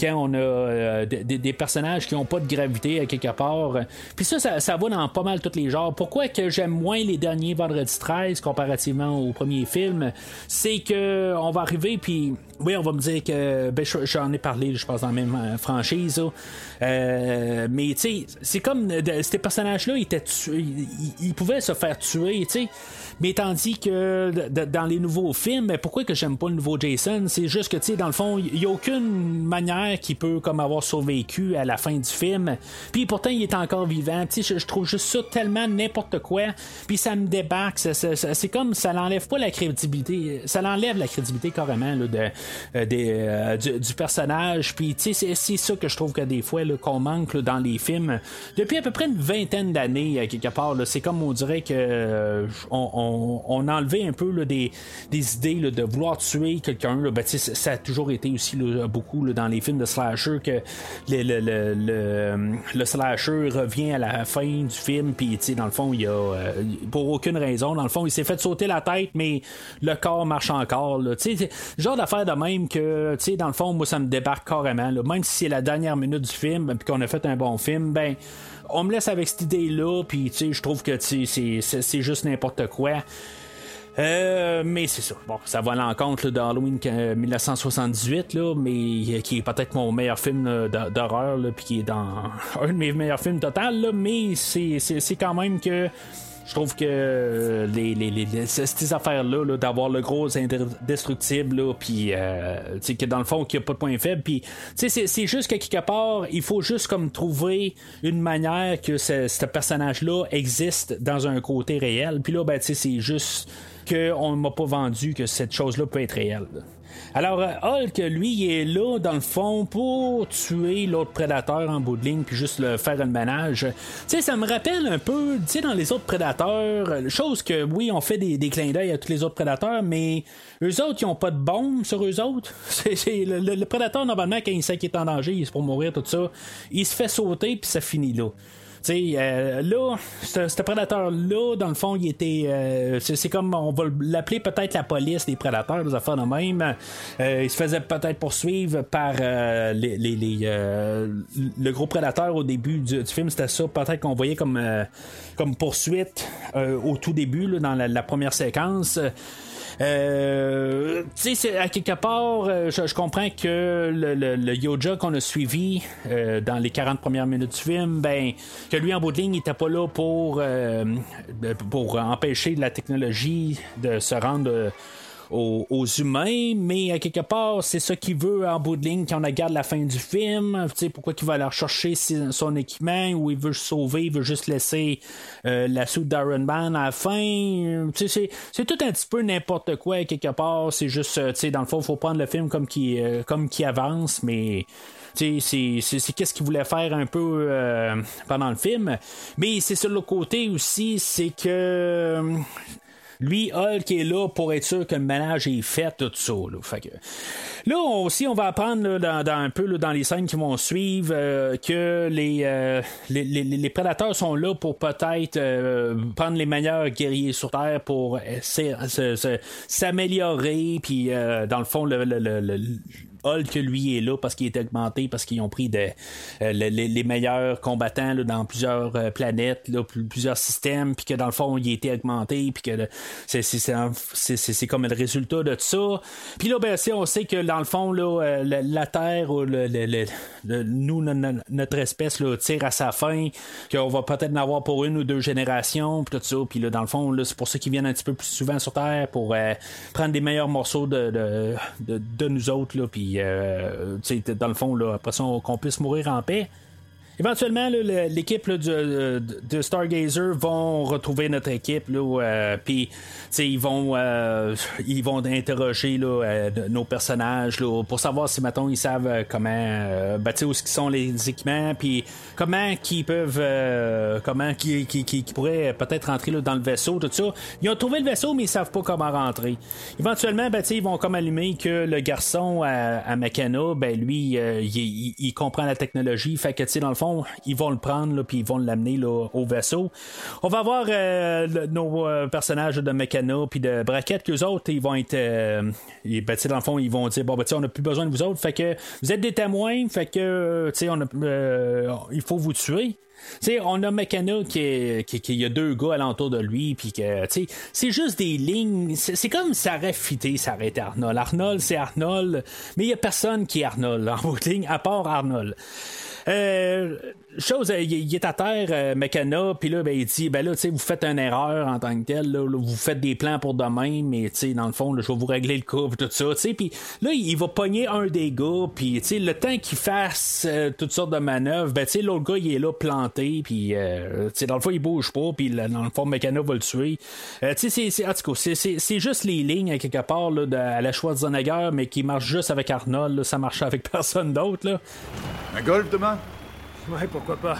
quand on a euh, des, personnages qui n'ont pas de gravité à quelque part. Puis ça, ça, va dans pas mal tous les genres. Pourquoi que j'aime moins les derniers Vendredi 13 comparativement au premier film, c'est que on va arriver, puis oui, on va me dire que ben, j'en ai parlé, je pense, dans la même euh, franchise. Euh, mais tu sais, c'est comme ces personnages-là, ils, ils, ils, pouvaient se faire tuer, tu sais. Mais tandis que dans les nouveaux films, pourquoi que j'aime pas le nouveau Jason? C'est juste que, tu sais, dans le fond, il y a aucune manière qu'il peut comme avoir survécu à la fin du film. Puis pourtant, il est encore vivant. Tu sais, je, trouve juste ça tellement n'importe quoi. Puis ça me débarque. C'est comme ça l'enlève pas la crédibilité. Ça l'enlève la crédibilité carrément là, de, euh, euh, du, personnage. Puis tu sais, c'est ça que je trouve que des fois qu'on manque dans les films. Depuis à peu près une vingtaine d'années, quelque part, c'est comme on dirait que euh, on on, a enlevé un peu des, idées de vouloir tuer quelqu'un. Ben, ça a toujours été aussi beaucoup dans les films de slasher que le, slasher revient à la fin du film, puis dans le fond, il y a euh, pour aucune raison, dans le fond, il s'est fait sauter la tête, mais le corps marche encore. Là, genre d'affaire de même que, dans le fond, moi, ça me débarque carrément. Même si c'est la dernière minute du film, puis qu'on a fait un bon film, ben on me laisse avec cette idée-là, puis je trouve que c'est juste n'importe quoi. Euh, mais c'est ça. Bon, ça va à l'encontre d'Halloween 1978, là, mais qui est peut-être mon meilleur film d'horreur, puis qui est dans un de mes meilleurs films total, là, mais c'est quand même que je trouve que euh, les, les, les, ces affaires-là, d'avoir le gros indestructible, puis euh, que dans le fond, qu'il n'y a pas de point faible, puis c'est juste qu'à quelque part, il faut juste comme trouver une manière que ce, personnage-là existe dans un côté réel. Puis là, ben, c'est juste qu'on ne m'a pas vendu que cette chose-là peut être réelle. Alors, euh, Hulk, lui, il est là, dans le fond, pour tuer l'autre prédateur en bout de ligne, puis juste le faire un ménage. Tu sais, ça me rappelle un peu, tu sais, dans les autres prédateurs, euh, chose que, oui, on fait des, clins d'œil à tous les autres prédateurs, mais eux autres, ils ont pas de bombe sur eux autres. Le, prédateur, normalement, quand il sait qu'il est en danger, il est pour mourir, tout ça, il se fait sauter, puis ça finit là. Euh, là, ce, prédateur-là, dans le fond, il était. Euh, c'est comme, on va l'appeler peut-être la police des prédateurs, des affaires de même. Euh, il se faisait peut-être poursuivre par les, le gros prédateur au début du, film. C'était ça, peut-être qu'on voyait comme, comme poursuite au tout début, dans la première séquence. Euh, tu sais, à quelque part, euh, je, comprends que le, le, Yoja qu'on a suivi euh, dans les 40 premières minutes du film, ben, que lui en bout de ligne, il était pas là pour, euh, pour empêcher la technologie de se rendre aux, humains, mais à quelque part, c'est ça qu'il veut en bout de ligne quand on regarde la fin du film. Tu sais, pourquoi il va aller chercher son équipement ou il veut sauver, il veut juste laisser euh, la soude d'Iron Man à la fin. Sais, c'est tout un petit peu n'importe quoi quelque part. C'est juste, euh, dans le fond, il faut prendre le film comme qui, euh, avance, mais c'est qu'est-ce qu'il voulait faire un peu pendant le film. Mais c'est sur le côté aussi, c'est que lui, Hulk est là pour être sûr que le ménage est fait, tout ça. Là, que, là aussi, on va apprendre dans, un peu dans les scènes qui vont suivre que les, les, les, les, prédateurs sont là pour peut-être prendre les meilleurs guerriers sur Terre pour s'améliorer, puis dans le fond, le Hulk, lui, est là parce qu'il est augmenté, parce qu'ils ont pris de, euh, les, meilleurs combattants dans plusieurs euh, planètes, plusieurs systèmes, puis que dans le fond, il a été augmenté, puis que c'est comme le résultat de tout ça. Puis là, ben, on sait que dans le fond, là, euh, la, Terre, nous, notre espèce tire à sa fin, qu'on va peut-être en avoir pour une ou deux générations, puis tout ça. Puis là, dans le fond, c'est pour ça qu'ils viennent un petit peu plus souvent sur Terre pour prendre des meilleurs morceaux de, de, de nous autres, puis euh, dans le fond, là, après qu'on puisse mourir en paix. Éventuellement, l'équipe de, de, Stargazer vont retrouver notre équipe, euh, puis ils vont euh, ils vont interroger là, nos personnages pour savoir si mettons ils savent comment ben, où sont les équipements, puis comment qu'ils peuvent comment qui, qui, pourraient peut-être rentrer dans le vaisseau, tout ça. Ils ont trouvé le vaisseau, mais ils savent pas comment rentrer. Éventuellement, ben, ils vont comme allumer que le garçon à, à ben lui, il, il, comprend la technologie, fait que dans le fond ils vont le prendre, puis ils vont l'amener au vaisseau. On va voir euh, nos euh, personnages de Meccano puis de Braquette, qu'eux autres, ils vont être. Euh, ben, dans le fond, ils vont dire bon, ben, on n'a plus besoin de vous autres, fait que vous êtes des témoins, fait que, on il faut vous tuer. sais on a Meccano qui, qui, a deux gars alentour de lui, puis que c'est juste des lignes. C'est comme ça aurait fité, ça aurait Arnold. Arnold, c'est Arnold, mais il y a personne qui est Arnold en bout de ligne, à part Arnold. Eh, chose, euh, il, est à terre, euh, puis là, ben, il dit, ben là, tu sais, vous faites une erreur en tant que tel, là, vous faites des plans pour demain, mais tu sais, dans le fond, je vais vous régler le coup, tout ça, tu sais, puis là, il va pogner un des gars, puis tu sais, le temps qu'il fasse euh, toutes sortes de manœuvres, ben tu sais, l'autre gars, il est là planté, puis tu sais, dans le fond, il bouge pas, puis dans le fond, Mecano va le tuer. tu sais, c'est, c'est juste les lignes, quelque part, là, de, à la Schwarzenegger, mais qui marche juste avec Arnold, là, ça marche avec personne d'autre, là. Un golf demain? Ouais, pourquoi pas.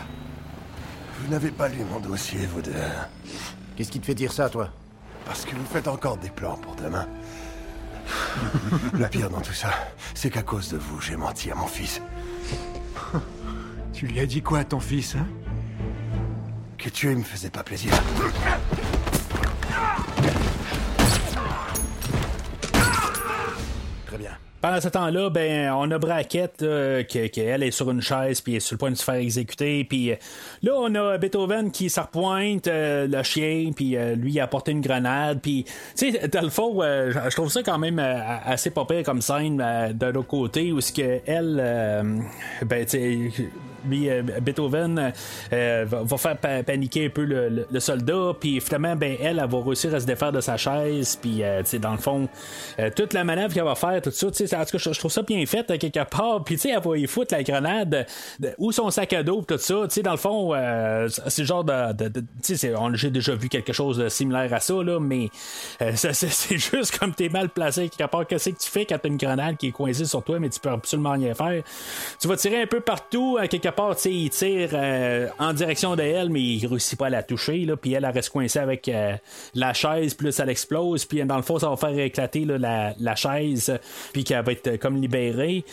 Vous n'avez pas lu mon dossier, vous deux. Qu'est-ce qui te fait dire ça, toi? Parce que vous faites encore des plans pour demain. Le pire dans tout ça, c'est qu'à cause de vous, j'ai menti à mon fils. Tu lui as dit quoi à ton fils, hein? Que tuer me faisait pas plaisir. Très bien. Pendant ce temps-là, ben, on a Braquette euh, qui, elle est sur une chaise puis est sur le point de se faire exécuter. Puis euh, là, on a Beethoven qui s'arpointe euh, le chien puis lui il a apporté une grenade. Puis tu sais, le fond, je trouve ça quand même assez pas comme scène de l'autre côté où ce que elle, ben, lui, Beethoven va, faire paniquer un peu le, soldat, puis finalement, ben, elle, elle, va réussir à se défaire de sa chaise, puis, dans le fond, toute la manœuvre qu'elle va faire, tout ça, en tout cas, je, trouve ça bien fait euh, quelque part. Puis, elle va y foutre la grenade ou son sac à dos, tout ça. Tu sais, dans le fond, euh, c'est genre de. tu sais, j'ai déjà vu quelque chose de similaire à ça, là, mais euh, c'est juste comme t'es mal placé quelque part. Qu'est-ce que tu fais quand t'as une grenade qui est coincée sur toi, mais tu peux absolument rien faire? Tu vas tirer un peu partout, à quelque part, sais, il tire en direction d'elle, mais il réussit pas à la toucher, là, puis elle, reste coincée avec la chaise, plus elle explose, puis dans le fond, ça va faire éclater la, chaise, puis qu'elle va être euh, comme libérée.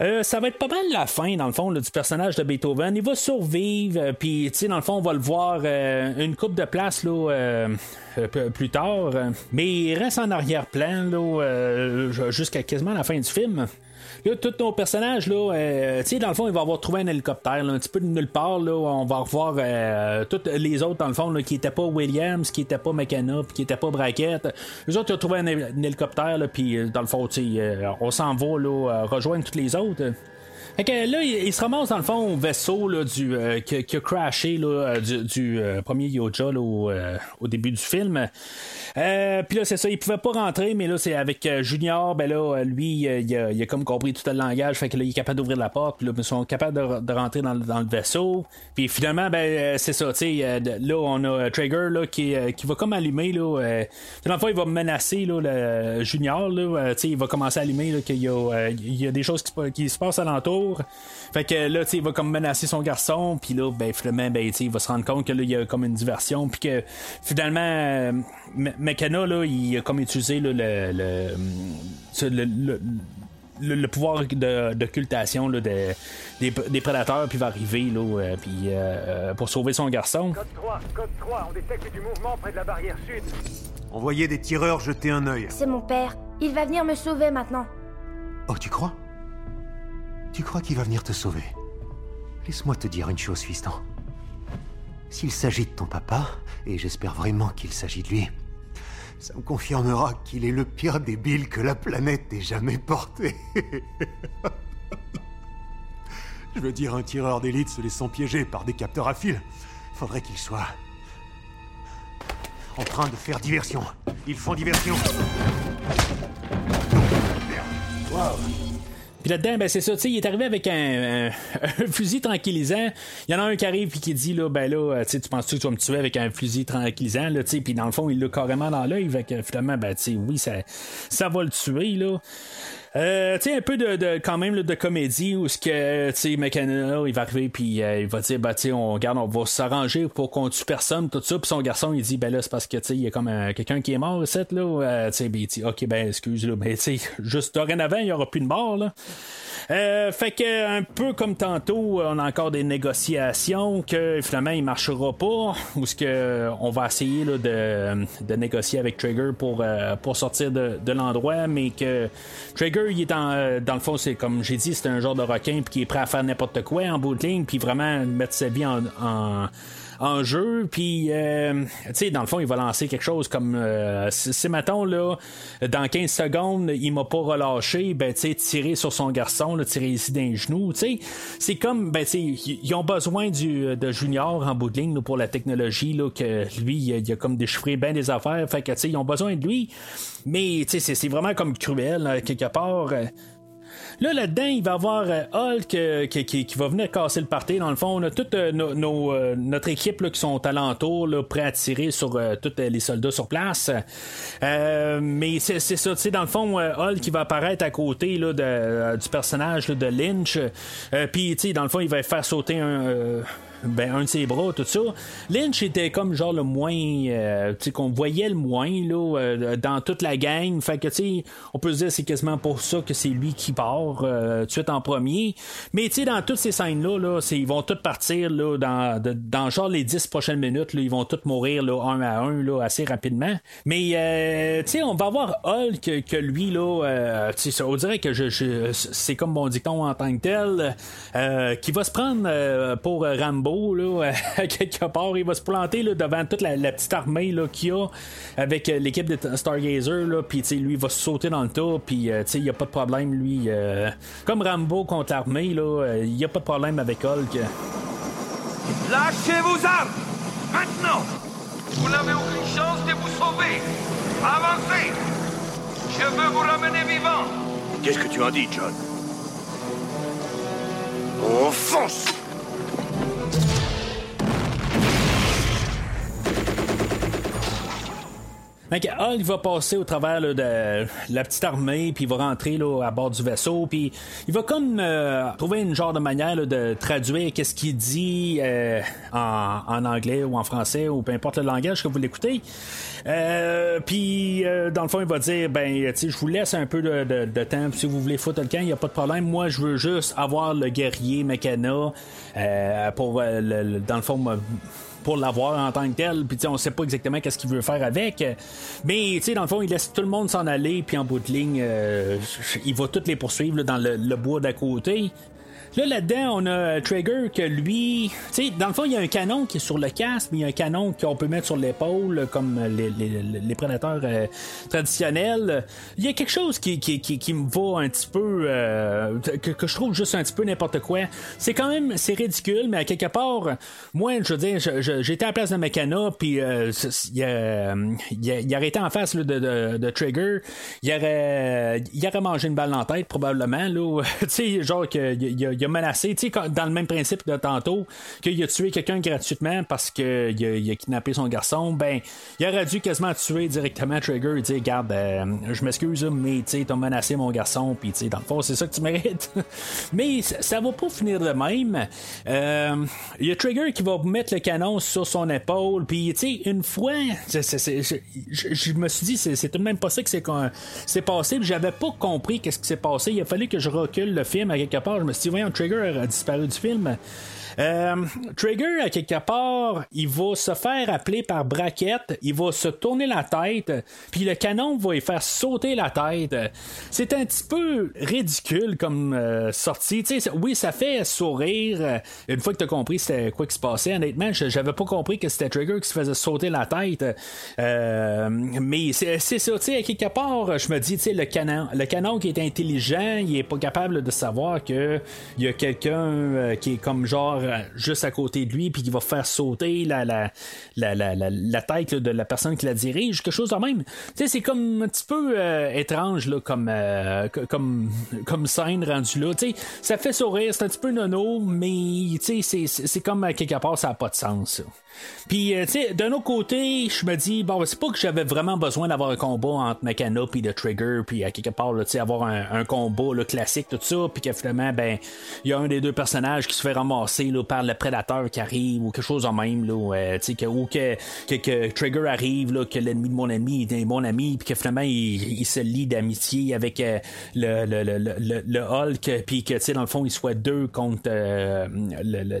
Euh, ça va être pas mal la fin, dans le fond, du personnage de Beethoven. Il va survivre, euh, puis, tu sais, dans le fond, on va le voir une coupe de place là, plus tard. mais il reste en arrière-plan jusqu'à quasiment la fin du film. Là, tous nos personnages, là, euh, tu sais, dans le fond, il va avoir trouvé un hélicoptère, un petit peu de nulle part, là, on va revoir euh, tous les autres, dans le fond, là, qui n'étaient pas Williams, qui n'étaient pas McKenna, puis qui n'étaient pas Brackett. Les autres, ils ont trouvé un, hélicoptère, là, puis euh, dans le fond, on s'en va, là, rejoindre tous les autres. Là, il, se ramasse dans le fond au vaisseau là, du, qui, a crashé là, du, premier Yoja au, au, début du film. Euh, puis là, c'est ça, il pouvait pas rentrer, mais là, c'est avec euh, Junior, ben là, euh, lui, il a, il, a, comme compris tout le langage, fait que là, il est capable d'ouvrir la porte, puis là, ils sont capables de, rentrer dans, le vaisseau. Puis finalement, ben, c'est ça, tu sais, là, on a Traeger, là, qui, qui va comme allumer, là, dans le il va menacer, là, Junior, là, tu sais, il va commencer à allumer, qu'il y a, il y a des choses qui, qui se passent alentour. Fait que là, tu sais, il va comme menacer son garçon, puis là, ben, finalement, ben, tu sais, il va se rendre compte que là, il y a comme une diversion, puis que finalement, euh, M- McKenna, là, il a comme utilisé là, le, le, le- le- le- le pouvoir de- d'occultation là, de- des, des prédateurs, puis il va arriver, là, euh, puis euh, euh, pour sauver son garçon. Code 3, code 3, on détecte du mouvement près de la barrière sud. Envoyez des tireurs jeter un œil. C'est mon père. Il va venir me sauver maintenant. Oh, tu crois? Tu crois qu'il va venir te sauver? Laisse-moi te dire une chose, fiston. S'il s'agit de ton papa, et j'espère vraiment qu'il s'agit de lui, ça me confirmera qu'il est le pire débile que la planète ait jamais porté. Je veux dire, un tireur d'élite se laissant piéger par des capteurs à fil. Faudrait qu'il soit en train de faire diversion. Ils font diversion. Puis là-dedans, ben c'est ça, tu sais, il est arrivé avec un, un- un fusil tranquillisant. Il y en a un qui arrive puis qui dit là, ben là, euh, tu penses-tu que tu vas me tuer avec un fusil tranquillisant, là, tu sais, puis dans le fond, il l'a carrément dans l'œil, fait que finalement, ben tu sais, oui, ça, ça va le tuer, là. Euh, tu sais, un peu de, de- quand même là, de comédie où ce que, tu sais, McKenna, il va arriver puis euh, il va dire, ben tu sais, on regarde, on va s'arranger pour qu'on tue personne, tout ça. Puis son garçon, il dit, ben là, c'est parce que, tu sais, il y a comme euh, quelqu'un qui est mort, cette là. Euh, tu sais, ben, il dit, ok, ben excuse, là, ben tu sais, juste dorénavant, il y aura plus de mort, là. Euh, fait que un peu comme tantôt, on a encore des négociations que finalement il marchera pas, ou ce que on va essayer là, de, de négocier avec Trigger pour, euh, pour sortir de, de l'endroit, mais que Trigger il est en, euh, dans le fond c'est comme j'ai dit c'est un genre de requin puis qui est prêt à faire n'importe quoi en bout de ligne puis vraiment mettre sa vie en, en en jeu, puis euh, tu sais, dans le fond, il va lancer quelque chose comme euh, si, là, dans 15 secondes, il m'a pas relâché, ben, tu sais, tirer sur son garçon, là, tirer ici d'un genou, tu sais, c'est comme, ben, tu sais, ils ont besoin du, de Junior en bout de ligne là, pour la technologie, là, que lui, il a, comme déchiffré bien des affaires, fait que, tu sais, ils ont besoin de lui, mais, tu sais, c'est- c'est vraiment comme cruel, là, quelque part. Là, là-dedans, il va y avoir euh, Hulk euh, qui, qui- qui va venir casser le party. Dans le fond, on a toute euh, notre équipe là, qui sont alentour, là, prêts à tirer sur euh, tous les soldats sur place. Euh, mais c'est ça, tu sais, dans le fond, Hulk qui va apparaître à côté là, de, du personnage là, de Lynch. Euh, Puis, tu sais, dans le fond, il va faire sauter un... ben, un de ses bras, tout ça. Lynch était comme genre le moins, euh, tu sais, qu'on voyait le moins, là, euh, dans toute la gang. Fait que, tu sais, on peut se dire c'est quasiment pour ça que c'est lui qui part, euh, tout de suite en premier. Mais, tu sais, dans toutes ces scènes-là, là, ils vont tous partir, là, dans, dans genre les 10 prochaines minutes, là, ils vont tous mourir, là, un à un, là, assez rapidement. Mais, euh, tu sais, on va voir Hulk que lui, là, euh, tu sais, on dirait que je, je- c'est comme mon dicton en tant que tel, euh, qui va se prendre pour Rambo, là, quelque part. Il va se planter là, devant toute la, la petite armée là, qu'il y a avec euh, l'équipe de Stargazer. Là, puis, tu sais, lui, il va se sauter dans le tas. Puis, euh, tu sais, il n'y a pas de problème, lui. euh, comme Rambo contre l'armée, là, euh, il n'y a pas de problème avec Hulk. Lâchez vos armes Maintenant Vous n'avez aucune chance de vous sauver Avancez Je veux vous ramener vivant Qu'est-ce que tu en dis, John? On fonce Fait que Hulk va passer au travers là, de la petite armée, puis il va rentrer là, à bord du vaisseau, puis il va comme euh, trouver une genre de manière là, de traduire qu'est-ce qu'il dit euh, en, en anglais ou en français ou peu importe le langage que vous l'écoutez. Euh, puis euh, dans le fond, il va dire ben, tu je vous laisse un peu de, de- de temps. Si vous voulez foutre le camp, il n'y a pas de problème. Moi, je veux juste avoir le guerrier Mekana euh, pour, euh, le- le- dans le fond, pour l'avoir en tant que tel. Puis on sait pas exactement qu'est-ce qu'il veut faire avec. Mais tu sais, dans le fond, il laisse tout le monde s'en aller. Puis en bout de ligne, euh, il va tous les poursuivre dans le bois d'à côté. Là, là-dedans, on a Trigger que lui. Tu sais, dans le fond, il y a un canon qui est sur le casque, mais il y a un canon qu'on peut mettre sur l'épaule, comme les, les- les prédateurs euh, traditionnels. Il y a quelque chose qui, qui, qui, me va un petit peu. euh, que, je trouve juste un petit peu n'importe quoi. C'est quand même. C'est ridicule, mais à quelque part, moi, je veux dire, j'étais à la place de Mecana, puis euh, il, il, aurait été en face là, de, de, de Trigger. Il aurait, il aurait mangé une balle en tête, probablement. là. tu sais, genre qu'il y, a- il a menacé, tu sais, dans le même principe de tantôt, qu'il a tué quelqu'un gratuitement parce qu'il a, il a kidnappé son garçon, ben, il aurait dû quasiment tuer directement Trigger et dire, regarde, euh, je m'excuse, mais tu t'as menacé mon garçon, puis tu sais, dans le fond, c'est ça que tu mérites. mais ça, va pas finir de même. Euh, il y a Trigger qui va mettre le canon sur son épaule, puis tu sais, une fois, je me suis dit, c'est tout de même pas ça que c'est passé, j'avais pas compris qu'est-ce qui s'est passé. Il a fallu que je recule le film à quelque part. Je me suis dit, voyons, Trigger a disparu du film. Euh, Trigger, à quelque part, il va se faire appeler par Braquette, il va se tourner la tête, puis le canon va lui faire sauter la tête. C'est un petit peu ridicule comme euh, sortie. oui, ça fait sourire. Une fois que tu as compris c'était quoi qui se passait, honnêtement, j'avais pas compris que c'était Trigger qui se faisait sauter la tête. Euh, mais c'est ça, tu sais, à quelque part, je me dis, tu sais, le canon, le canon qui est intelligent, il est pas capable de savoir que il y a quelqu'un qui est comme genre juste à côté de lui, puis qui va faire sauter la, la, la, la, tête de la personne qui la dirige, quelque chose de même. Tu sais, c'est comme un petit peu euh, étrange, là, comme, euh, comme, comme scène rendue là. Tu sais, ça fait sourire, c'est un petit peu nono, mais tu sais, c'est comme à quelque part, ça n'a pas de sens. Puis, euh, tu sais, d'un autre côté, je me dis, bon, c'est pas que j'avais vraiment besoin d'avoir un combat entre Mechana puis The Trigger, puis à quelque part, tu sais, avoir un, combat là, classique, tout ça, puis que finalement, ben, il y a un des deux personnages qui se fait ramasser là, par le prédateur qui arrive, ou quelque chose en même, là, euh, que, ou que, que, Trigger arrive, là, que l'ennemi de mon ami est mon ami, puis que finalement, il, se lie d'amitié avec euh, le, le, le, le, Hulk, puis que, dans le fond, il soit deux contre le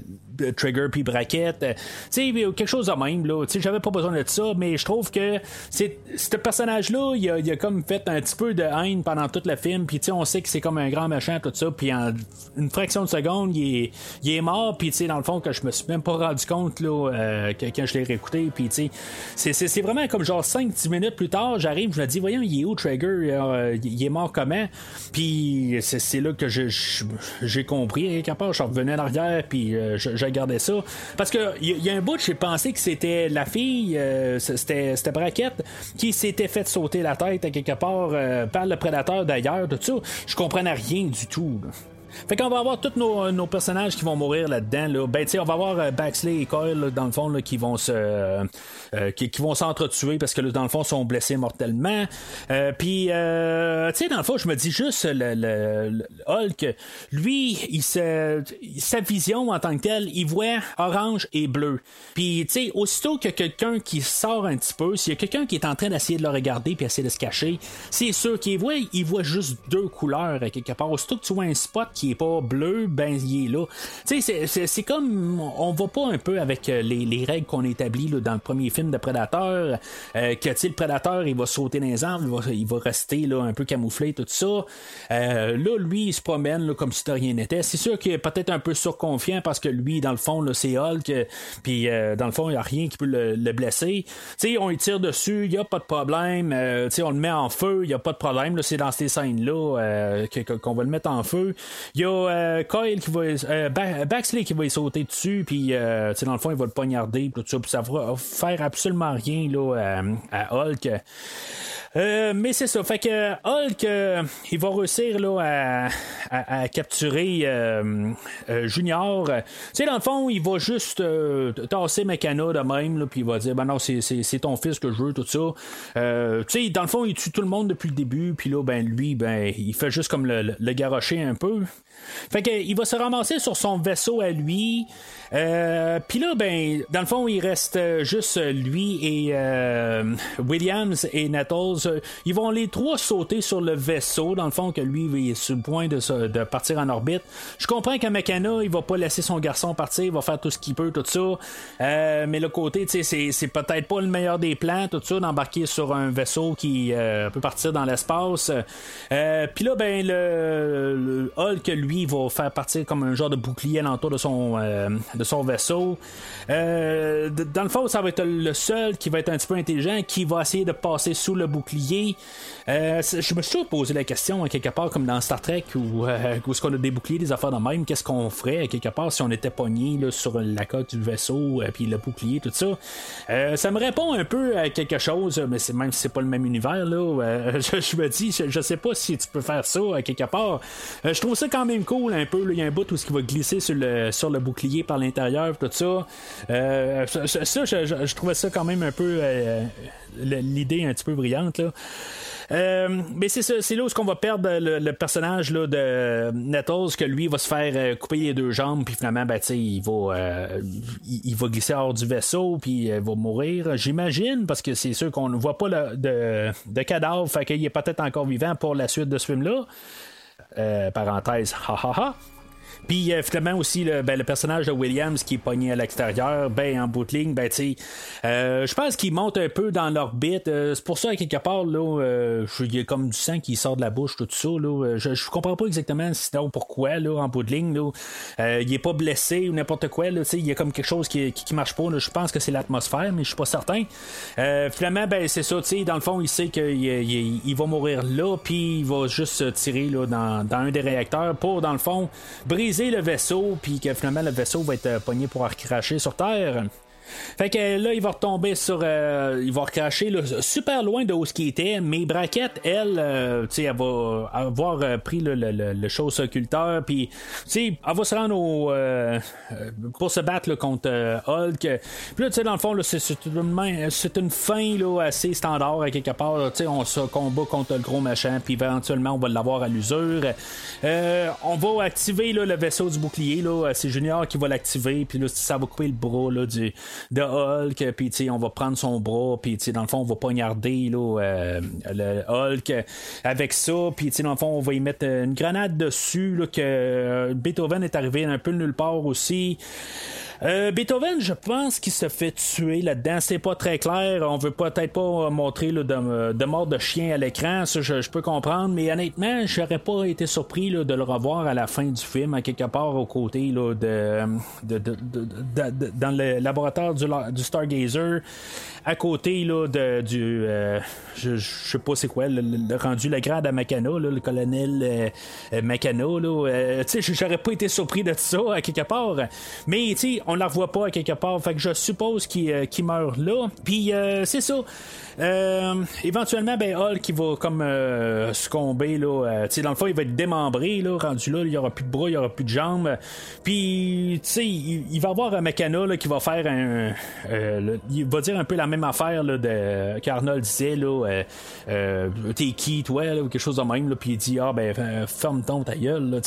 Trigger puis Braquette. Euh, tu sais, quelque chose de même, là. Tu sais, j'avais pas besoin de ça, mais je trouve que ce personnage-là, il a, il a, comme fait un petit peu de haine pendant tout le film, puis tu sais, on sait que c'est comme un grand machin, tout ça, puis en une fraction de seconde, il est, il est mort, puis tu sais, dans le fond, que je me suis même pas rendu compte, là, euh, que, quand je l'ai réécouté, puis tu sais, c'est, vraiment comme genre 5-10 minutes plus tard, j'arrive, je me dis, voyons, il est où Trigger, euh, il est mort comment, puis c'est, là que j'ai compris, quelque part, je revenu en arrière, puis j'ai regardais ça. Parce que il y, a un bout, j'ai pensé que c'était la fille, euh, c'était, Braquette, qui s'était fait sauter la tête à quelque part euh, par le prédateur d'ailleurs, tout ça. Je comprenais rien du tout. Fait qu'on va avoir tous nos, personnages qui vont mourir là-dedans. Là. Ben, on va avoir euh, Baxley et Coyle, dans le fond, qui vont se euh, euh, qui, vont s'entretuer parce que, dans le fond, sont blessés mortellement. Puis, tu sais, dans le fond, je me dis juste, le, Hulk, lui, il se, sa vision en tant que telle, il voit orange et bleu. Puis, tu sais, aussitôt que quelqu'un qui sort un petit peu, s'il y a quelqu'un qui est en train d'essayer de le regarder puis essayer de se cacher, c'est sûr qu'il voit, il voit juste deux couleurs quelque part. Aussitôt que tu vois un spot qui est pas bleu, ben il est là. Tu sais, c'est comme on va pas un peu avec euh, les, règles qu'on établit là, dans le premier film de Prédateur, euh, que le Prédateur il va sauter dans les arbres, il va, rester là, un peu camouflé, tout ça. Euh, là, lui, il se promène là, comme si de rien n'était. C'est sûr qu'il est peut-être un peu surconfiant parce que lui, dans le fond, c'est Hulk, puis dans le fond, il n'y a rien qui peut le, blesser. Tu sais, on lui tire dessus, il n'y a pas de problème. tu sais, on le met en feu, il n'y a pas de problème. C'est dans ces scènes-là qu'on va le mettre en feu. Il y a euh, Kyle qui va. Euh, Baxley qui va y sauter dessus, puis euh, dans le fond, il va le poignarder, tout ça, puis ça va faire absolument rien là, à Hulk. Euh, mais c'est ça. Fait que Hulk, euh, il va réussir là, à, capturer euh, Junior. Tu sais, dans le fond, il va juste tasser Mecana de même, puis il va dire Ben non, c'est ton fils que je veux, tout ça. tu sais, dans le fond, il tue tout le monde depuis le début, puis là, ben lui, ben, il fait juste comme le, le, garocher un peu. Fait que il va se ramasser sur son vaisseau à lui. Puis là, ben, dans le fond, il reste juste lui et Williams et Nettles ils vont les trois sauter sur le vaisseau, dans le fond, que lui il est sur le point de, partir en orbite. Je comprends qu'un Mechana, il va pas laisser son garçon partir, il va faire tout ce qu'il peut, tout ça. Euh, mais le côté, tu sais, c'est peut-être pas le meilleur des plans, tout ça, d'embarquer sur un vaisseau qui euh, peut partir dans l'espace. Euh, puis là, ben, le, Hulk, lui, va faire partir comme un genre de bouclier alentour de son, de son vaisseau. dans le fond, ça va être le seul qui va être un petit peu intelligent, qui va essayer de passer sous le bouclier. Euh, je me suis toujours posé la question, quelque part, comme dans Star Trek, où, euh, est-ce qu'on a des boucliers, des affaires de même, qu'est-ce qu'on ferait, quelque part, si on était pogné sur la coque du vaisseau, puis le bouclier, tout ça. ça me répond un peu à quelque chose, mais c'est, même si c'est pas le même univers, là, je, me dis, je, sais pas si tu peux faire ça, quelque part. je trouve ça quand même cool, un peu. Il y a un bout où ce qui va glisser sur le, sur le bouclier par l'intérieur, tout ça. ça, je, trouvais ça quand même un peu l'idée un petit peu brillante. Là. Euh, mais c'est c'est là où on va perdre le, personnage là, de Nettles, que lui va se faire euh, couper les deux jambes, puis finalement, ben, il va, euh, il, va glisser hors du vaisseau, puis il va mourir. J'imagine, parce que c'est sûr qu'on ne voit pas de, de cadavre, fait qu'il est peut-être encore vivant pour la suite de ce film-là. parenthèse, ha. Puis euh, finalement aussi ben, le, personnage de Williams qui est pogné à l'extérieur, ben en bout de ligne, ben tu euh, je pense qu'il monte un peu dans l'orbite. Euh, c'est pour ça quelque part là, il y a comme du sang qui sort de la bouche tout ça là. Je, je comprends pas exactement sinon pourquoi là en bout de ligne là. il est pas blessé ou n'importe quoi là. Il y a comme quelque chose qui, qui, marche pas. Je pense que c'est l'atmosphère, mais je suis pas certain. finalement ben c'est ça. Dans le fond, il sait qu'il il, va mourir là, puis il va juste tirer là dans, dans un des réacteurs pour dans le fond briser le vaisseau, puis que finalement le vaisseau va être euh, pogné pour recracher sur Terre. Fait que là, il va retomber sur. Euh, il va recracher super loin de où ce qui était. Mais Braquette, elle, euh, tu sais, elle va avoir euh, pris le, le, le, chose occulteur. Puis, tu sais, elle va se rendre au, pour se battre contre Hulk. Puis là, tu sais, dans le fond, c'est, une, c'est une fin là, assez standard à quelque part. Tu sais, on se combat contre le gros machin. Puis éventuellement, on va l'avoir à l'usure. on va activer là, le vaisseau du bouclier. Là. C'est Junior qui va l'activer. Puis là, ça va couper le bras là, du, de Hulk, puis on va prendre son bras, puis dans le fond, on va poignarder là, euh, le Hulk avec ça, puis dans le fond, on va y mettre une grenade dessus, là, que euh, Beethoven est arrivé un peu nulle part aussi. Euh, Beethoven, je pense qu'il se fait tuer là-dedans. C'est pas très clair. On veut peut-être pas montrer de, de, mort de chien à l'écran. Ça, je, peux comprendre. Mais honnêtement, j'aurais pas été surpris de le revoir à la fin du film, à quelque part aux côtés de, dans le laboratoire du, Stargazer à côté là, de, du. Euh, je, je sais pas c'est quoi, le, rendu le grade à Macana, là, le colonel euh, euh. Euh, sais, j'aurais pas été surpris de ça à quelque part. Mais tu sais, on la voit pas à quelque part. Fait que je suppose qu'il meurt là. Puis c'est ça. Euh, éventuellement, ben Hulk qui va comme euh, succomber là. Euh, dans le fond, il va être démembré là, rendu là, il y aura plus de bras, il y aura plus de jambes. Puis, tu sais, il, va avoir un mécano là, qui va faire un, euh, il va dire un peu la même affaire là, de qu'Arnold disait là, t'es qui toi ou quelque chose de même là, puis il dit ah ben ferme ton ta gueule.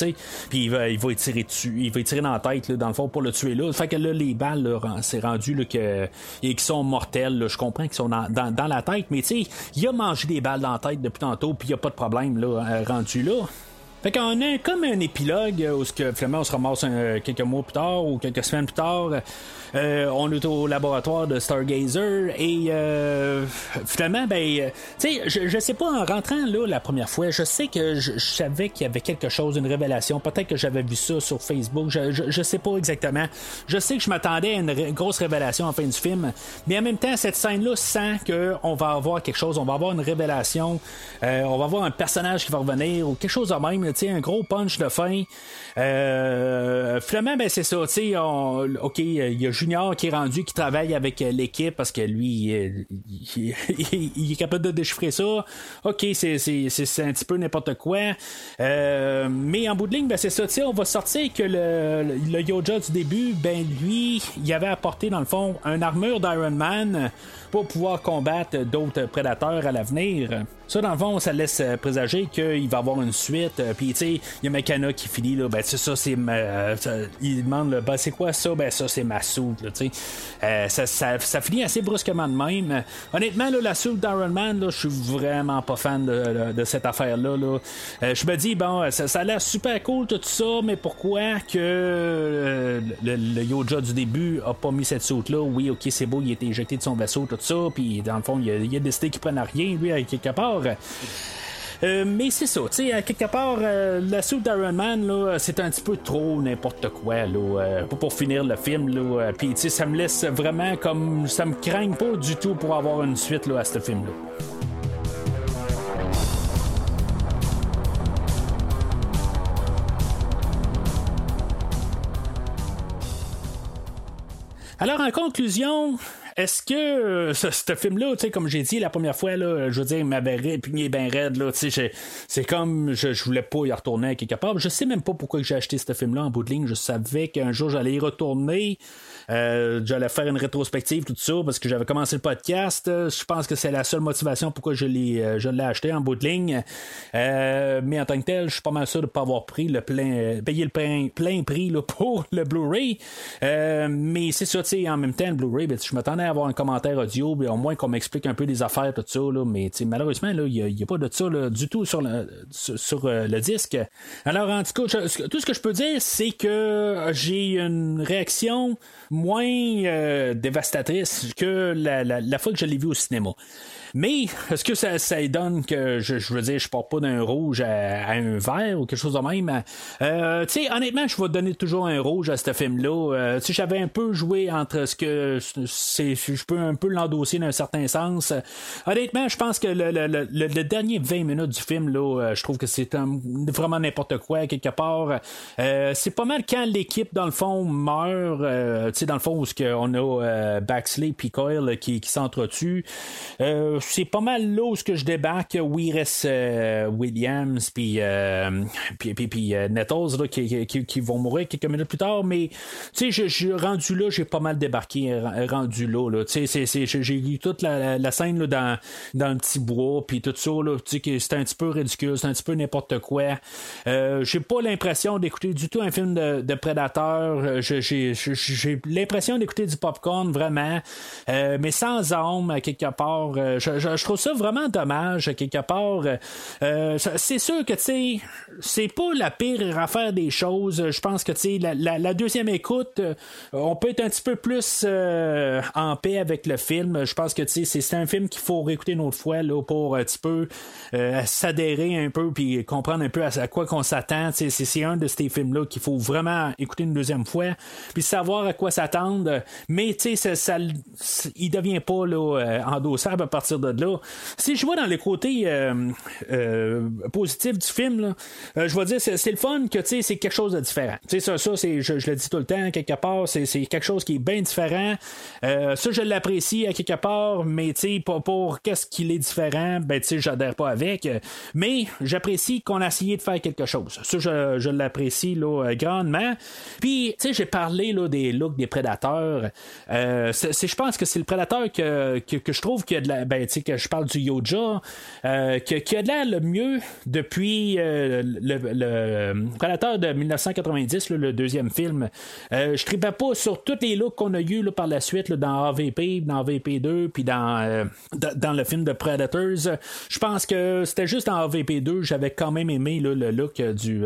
Puis il va, il va tirer dessus, il va tirer dans la tête là, dans le fond pour le tuer là. Fait que là les balles c'est rendu là que et qui sont mortelles. Je comprends qu'ils sont dans, dans, dans la tête, mais tu sais, il a mangé des balles dans la tête depuis tantôt, puis il n'y a pas de problème là, euh, rendu là. Fait qu'on a comme un épilogue où ce que, finalement on se ramasse quelques mois plus tard ou quelques semaines plus tard. Euh, on est au laboratoire de Stargazer et euh, finalement, ben, euh, tu sais, je, je sais pas, en rentrant là la première fois, je sais que je, savais qu'il y avait quelque chose, une révélation. Peut-être que j'avais vu ça sur Facebook, je, je, sais pas exactement. Je sais que je m'attendais à une grosse révélation en fin du film, mais en même temps, cette scène-là sent qu'on va avoir quelque chose, on va avoir une révélation, on va avoir un personnage qui va revenir ou quelque chose de même, un gros punch de fin. Euh, finalement, ben c'est ça, sais, ok, il y a Junior qui est rendu, qui travaille avec l'équipe parce que lui, il, est capable de déchiffrer ça. Ok, c'est, un petit peu n'importe quoi. Euh, mais en bout de ligne, ben c'est ça, on va sortir que le, le Yoja du début, ben lui, il avait apporté dans le fond un armure d'Iron Man pour pouvoir combattre d'autres prédateurs à l'avenir. Ça, dans le fond, ça laisse présager qu'il va y avoir une suite. Puis, tu sais, il y a Mekana qui finit, là, ben, ça, c'est. il demande, ben, c'est quoi ça? Ben, ça, c'est ma soude, tu sais. Euh, ça, ça, finit assez brusquement de même. Honnêtement, là, la soude d'Iron Man, là, je suis vraiment pas fan de, cette affaire-là. Là. Euh, je me dis, bon, ça, a l'air super cool, tout ça, mais pourquoi que euh, le, le, Yoja du début a pas mis cette soude-là? Oui, ok, c'est beau, il été éjecté de son vaisseau, tout ça, puis dans le fond, il a, il a décidé qu'il à rien, lui, à quelque part. Euh, mais c'est ça, tu sais, quelque part, euh, la soupe d'Iron Man, là, c'est un petit peu trop n'importe quoi, là, euh, pour finir le film, là. Euh, puis, tu sais, ça me laisse vraiment comme. Ça me craint pas du tout pour avoir une suite, là, à ce film-là. Alors, en conclusion, est-ce que euh, ce, ce film-là, comme j'ai dit la première fois, là, je veux dire, il m'avait pugné bien raide, là, c'est comme je, je voulais pas y retourner quelque part. Je sais même pas pourquoi j'ai acheté ce film-là en bout de ligne. Je savais qu'un jour j'allais y retourner. Euh, j'allais faire une rétrospective, tout ça, parce que j'avais commencé le podcast. Je pense que c'est la seule motivation pourquoi je l'ai, euh, je l'ai acheté en bout de ligne. Euh, mais en tant que tel, je suis pas mal sûr de ne pas avoir pris le plein, payer le plein, plein prix là, pour le Blu-ray. mais c'est ça, tu sais, en même temps, le Blu-ray, ben, je m'attendais à avoir un commentaire audio, au moins qu'on m'explique un peu des affaires, tout ça, là, mais malheureusement, il n'y a, pas de ça du tout sur le, sur, le disque. Alors, en tout cas, tout ce que je peux dire, c'est que j'ai une réaction moins euh, dévastatrice que la, la, fois que je l'ai vu au cinéma. Mais est-ce que ça, ça donne que je, je veux dire, je porte pas d'un rouge à, un vert ou quelque chose de même? Euh, tu sais, honnêtement, je vais donner toujours un rouge à ce film-là. Euh, sais, j'avais un peu joué entre ce que c'est, je peux un peu l'endosser d'un certain sens. Honnêtement, je pense que le, le, le, dernier 20 minutes du film, là, euh, je trouve que c'est vraiment n'importe quoi quelque part. Euh, c'est pas mal quand l'équipe, dans le fond, meurt. Euh, tu sais, dans le fond, où on a Baxley puis Coyle qui, qui s'entretuent c'est pas mal là où ce que je débarque. Oui, il euh, Williams puis, euh, puis, puis, puis euh, Nettles là, qui, qui, qui, vont mourir quelques minutes plus tard. Mais tu sais, je suis rendu là, j'ai pas mal débarqué rendu là. là. Tu sais, j'ai eu toute la, la scène là, dans, dans le petit bois puis tout ça. Là, tu sais, c'est un petit peu ridicule, c'est un petit peu n'importe quoi. j'ai pas l'impression d'écouter du tout un film de, de prédateur. J'ai l'impression d'écouter du popcorn vraiment, mais sans âme quelque part. Je, je, trouve ça vraiment dommage, quelque part. Euh, c'est sûr que, tu sais, c'est pas la pire affaire des choses. Je pense que, tu sais, la, deuxième écoute, euh, on peut être un petit peu plus euh, en paix avec le film. Je pense que, tu sais, c'est un film qu'il faut réécouter une autre fois, là, pour un petit peu s'adhérer un peu, puis comprendre un peu à, quoi qu'on s'attend. C'est un de ces films-là qu'il faut vraiment écouter une deuxième fois, puis savoir à quoi s'attendre. Mais, tu sais, ça, il devient pas, là, endossable à partir de là. Si je vois dans les côtés euh, euh, positifs du film, euh, je vais dire c'est, le fun que c'est quelque chose de différent. ça, ça c'est, je, le dis tout le temps, quelque part, c'est, quelque chose qui est bien différent. ça, je l'apprécie à quelque part, mais pour, pour qu'est-ce qu'il est différent, ben j'adhère pas avec. Mais j'apprécie qu'on a essayé de faire quelque chose. Ça, je, je l'apprécie grandement. Puis, tu sais, j'ai parlé là, des looks des prédateurs. je pense que c'est le prédateur que, que, je trouve que de la. Ben, que je parle du Yoja, euh, qui a l'air le mieux depuis euh, le, le, de 1990, le deuxième film. Euh, je ne pas sur tous les looks qu'on a eu par la suite dans AVP, dans AVP 2, puis dans, dans le film de Predators. Je pense que c'était juste dans AVP 2, j'avais quand même aimé le look du,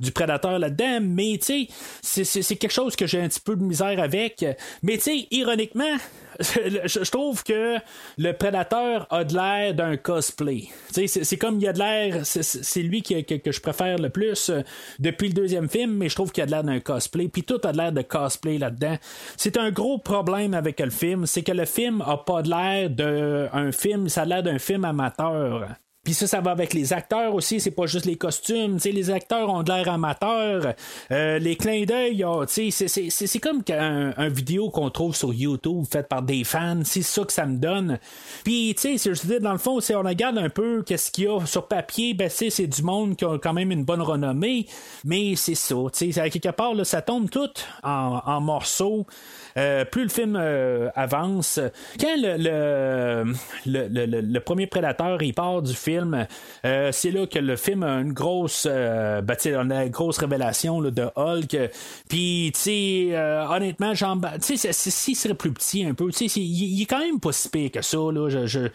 du Prédateur là-dedans, mais tu sais, c'est quelque chose que j'ai un petit peu de misère avec. Mais tu sais, ironiquement, je trouve que le prédateur a de l'air d'un cosplay. C'est comme il a de l'air, c'est lui qui, que, je préfère le plus euh, depuis le deuxième film, mais je trouve qu'il a de l'air d'un cosplay. Puis tout a de l'air de cosplay là-dedans. C'est un gros problème avec le film, c'est que le film a pas de l'air d'un film, ça a l'air d'un film amateur. Puis ça, ça va avec les acteurs aussi, c'est pas juste les costumes. sais les acteurs ont de l'air amateurs. Euh, les clins d'œil, c'est comme un, un vidéo qu'on trouve sur YouTube fait par des fans. C'est ça que ça me donne. Puis, tu sais, je dis, dans le fond, si on regarde un peu qu'est-ce qu'il y a sur papier, ben, c'est du monde qui a quand même une bonne renommée. Mais c'est ça, tu sais, quelque part, là, ça tombe tout en, en morceaux. Euh, plus le film euh, avance, quand le le, premier prédateur il part du film, euh, c'est là que le film a une grosse, ben, on a une grosse révélation de Hulk. Puis, sais, honnêtement, tu sais, s'il serait plus petit un peu, il, est quand même pas si pire que ça. Là, je, je,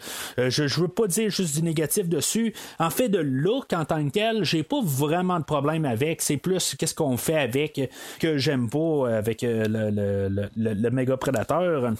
je, veux pas dire juste du négatif dessus. En fait, de look en tant que tel, j'ai pas vraiment de problème avec. C'est plus qu'est-ce qu'on fait avec que j'aime pas avec le, le, le, méga prédateur.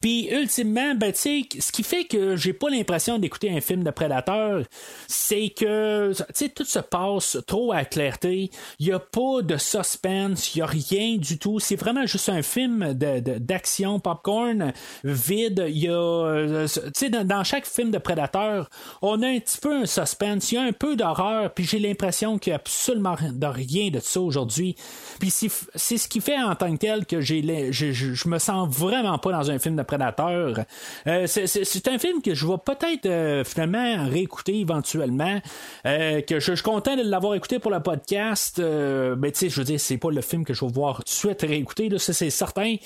Puis ultimement, ben, ce qui fait que j'ai pas l'impression d'écouter un film de prédateur, c'est que tout se passe trop à clarté. Il n'y a pas de suspense, il n'y a rien du tout. C'est vraiment juste un film d'action popcorn vide. Il y a, euh, dans, dans chaque film de prédateur, on a un petit peu un suspense, il y a un peu d'horreur, puis j'ai l'impression qu'il n'y a absolument rien de ça aujourd'hui. Puis c'est ce qui fait en tant que tel que je, me sens vraiment pas dans un film de prédateur. Euh, c'est un film que je vais peut-être euh, finalement réécouter éventuellement. Euh, que je, suis content de l'avoir écouté pour le podcast. mais tu sais, je veux dire, c'est pas le film que je vais voir tout de suite réécouter, là, ça c'est certain.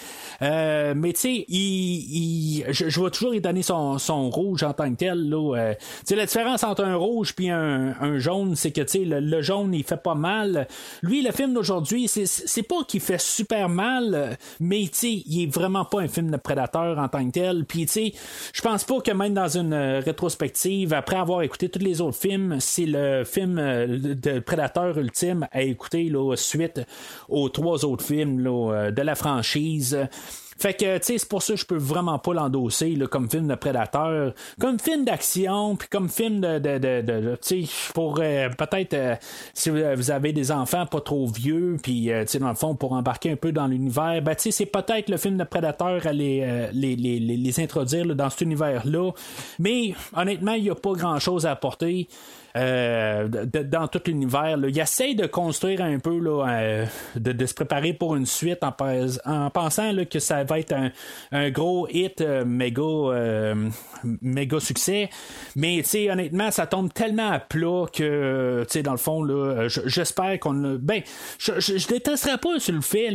mais tu sais, il, je, vais toujours y donner son, son rouge en tant que tel. Là, la différence entre un rouge puis un, un jaune, c'est que le, le jaune, il fait pas mal. Lui, le film d'aujourd'hui, c'est pas qu'il fait super mal, mais il est vraiment pas un film de prédateur en tant que tel. Puis, je pense pas que même dans une euh, rétrospective, après avoir écouté tous les autres films, c'est le film euh, de prédateur ultime à écouter là, suite aux trois autres films euh, de la franchise. Fait que, tu sais, c'est pour ça que je peux vraiment pas l'endosser comme film de prédateur, comme film d'action, puis comme film de, de, de, tu sais, pour euh, peut-être euh, si vous avez des enfants pas trop vieux, puis euh, tu sais, dans le fond, pour embarquer un peu dans l'univers, ben tu sais, c'est peut-être le film de prédateur à les, les, les, les, introduire dans cet univers-là. Mais honnêtement, il n'y a pas grand-chose à apporter. Euh, dans tout l'univers. Il essaie de construire un peu, là, euh, de, se préparer pour une suite en, en pensant là, que ça va être un, gros hit euh, méga, méga succès. Mais honnêtement, ça tombe tellement à plat que dans le fond, j'espère qu'on. Ben, je, je, détesterais pas le fait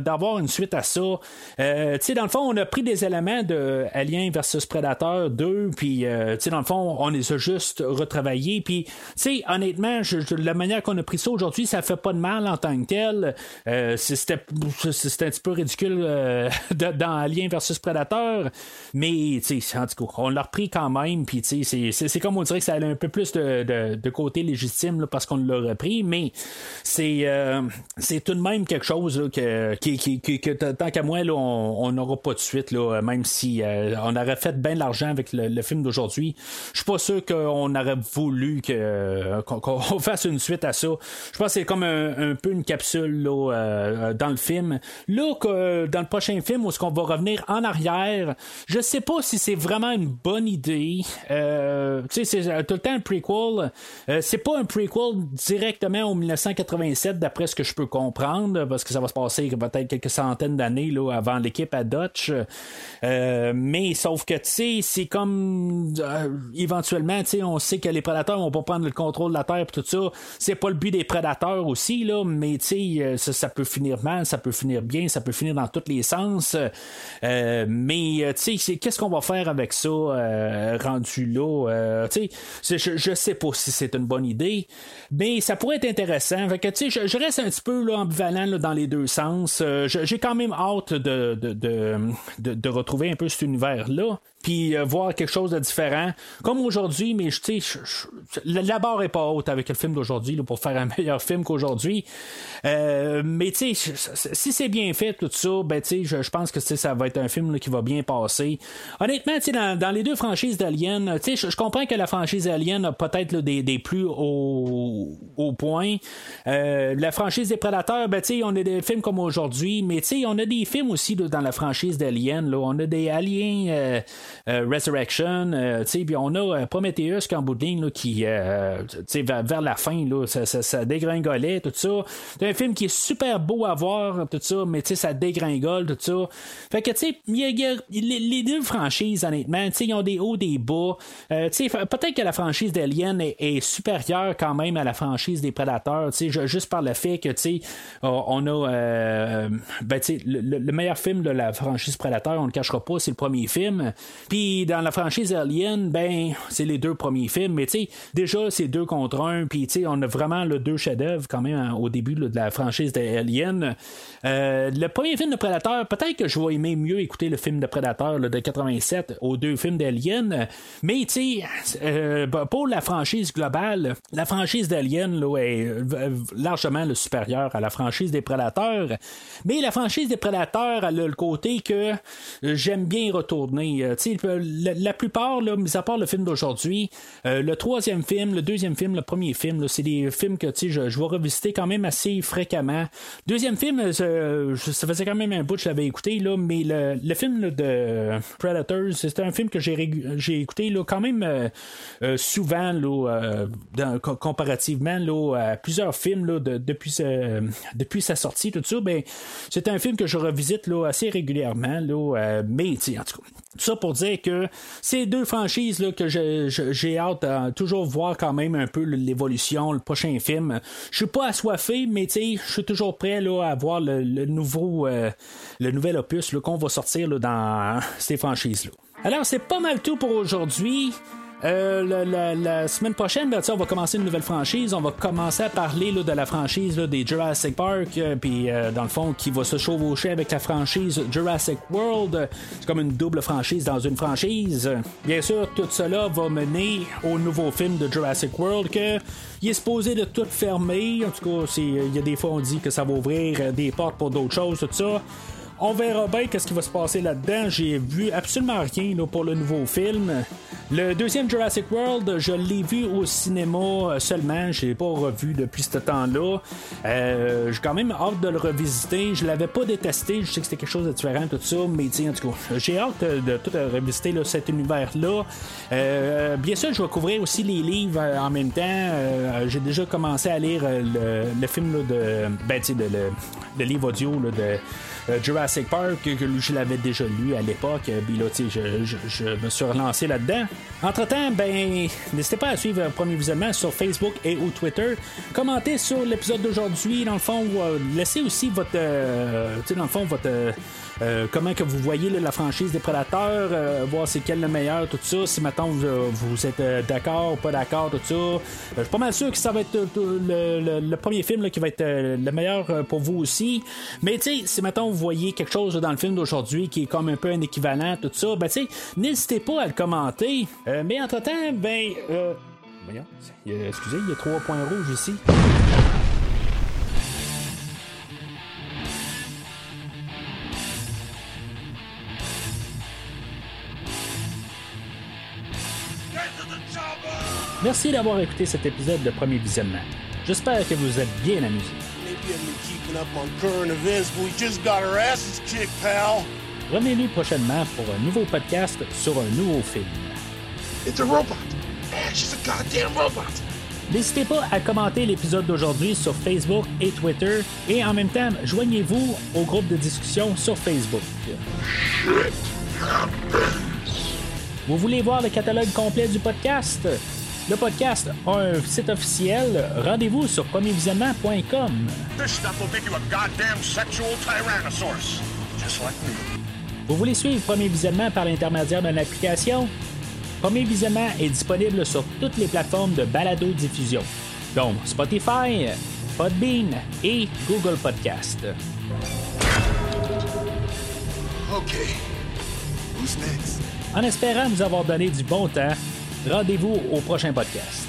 d'avoir une suite à ça. dans le fond, on a pris des éléments de Alien versus Predator 2, puis dans le fond, on les a juste retravaillés puis, tu sais, honnêtement, la manière qu'on a pris ça aujourd'hui, ça fait pas de mal en tant que tel. Euh, c'était un petit peu ridicule euh, dans Alien versus Predator, mais, tu sais, en tout cas, on l'a repris quand même. Puis, tu sais, c'est comme on dirait que ça a un peu plus de, côté légitime parce qu'on l'a repris, mais c'est euh, c'est tout de même quelque chose que, que, tant qu'à moi, on n'aura pas de suite, là, même si on aurait fait bien de l'argent avec le, le film d'aujourd'hui. Je suis pas sûr qu'on aurait voulu euh, qu'on, fasse une suite à ça. Je pense que c'est comme un, peu une capsule là, euh, dans le film. Là, que, dans le prochain film, où est-ce qu'on va revenir en arrière, je sais pas si c'est vraiment une bonne idée. Euh, tu sais, c'est tout le temps un prequel. c'est pas un prequel directement au 1987, d'après ce que je peux comprendre, parce que ça va se passer peut-être quelques centaines d'années là, avant l'équipe à Dutch. mais sauf que, tu sais, c'est comme éventuellement, tu sais, on sait que les prédateurs vont pas prendre le contrôle de la Terre et tout ça. C'est pas le but des prédateurs aussi, là, mais euh, ça, ça, peut finir mal, ça peut finir bien, ça peut finir dans tous les sens. Euh, mais euh, qu'est-ce qu'on va faire avec ça rendu là? je, je sais pas si c'est une bonne idée, mais ça pourrait être intéressant. Que, je, je reste un petit peu ambivalent dans les deux sens. J'ai quand même hâte de, de, de, de, retrouver un peu cet univers-là puis voir quelque chose de différent. Comme aujourd'hui, mais sais, la barre est pas haute avec le film d'aujourd'hui pour faire un meilleur film qu'aujourd'hui. Euh, mais tu sais, si c'est bien fait tout ça, ben sais, je, pense que ça va être un film qui va bien passer. Honnêtement, tu sais, dans, les deux franchises d'Alien, tu sais, je comprends que la franchise Alien a peut-être des, des, plus au, au point. Euh, la franchise des Prédateurs, ben tu sais, on a des films comme aujourd'hui, mais tu sais, on a des films aussi dans la franchise d'Alien. On a des Aliens euh, Resurrection, tu sais, puis on a Prometheus en bout de ligne qui, euh, vers, vers, la fin, là, ça, dégringolait, tout ça. C'est un film qui est super beau à voir, tout ça, mais ça dégringole, tout ça. Fait que, tu sais, les, deux franchises, honnêtement, ils ont des hauts, des bas. Euh, peut-être que la franchise d'Alien est, supérieure quand même à la franchise des Prédateurs, juste par le fait que, tu on a, euh, ben, le, le, meilleur film de la franchise Prédateur, on ne le cachera pas, c'est le premier film. Puis dans la franchise Alien, ben, c'est les deux premiers films, mais tu sais, déjà, c'est deux contre un, puis tu sais, on a vraiment le deux chefs-d'œuvre quand même au début de la franchise d'Alien. Euh, le premier film de Predator, peut-être que je vais aimer mieux écouter le film de Predator de 87 aux deux films d'Alien, mais tu sais, euh, pour la franchise globale, la franchise d'Alien est largement le supérieur à la franchise des Prédateurs, mais la franchise des Prédateurs a le côté que j'aime bien retourner. Euh, la, plupart, là, mis à part le film d'aujourd'hui, le troisième film, le deuxième film, le premier film, c'est des films que je, je vais revisiter quand même assez fréquemment. Deuxième film, ça faisait quand même un bout que je l'avais écouté, là, mais le, film de Predators, c'était un film que j'ai écouté là, quand même euh, euh, souvent, là, euh, comparativement là, à plusieurs films là, depuis, depuis sa sortie, tout ça. Ben, c'est un film que je revisite là, assez régulièrement, là, mais en tout cas, ça pour dire que ces deux franchises là, que j'ai hâte à toujours voir quand même un peu l'évolution, le prochain film. Je suis pas assoiffé, mais je suis toujours prêt là, à voir le, nouveau euh, le nouvel opus qu'on va sortir là, dans ces franchises-là. Alors c'est pas mal tout pour aujourd'hui. Euh, la, semaine prochaine, ben, on va commencer une nouvelle franchise. On va commencer à parler de la franchise des Jurassic Park, euh, puis euh, dans le fond, qui va se chevaucher avec la franchise Jurassic World. C'est comme une double franchise dans une franchise. Bien sûr, tout cela va mener au nouveau film de Jurassic World que il est supposé de tout fermer. En tout cas, il y a des fois on dit que ça va ouvrir des portes pour d'autres choses, tout ça. On verra bien qu'est-ce qui va se passer là-dedans. J'ai vu absolument rien pour le nouveau film. Le deuxième Jurassic World, je l'ai vu au cinéma euh, seulement. Je l'ai pas revu depuis ce temps-là. Euh, j'ai quand même hâte de le revisiter. Je l'avais pas détesté. Je sais que c'était quelque chose de différent, tout ça. Mais en tout cas, j'ai hâte de tout revisiter cet univers-là. Euh, bien sûr, je vais couvrir aussi les livres en même temps. j'ai déjà commencé à lire le, film de. Ben, tu sais, le, le, livre audio de euh, Jurassic Park, que je l'avais déjà lu à l'époque. Puis là, je, je, je, me suis relancé là-dedans. Entre-temps, ben, n'hésitez pas à suivre le premier visionnement sur Facebook et ou Twitter. Commentez sur l'épisode d'aujourd'hui, dans le fond, euh, laissez aussi votre, euh, dans le fond, votre euh, comment que vous voyez la franchise des Prédateurs, euh, voir c'est quel le meilleur, tout ça. Si maintenant vous, êtes euh, d'accord ou pas d'accord, tout ça. je suis pas mal sûr que ça va être le, premier film qui va être le meilleur pour vous aussi. Mais tu sais, si maintenant vous voyez quelque chose dans le film d'aujourd'hui qui est comme un peu un équivalent, tout ça, ben tu sais, n'hésitez pas à le commenter. mais entre-temps, ben... Voyons, excusez, il y a trois points rouges ici. Merci d'avoir écouté cet épisode de Premier Visionnement. J'espère que vous êtes bien amusés. Revenez-nous prochainement pour un nouveau podcast sur un nouveau film. N'hésitez pas à commenter l'épisode d'aujourd'hui sur Facebook et Twitter et en même temps, joignez-vous au groupe de discussion sur Facebook. Vous voulez voir le catalogue complet du podcast? Le podcast a un site officiel. Rendez-vous sur premiervisionnement.com. Vous voulez suivre Premier Visionnement par l'intermédiaire d'une application? Premier Visionnement est disponible sur toutes les plateformes de balado-diffusion, dont Spotify, Podbean et Google Podcast. En espérant nous avoir donné du bon temps, Rendez-vous au prochain podcast.